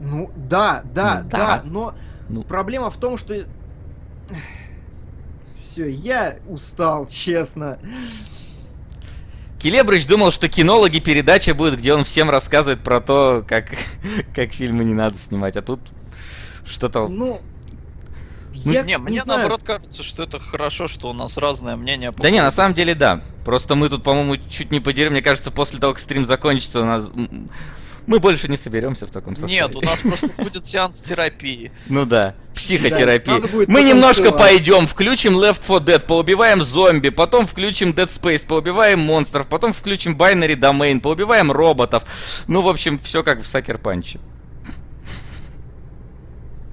Ну, да, да, да, да но ну... проблема в том, что все, я устал, честно. Келебрыч думал, что кинологи передача будет, где он всем рассказывает про то, как, *laughs* как фильмы не надо снимать, а тут что-то... Ну, ну, я не, мне знаю. наоборот кажется, что это хорошо, что у нас разное мнение. По да не, на самом деле да. Просто мы тут, по-моему, чуть не подерем. Мне кажется, после того, как стрим закончится, у нас Мы больше не соберемся в таком составе. Нет, у нас просто будет сеанс терапии. Ну да, будет Мы немножко пойдем, включим Left 4 Dead, поубиваем зомби, потом включим Dead Space, поубиваем монстров, потом включим Binary Domain, поубиваем роботов. Ну, в общем, все как в Сакер Панче.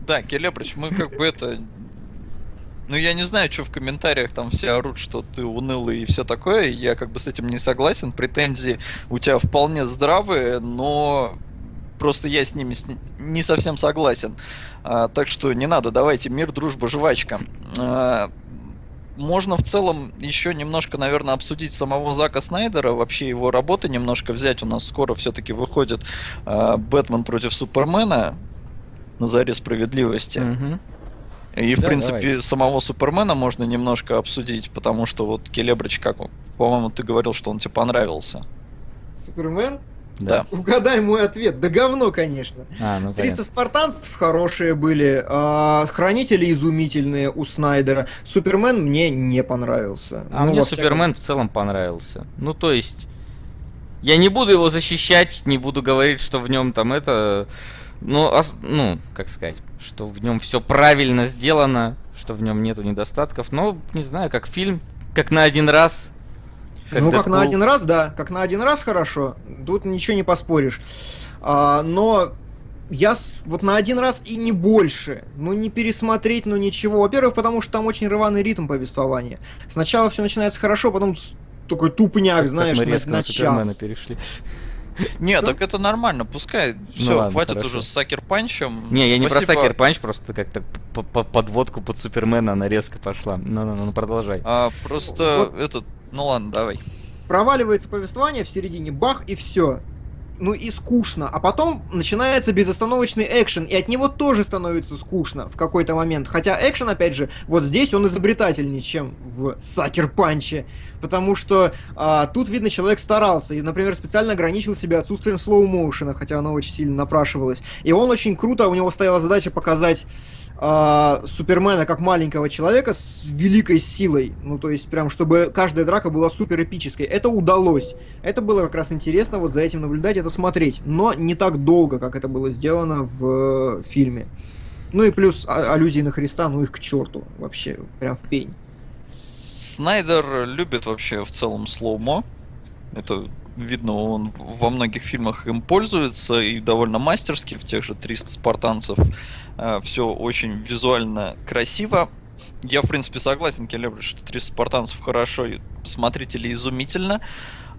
Да, Келебрич, мы как бы это... Ну, я не знаю, что в комментариях там все орут, что ты унылый и все такое. Я как бы с этим не согласен. Претензии у тебя вполне здравые, но просто я с ними не совсем согласен. А, так что не надо, давайте мир, дружба, жвачка. А, можно в целом еще немножко, наверное, обсудить самого Зака Снайдера, вообще его работы немножко взять. У нас скоро все-таки выходит а, Бэтмен против Супермена на заре справедливости. Мгм. И, в Да, принципе, давайте. самого Супермена можно немножко обсудить, потому что вот Келебрич, как он, по-моему, ты говорил, что он тебе понравился. Супермен? Да. Угадай мой ответ. Да говно, конечно. А, ну 300 понятно. спартанцев хорошие были, а хранители изумительные у Снайдера. Супермен мне не понравился. А Ну, мне во всяком- Супермен в целом понравился. Ну, то есть, я не буду его защищать, не буду говорить, что в нем там это... Ну, ос- ну, как сказать, что в нем все правильно сделано, что в нем нету недостатков. Но, не знаю, как фильм, как на один раз. ну, как на Дэдпул. один раз, да. Как на один раз хорошо. Тут ничего не поспоришь. А, но я вот на один раз и не больше. Ну, не пересмотреть, ну ничего. Во-первых, потому что там очень рваный ритм повествования. Сначала все начинается хорошо, потом такой тупняк, Как знаешь, мы на, резко на на Супермена час. перешли. Нет, Да. так это нормально, пускай. Все, Ну ладно, хватит уже с Сакер Панчем. Не, я не про. Сакер Панч, просто как-то по- по- подводку под Супермена она резко пошла. Ну-ну-ну, ну, продолжай. А, просто этот... Ну ладно, давай. проваливается повествование в середине, бах, и все. Ну и скучно. А потом начинается безостановочный экшен, и от него тоже становится скучно в какой-то момент. Хотя экшен, опять же, вот здесь он изобретательнее, чем в Сакер Панче. Потому что а, тут, видно, человек старался. И, например, специально ограничил себя отсутствием слоу-моушена, хотя оно очень сильно напрашивалось. И он очень круто, у него стояла задача показать а, Супермена как маленького человека с великой силой. Ну, то есть, прям, чтобы каждая драка была супер эпической. Это удалось. Это было как раз интересно вот за этим наблюдать, это смотреть. Но не так долго, как это было сделано в э, фильме. Ну и плюс а- аллюзии на Христа, ну их к черту. Вообще, прям в пень. Снайдер любит вообще в целом слоумо. Это видно, он во многих фильмах им пользуется и довольно мастерски, в тех же 300 спартанцев. Все очень визуально красиво. Я, в принципе, согласен, Келебрич, что 300 спартанцев хорошо, и смотрители изумительно.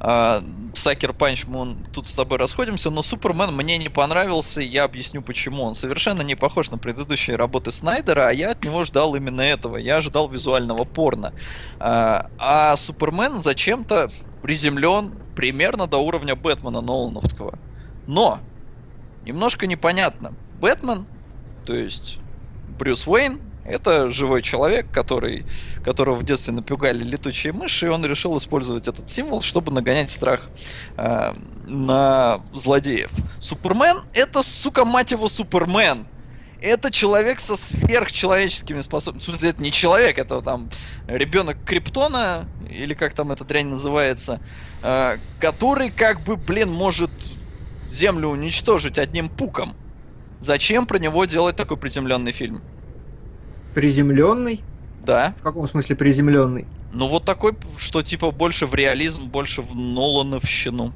А, Сакер Панч, мы тут с тобой расходимся, но Супермен мне не понравился, и я объясню почему. Он совершенно не похож на предыдущие работы Снайдера, а я от него ждал именно этого. Я ожидал визуального порно. А, а Супермен зачем-то приземлен примерно до уровня Бэтмена Нолановского. Но немножко непонятно. Бэтмен, то есть Брюс Уэйн, это живой человек, который, которого в детстве напугали летучие мыши, и он решил использовать этот символ, чтобы нагонять страх э, на злодеев. Супермен это, сука, мать его, Супермен. Это человек со сверхчеловеческими способностями. В смысле, это не человек, это там ребенок Криптона, или как там эта дрянь называется, э, который как бы, блин, может Землю уничтожить одним пуком. Зачем про него делать такой приземленный фильм? Приземленный? Да. В каком смысле приземленный? Ну вот такой, что типа больше в реализм, больше в Нолановщину.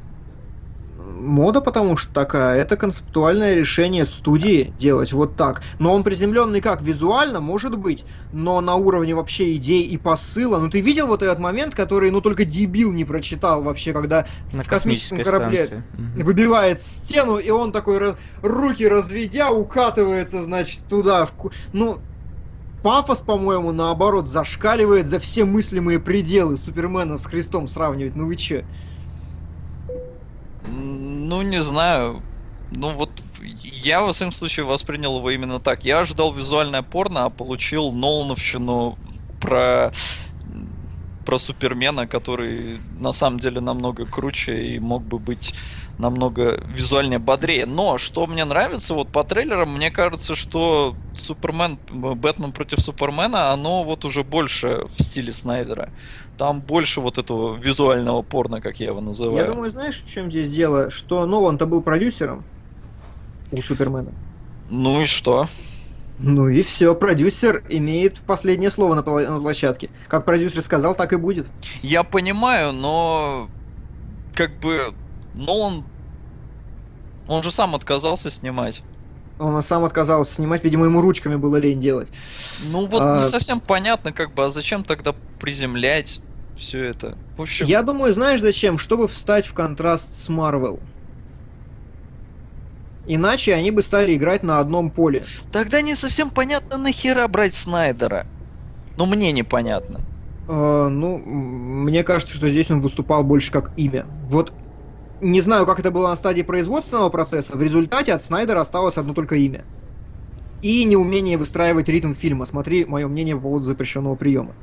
Мода потому что такая, это концептуальное решение студии делать вот так. Но он приземленный как? Визуально, может быть, но на уровне вообще идей и посыла. Ну ты видел вот этот момент, который, ну только дебил не прочитал вообще, когда На в космическом корабле станции. Выбивает стену, и он такой руки разведя укатывается, значит, туда. В... Ну, пафос, по-моему, наоборот, зашкаливает за все мыслимые пределы Супермена с Христом сравнивать. Ну вы че? Ну, не знаю. Ну вот я во всяком случае воспринял его именно так. Я ожидал визуальное порно, а получил Нолановщину про про Супермена, который на самом деле намного круче и мог бы быть намного визуальнее бодрее. Но что мне нравится вот по трейлерам, мне кажется, что Супермен, Бэтмен против Супермена, оно вот уже больше в стиле Снайдера. Там больше вот этого визуального порно, как я его называю. Я думаю, знаешь, в чем здесь дело? Что Нолан-то был продюсером у Супермена. Ну и что? Ну и все, продюсер имеет последнее слово на площадке. Как продюсер сказал, так и будет. Я понимаю, но как бы Нолан, он же сам отказался снимать. Он сам отказался снимать, видимо, ему ручками было лень делать. Ну вот А- не совсем понятно, как бы, а зачем тогда приземлять все это? В общем, Я думаю, знаешь зачем? Чтобы встать в контраст с Марвел. Иначе они бы стали играть на одном поле. тогда не совсем понятно, нахера брать Снайдера. Ну мне непонятно. Э, ну, мне кажется, что здесь он выступал больше как имя. Вот не знаю, как это было на стадии производственного процесса. В результате от Снайдера осталось одно только имя. И неумение выстраивать ритм фильма. Смотри мое мнение по поводу запрещенного приема.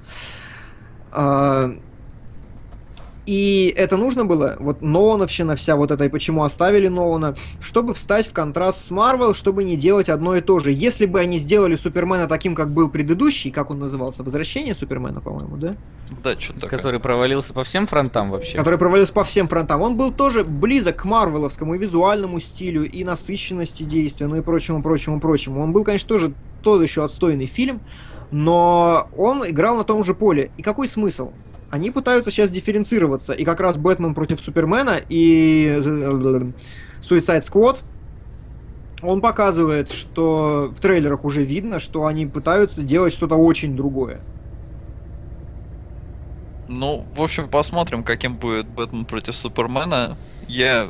И это нужно было, вот Нолановщина вся вот эта, и почему оставили Нолана, чтобы встать в контраст с Марвел, чтобы не делать одно и то же. Если бы они сделали Супермена таким, как был предыдущий, как он назывался, Возвращение Супермена, по-моему, да? Да, что такое. Который провалился по всем фронтам вообще. который провалился по всем фронтам, он был тоже близок к марвеловскому и визуальному стилю, и насыщенности действия, ну и прочему, прочему, прочему. Он был, конечно, тоже тот еще отстойный фильм, но он играл на том же поле. И какой смысл? Они пытаются сейчас дифференцироваться, и как раз Бэтмен против Супермена и э, Suicide Squad он показывает, что в трейлерах уже видно, что они пытаются делать что-то очень другое. Ну, в общем, посмотрим, каким будет Бэтмен против Супермена. Я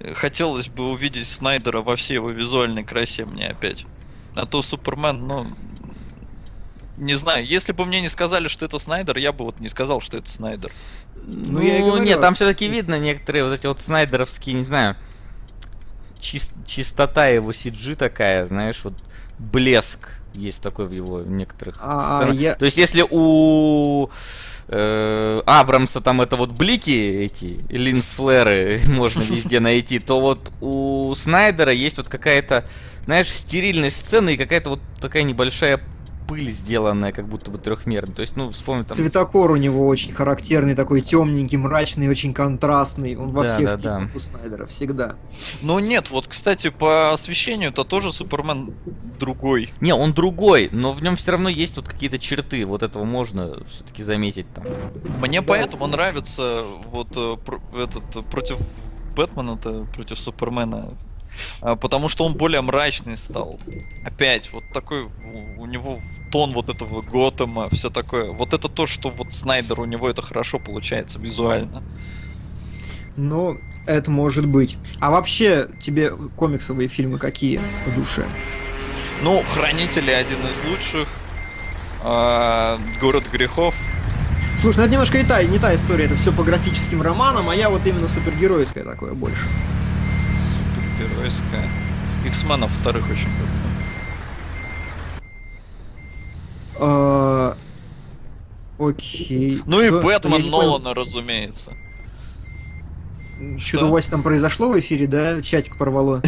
э, хотелось бы увидеть Снайдера во всей его визуальной красе мне опять. А то Супермен, ну, не знаю, если бы мне не сказали, что это Снайдер, я бы вот не сказал, что это Снайдер. Ну, я и говорю, нет, там а- все-таки видно некоторые вот эти вот снайдеровские, не знаю, чис- чистота его CG такая, знаешь, вот блеск есть такой в его некоторых А, сценах. я- То есть если у э, Абрамса там это вот блики эти, линз-флэры *laughs* можно везде найти, то вот у Снайдера есть вот какая-то, знаешь, стерильность сцены и какая-то вот такая небольшая пыль сделанная, как будто бы трехмерная. То есть, ну, вспомни там... Цветокор у него очень характерный, такой темненький, мрачный, очень контрастный. Он во Да, всех да, да. у Снайдера всегда. Ну нет, вот, кстати, по освещению это тоже Супермен другой. Не, он другой, но в нем все равно есть вот какие-то черты. Вот этого можно все-таки заметить там. Мне Да. поэтому нравится вот э, этот э, против Бэтмена-то, против Супермена. А, Потому что он более мрачный стал. Опять, вот такой у- него тон вот этого Готэма, все такое. Вот это то, что вот Снайдер, у него это хорошо получается визуально. Ну, это может быть. А вообще, тебе комиксовые фильмы какие по душе? Ну, Хранители один из лучших. А, Город грехов. Слушай, ну это немножко не та, не та история, это все по графическим романам, а я вот именно супергеройское такое больше. Супергеройская. Иксменов вторых очень люблю. А, Окей. Ну и Бэтмен. Нолана, разумеется. Что-то у Васи там произошло в эфире, да? Чатик порвало.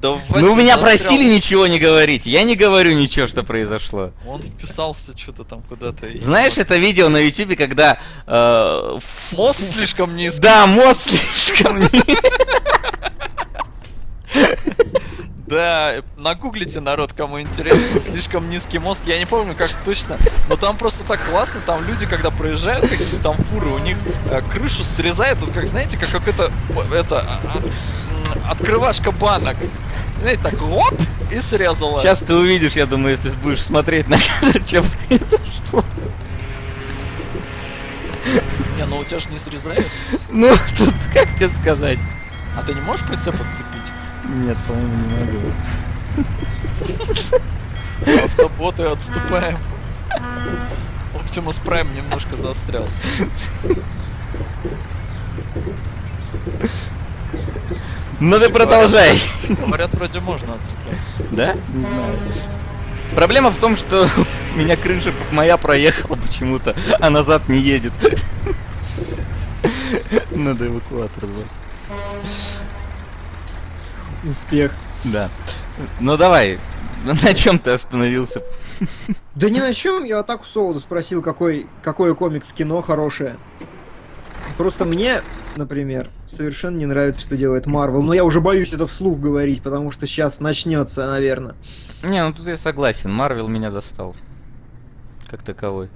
Да ну, меня просили ничего не говорить. Я не говорю ничего, что произошло. Он вписался что-то там куда-то. Знаешь, это видео на ютубе, когда... э, Мост слишком низкий. Да, мост *laughs* слишком ни- Да, нагуглите, народ, кому интересно. Слишком низкий мост. Я не помню, как точно. Но там просто так классно. Там люди, когда проезжают, какие-то там фуры, у них э, крышу срезают. Вот как, знаете, как какой-то э, это а, а, открывашка банок. Знаете, так лоп и срезала. Сейчас ты увидишь, я думаю, если будешь смотреть на кадр, *laughs* что произошло. Не, ну у тебя же не срезают. Ну, тут как тебе сказать? А ты не можешь прицеп отцепить? Нет, по-моему, не могу. Автоботы отступаем. Оптимус Прайм немножко застрял. Ну ты продолжай. Говорят, вроде можно отцепляться. Да? Не знаю. Проблема в том, что *laughs* Меня крыша моя проехала почему-то, а назад не едет. *laughs* Надо эвакуатор звать. Успех. Да. Ну давай, на чем ты остановился? Да ни на чем, я атаку Солода спросил, какой, какое комикс кино хорошее. Просто мне, например, совершенно не нравится, что делает Марвел. Но я уже боюсь это вслух говорить, потому что сейчас начнется, наверное. Не, ну тут я согласен, Марвел меня достал. Как таковой.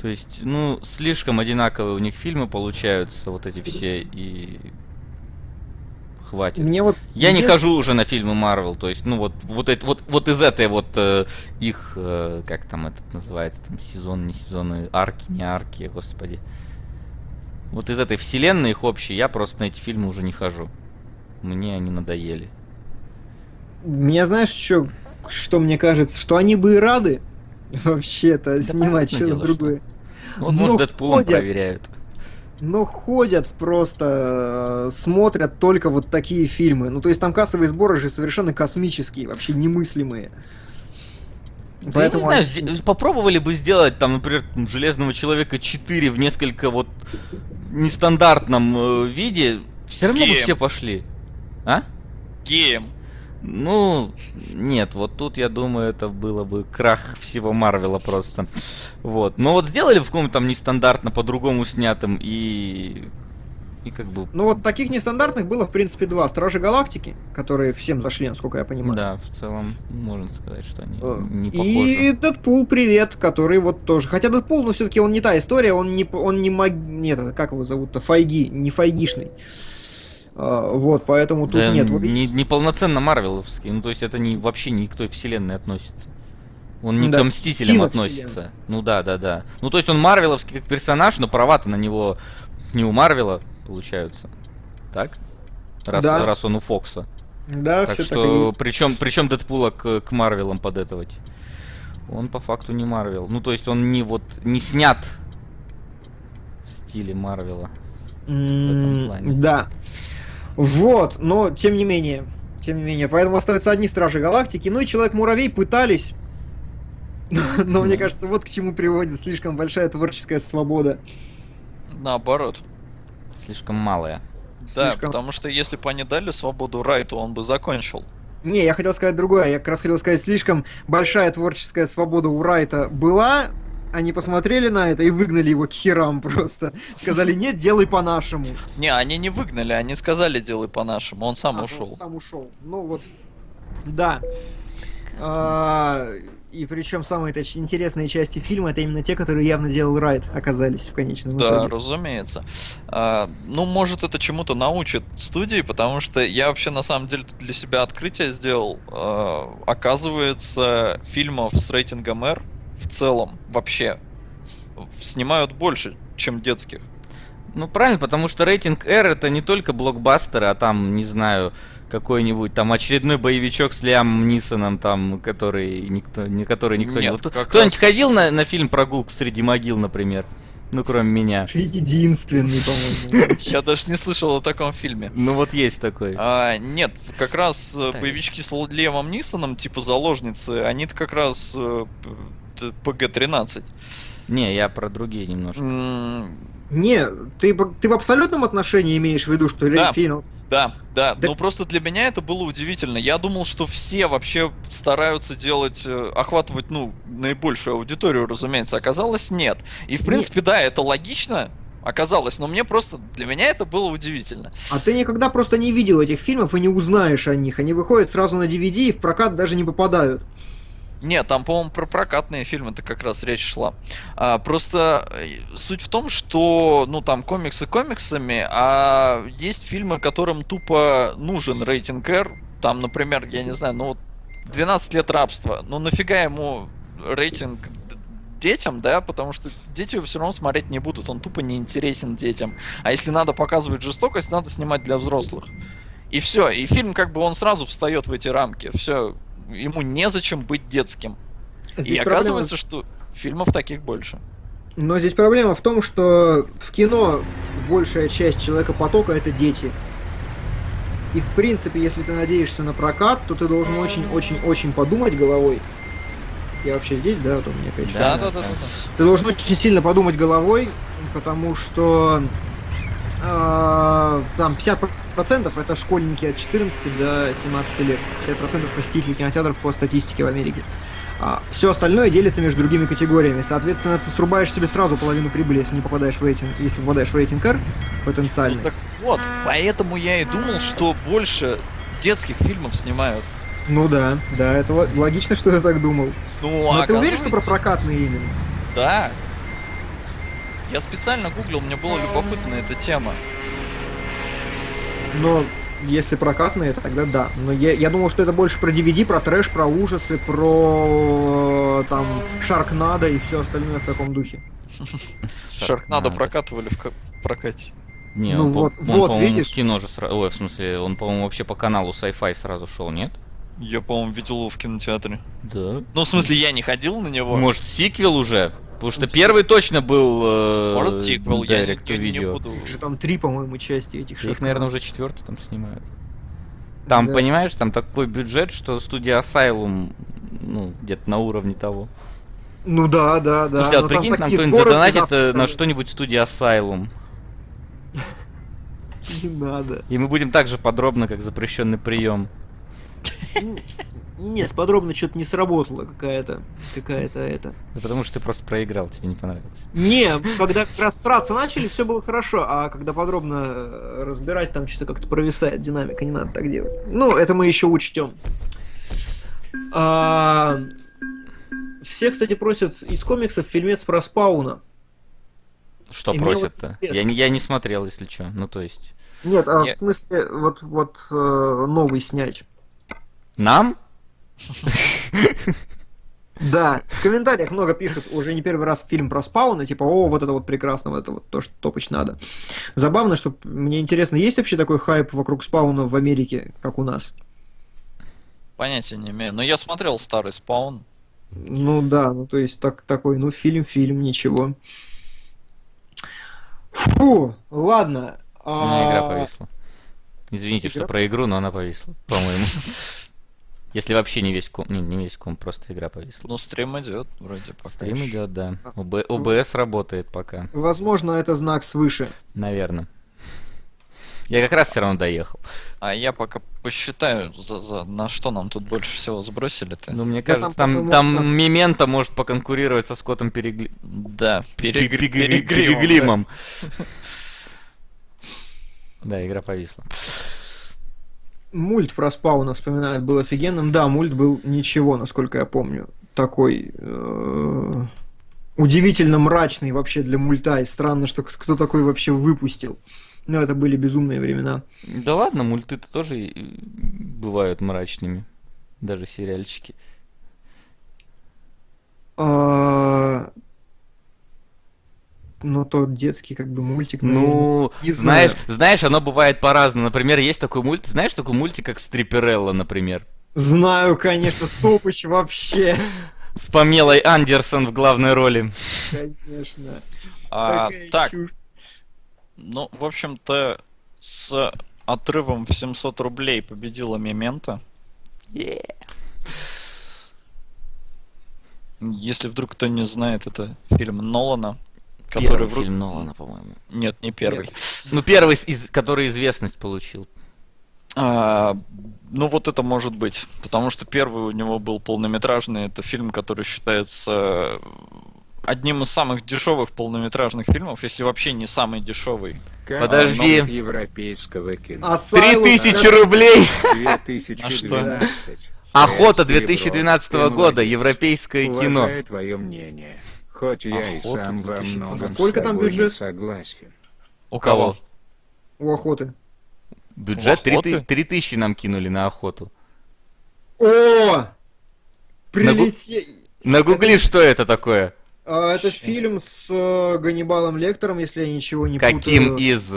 То есть, ну, слишком одинаковые у них фильмы получаются, вот эти все, и хватит. Мне вот Я не единственное- хожу уже на фильмы Марвел, то есть, ну вот, вот, это, вот, вот из этой вот э, их, э, как там этот называется, там сезон, не сезоны, арки, не арки, господи. Вот из этой вселенной их общей я просто на эти фильмы уже не хожу. Мне они надоели. Мне знаешь, что, что мне кажется? Что они бы и рады *laughs* вообще-то снимать понятное что-то другое. Вот, Ну, может, Дэдпулом ходят. проверяют. Но ходят просто, э, смотрят только вот такие фильмы. Ну, то есть там кассовые сборы же совершенно космические, вообще немыслимые. Да я не знаю, попробовали бы сделать там, например, Железного Человека 4 в несколько вот нестандартном э, виде, все равно бы Геем. все пошли. А? Геем. Ну, нет, вот тут, я думаю, это было бы крах всего Марвела просто. Вот. Но вот сделали в каком-то там нестандартно, по-другому снятым, и... И как бы... Ну, вот таких нестандартных было, в принципе, два. Стражи Галактики, которые всем зашли, насколько я понимаю. Да, в целом, можно сказать, что они Э, не похожи. И Дэдпул, привет, который вот тоже. Хотя Дэдпул, ну все-таки он не та история, он не, он не маг... Нет, как его зовут-то? Файги, не файгишный. А, вот, поэтому тут Да нет. Вот не, не полноценно Марвеловский. Ну, то есть это не, вообще ни к той вселенной относится. Он не Да, к Мстителям относится. Ну да, да, да. Ну, то есть он Марвеловский как персонаж, но права-то на него не у Марвела получаются. Так? Раз, Да. раз он у Фокса. Да, так все что, причем, причем Дэдпула к, к Марвелам подэтовать. Он по факту не Марвел. Ну, то есть он не вот не снят в стиле Марвела. этом плане. Да. Вот, но тем не менее. Тем не менее, поэтому остаются одни Стражи Галактики. Ну и Человек-муравей пытались. *laughs* Но мне кажется, вот к чему приводит слишком большая творческая свобода. Наоборот. Слишком малая. Да, Слишком- потому что если бы они дали свободу Райту, он бы закончил. Не, я хотел сказать другое. Я как раз хотел сказать, слишком большая творческая свобода у Райта была. Они посмотрели на это и выгнали его к херам просто. Сказали, нет, делай по-нашему. Не, они не выгнали, они сказали делай по-нашему, он сам А, ушел. он Сам ушел. Ну вот, да. А, и причем самые точ- интересные части фильма это именно те, которые явно делал Райт, оказались в конечном Да, итоге. разумеется. А, ну, может, это чему-то научит студии, потому что я вообще на самом деле для себя открытие сделал. А, оказывается, фильмов с рейтингом R в целом вообще снимают больше, чем детских. Ну правильно, потому что рейтинг R это не только блокбастеры, а там, не знаю, какой-нибудь там очередной боевичок с Лиамом Нисоном, там, который никто, не который никто не. Нет, Вот как Кто-нибудь раз- ходил на, на фильм Прогулка среди могил, например? Ну, кроме меня. Ты *laughs* единственный, по-моему. Я даже не слышал о таком фильме. Ну вот есть такой. А, нет, как раз э, Так. боевички с Лемом Нисоном, типа заложницы, они-то как раз э, ПГ-13. Не, я про другие немножко. Не, ты, ты в абсолютном отношении имеешь в виду, что Да. фильм... Да, да, Да- но просто для меня это было удивительно. Я думал, что все вообще стараются делать, э, охватывать, ну, наибольшую аудиторию, разумеется. Оказалось, нет. И, в принципе, да, это логично, оказалось, но мне просто, для меня это было удивительно. А ты никогда просто не видел этих фильмов и не узнаешь о них. Они выходят сразу на DVD и в прокат даже не попадают. Нет, там, по-моему, про прокатные фильмы-то как раз речь шла. А, просто э, суть в том, что, ну, там, комиксы комиксами, а есть фильмы, которым тупо нужен рейтинг R. Там, например, я не знаю, ну, вот 12 лет рабства. Ну, нафига ему рейтинг детям, да, потому что дети его все равно смотреть не будут, он тупо не интересен детям. А если надо показывать жестокость, надо снимать для взрослых. И все, и фильм как бы он сразу встает в эти рамки. Все, ему незачем быть детским. Здесь и проблема- оказывается, что фильмов таких больше. Но здесь проблема в том, что в кино большая часть человека потока это дети. И в принципе, если ты надеешься на прокат, то ты должен очень-очень-очень подумать головой. Я вообще здесь, да, вот у меня опять Да, что-то. да, да, да. Ты должен очень сильно подумать головой, потому что там 50% это школьники от 14 до 17 лет. 50% посетителей кинотеатров по статистике в Америке. все остальное делится между другими категориями. Соответственно, ты срубаешь себе сразу половину прибыли, если не попадаешь в рейтинг, если попадаешь в рейтинг R потенциально. Ну, так вот, поэтому я и думал, что больше детских фильмов снимают. Ну да, да, это логично, что я так думал. Ну, Но а ты уверен, что про прокатные именно? Да. Я специально гуглил, мне было любопытно эта тема. Но если прокатные, тогда да. Но я, я думал, что это больше про DVD, про трэш, про ужасы, про там Шаркнадо и все остальное в таком духе. Шаркнадо надо. прокатывали в, ка- в прокате. Не, Ну он, вот- он, вот, по-моему, видишь? кино же сразу... Ой, в смысле, он, по-моему, вообще по каналу Sci-Fi сразу шел, нет? Я, по-моему, видел его в кинотеатре. Да. Ну, в смысле, я не ходил на него. Может, сиквел уже? Потому что первый точно был... э, Может, сиквел, я, не- to я не буду. Их же там три, по-моему, части этих Их, наверное, уже четвертый там снимают. Да. Там, понимаешь, там такой бюджет, что студия Asylum, ну, где-то на уровне того. Ну да, да, да. Слушай, а вот прикинь, нам кто-нибудь задонатит завтра э, на даже что-нибудь студия Asylum. Не надо. И мы будем так же подробно, как запрещенный прием. Нет, подробно что-то не сработало какая-то, какая-то это. Да потому что ты просто проиграл, тебе не понравилось. Не, когда как раз сраться начали, все было хорошо, а когда подробно э, разбирать, там что-то как-то провисает динамика, не надо так делать. Ну, это мы еще учтем. А, Все, кстати, просят из комиксов фильмец про спауна. Что вот просят-то? Я не, я не смотрел, если что. Ну, то есть... Нет, а Не- в смысле, вот, вот э, новый снять. Нам? Да, в комментариях много пишут, уже не первый раз фильм про спауна, типа, о, вот это вот прекрасно, вот это вот то, что топыч надо. Забавно, что мне интересно, есть вообще такой хайп вокруг спауна в Америке, как у нас? Понятия не имею. Но я смотрел старый спаун. Ну да, ну то есть так, такой, ну фильм, фильм, ничего. Фу, ладно. У меня игра а, повисла. Извините, Игра? что про игру, но она повисла, по-моему. Если вообще не весь ком... Не, не весь ком, просто игра повисла. Ну, стрим идет, вроде пока. Стрим еще. идет, да. А, ОБ- ОБС работает пока, Возможно, это знак свыше. наверное. Я как раз все равно доехал. А я пока посчитаю, за, за- на что нам тут больше всего сбросили-то. Ну, мне Да кажется, там, там, там 15. Мемента может поконкурировать со Скоттом Перегли... Да, Пи- перегр- Пи- перегримом, да. Переглимом. *laughs* Да, игра повисла. Мульт про спауна вспоминает, был офигенным. Да, мульт был ничего, насколько я помню. Такой э, удивительно мрачный вообще для мульта. И странно, что кто такой вообще выпустил. Но это были безумные времена. Да ладно, мульты-то тоже и- бывают мрачными. Даже сериальчики. А, Ну, тот детский как бы мультик. наверное. Ну, не знаешь, знаю. знаешь, оно бывает по-разному. Например, есть такой мульт, знаешь такой мультик, как Стриперелла, например? Знаю, конечно, Топыч вообще. С Памелой Андерсон в главной роли. Конечно. А, так, чушь. ну, в общем-то, с отрывом в 700 рублей победила Мемента. Если вдруг кто не знает, это фильм Нолана, который Первый вроде- фильм Нолана, по-моему. Нет, не первый. Ну, первый, из, который известность получил. А, ну вот это может быть, потому что первый у него был полнометражный, это фильм, который считается одним из самых дешевых полнометражных фильмов, если вообще не самый дешевый. Подожди. Европейского кино. Три тысячи рублей! 2012. Охота Шесть 2012 ребров. года, европейское кино. Твое мнение. Хоть я и сам во 2012. многом Сколько с там бюджет? согласен. У Кого? У охоты. Бюджет У охоты? 3000 нам кинули на охоту. О! Прилетел. Нагугли, что это такое? А, это фильм с э, Ганнибалом Лектором, если я ничего не Каким путаю. из?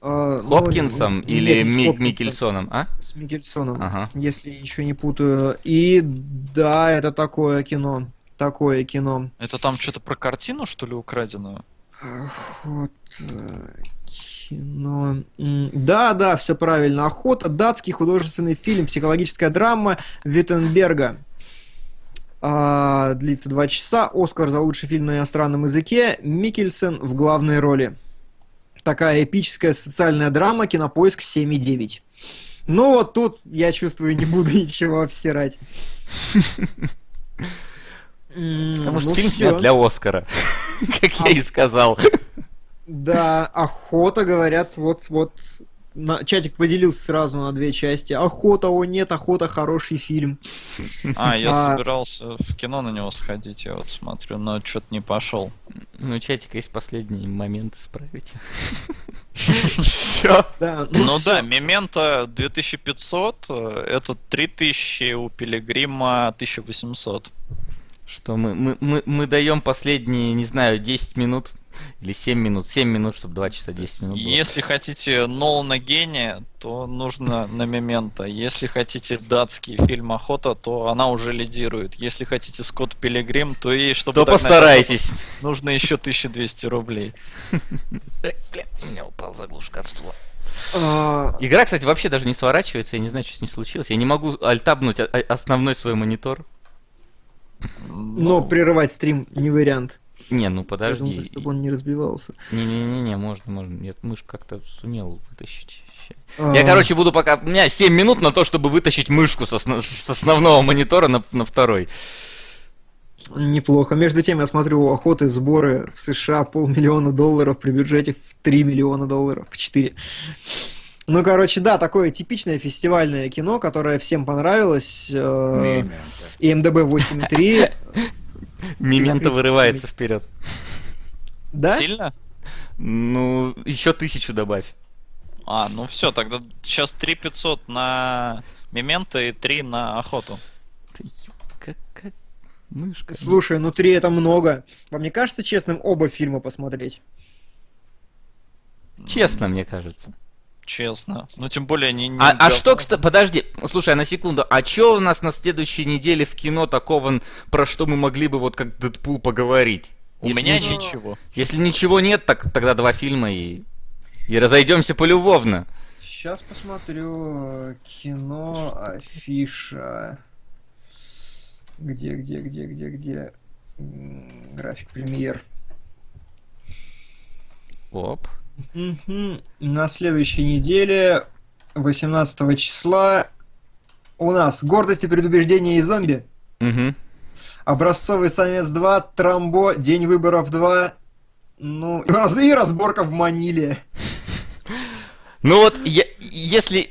А, ну, Хопкинсом или Ми- Хопкинсом, Микельсоном, а? С Микельсоном, Ага. если я ничего не путаю. И да, это такое кино. Такое кино. Это там что-то про картину, что ли, украденную? Охота, кино. Да, да, все правильно. Охота, датский художественный фильм, психологическая драма Виттенберга. А, длится два часа. Оскар за лучший фильм на иностранном языке. Микельсон в главной роли. Такая эпическая социальная драма. Кинопоиск 7,9. Ну вот тут, я чувствую, не буду *laughs* ничего обсирать. *laughs* Потому что Ну фильм снят для Оскара. *laughs* Как я и сказал. Да, охота, говорят, вот-вот. На, чатик поделился сразу на две части. Охота, о нет, охота, хороший фильм. А, я *laughs* А. собирался в кино на него сходить, я вот смотрю, но что-то не пошел. Ну, у чатика есть последний момент исправить. Все. *laughs* Ну всё. да, Мемента 2500, э, это 3000, у Пилигрима 1800. Что мы, мы, мы, мы даем последние, не знаю, 10 минут или 7 минут. 7 минут, чтобы 2 часа 10 минут было. Если хотите Нолана гения, то нужно на Мемента. Если хотите датский фильм Охота, то она уже лидирует. Если хотите Скотт Пилигрим, то ей, чтобы То постарайтесь. Нужно еще 1200 рублей. У меня упал заглушка от стула. А, Игра, кстати, вообще даже не сворачивается, я не знаю, что с ней случилось. Я не могу альтабнуть основной свой монитор. Но прерывать стрим не вариант. Не, ну Я подожди. думаю, чтобы он не разбивался. Не-не-не, можно, можно. Нет, мышь как-то сумел вытащить. Ща. А, Я, короче, буду пока... У меня 7 минут на то, чтобы вытащить мышку с, осно- с основного монитора на, на второй. Неплохо. Между тем, я смотрю, охоты сборы в США полмиллиона долларов при бюджете в 3 миллиона долларов, в 4. Ну, короче, да, такое типичное фестивальное кино, которое всем понравилось. э, Мементо. И МДБ 8.3. Мимента критика вырывается вперед. Да? Сильно? Ну, еще тысячу добавь. А, ну все, тогда сейчас 3500 на Мемента и 3 на Охоту. Мышка. Слушай, ну 3 это много. Вам не кажется честным оба фильма посмотреть? Честно, мне кажется. Честно. Ну, тем более не... не А, а что, кстати, подожди, слушай, а на секунду, а что у нас на следующей неделе в кино такого, про что мы могли бы вот как Дэдпул поговорить? У Если меня ничего- ничего. Если ничего нет, так тогда два фильма и, и разойдемся полюбовно. Сейчас посмотрю э, кино афиша. Где, где, где, где, где? График премьер. Оп. На следующей неделе, 18 числа, у нас «Гордость и предубеждение и зомби», Угу. «Образцовый самец 2», «Трамбо», «День выборов 2», ну, и раз- и разборка в Маниле. Ну вот, я- если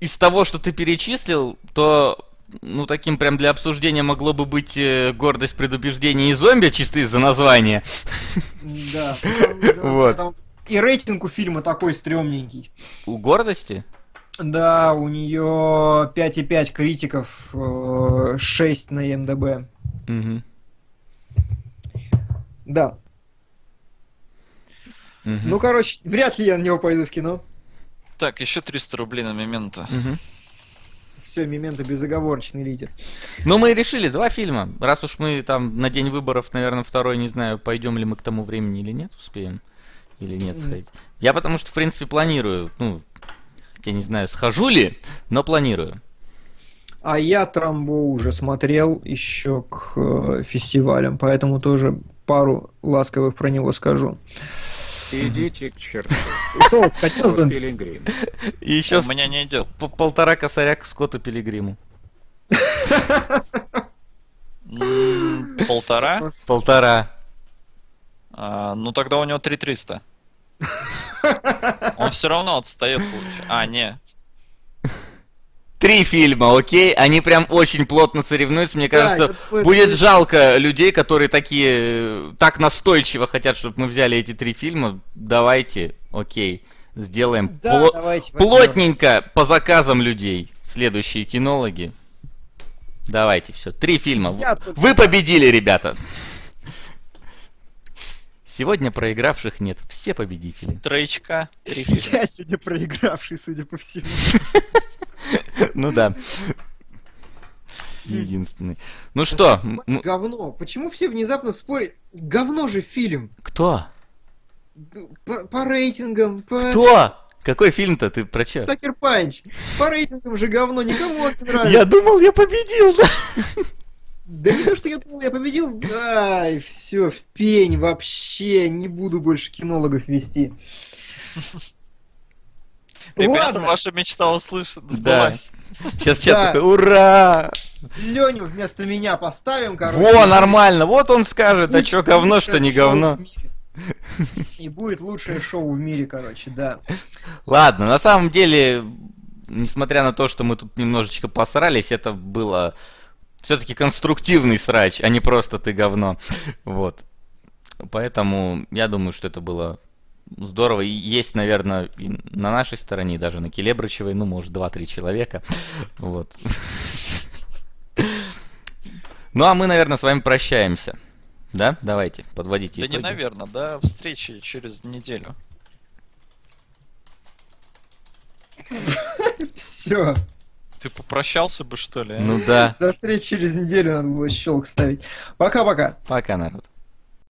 из того, что ты перечислил, то ну таким прям для обсуждения могло бы быть э, гордость, предубеждение и зомби, чисто из-за названия. Да. *laughs* Вот. И рейтинг у фильма такой стрёмненький. У гордости? Да, у нее 5,5 критиков, э, 6 на МДБ. Угу. Да. Ну, короче, вряд ли я на него пойду в кино. Так, еще 300 рублей на Мемента. Все, Мемента безоговорочный лидер. Ну, мы и решили два фильма. Раз уж мы там на день выборов, наверное, второй, не знаю, пойдем ли мы к тому времени или нет, успеем. Или нет сходить. Я потому что, в принципе, планирую. Ну, я не знаю, схожу ли, но планирую. А я Трамбо уже смотрел еще к э, фестивалям, поэтому тоже пару ласковых про него скажу. Идите к черту. Солнце сходил Скотт за... Пилигрим. И еще У меня не идет. полтора косаря к Скотту Пилигриму. Полтора? Полтора. А, ну тогда у него 3300. Он все равно отстает, получается. А, не. Три фильма, окей? Они прям очень плотно соревнуются. Мне кажется, будет жалко людей, которые такие э, так настойчиво хотят, чтобы мы взяли эти три фильма. Давайте, окей, сделаем Да, пло- давайте. возьмем. плотненько по заказам людей. Следующие кинологи. Давайте, все. Три фильма. Я Вы победили, ребята. Сегодня проигравших нет. Все победители. Троечка, три. Я сегодня проигравший, судя по всему. *laughs* Ну да. Единственный. Ну что, м- Говно. Почему все внезапно спорят? Говно же фильм. кто? По, по рейтингам, по... Кто? Какой фильм-то ты про чё? Сакер Панч. По рейтингам же говно, никому не нравится. Я думал, я победил, да? *laughs* Да не то, что я думал, я победил. Ай, все, в пень вообще. Не буду больше кинологов вести. Ребята, Ладно, ваша мечта услышана, сбылась. Сейчас чат Да. такой, ура! Леню вместо меня поставим, короче. Во, нормально, вот он скажет, а чё говно, что не говно. И будет лучшее шоу в мире, короче, да. Ладно, на самом деле, несмотря на то, что мы тут немножечко посрались, это было все-таки конструктивный срач, а не просто ты говно. Вот. Поэтому я думаю, что это было здорово. И есть, наверное, и на нашей стороне, и даже на Келебрычевой, ну, может, 2-3 человека. Вот. Ну, а мы, наверное, с вами прощаемся. Да? Давайте, подводите Да не итоги. наверное, до встречи через неделю. *laughs* Все. Ты попрощался бы, что ли? а? Ну да. До встречи через неделю надо было щелк ставить. Пока-пока. Пока, народ.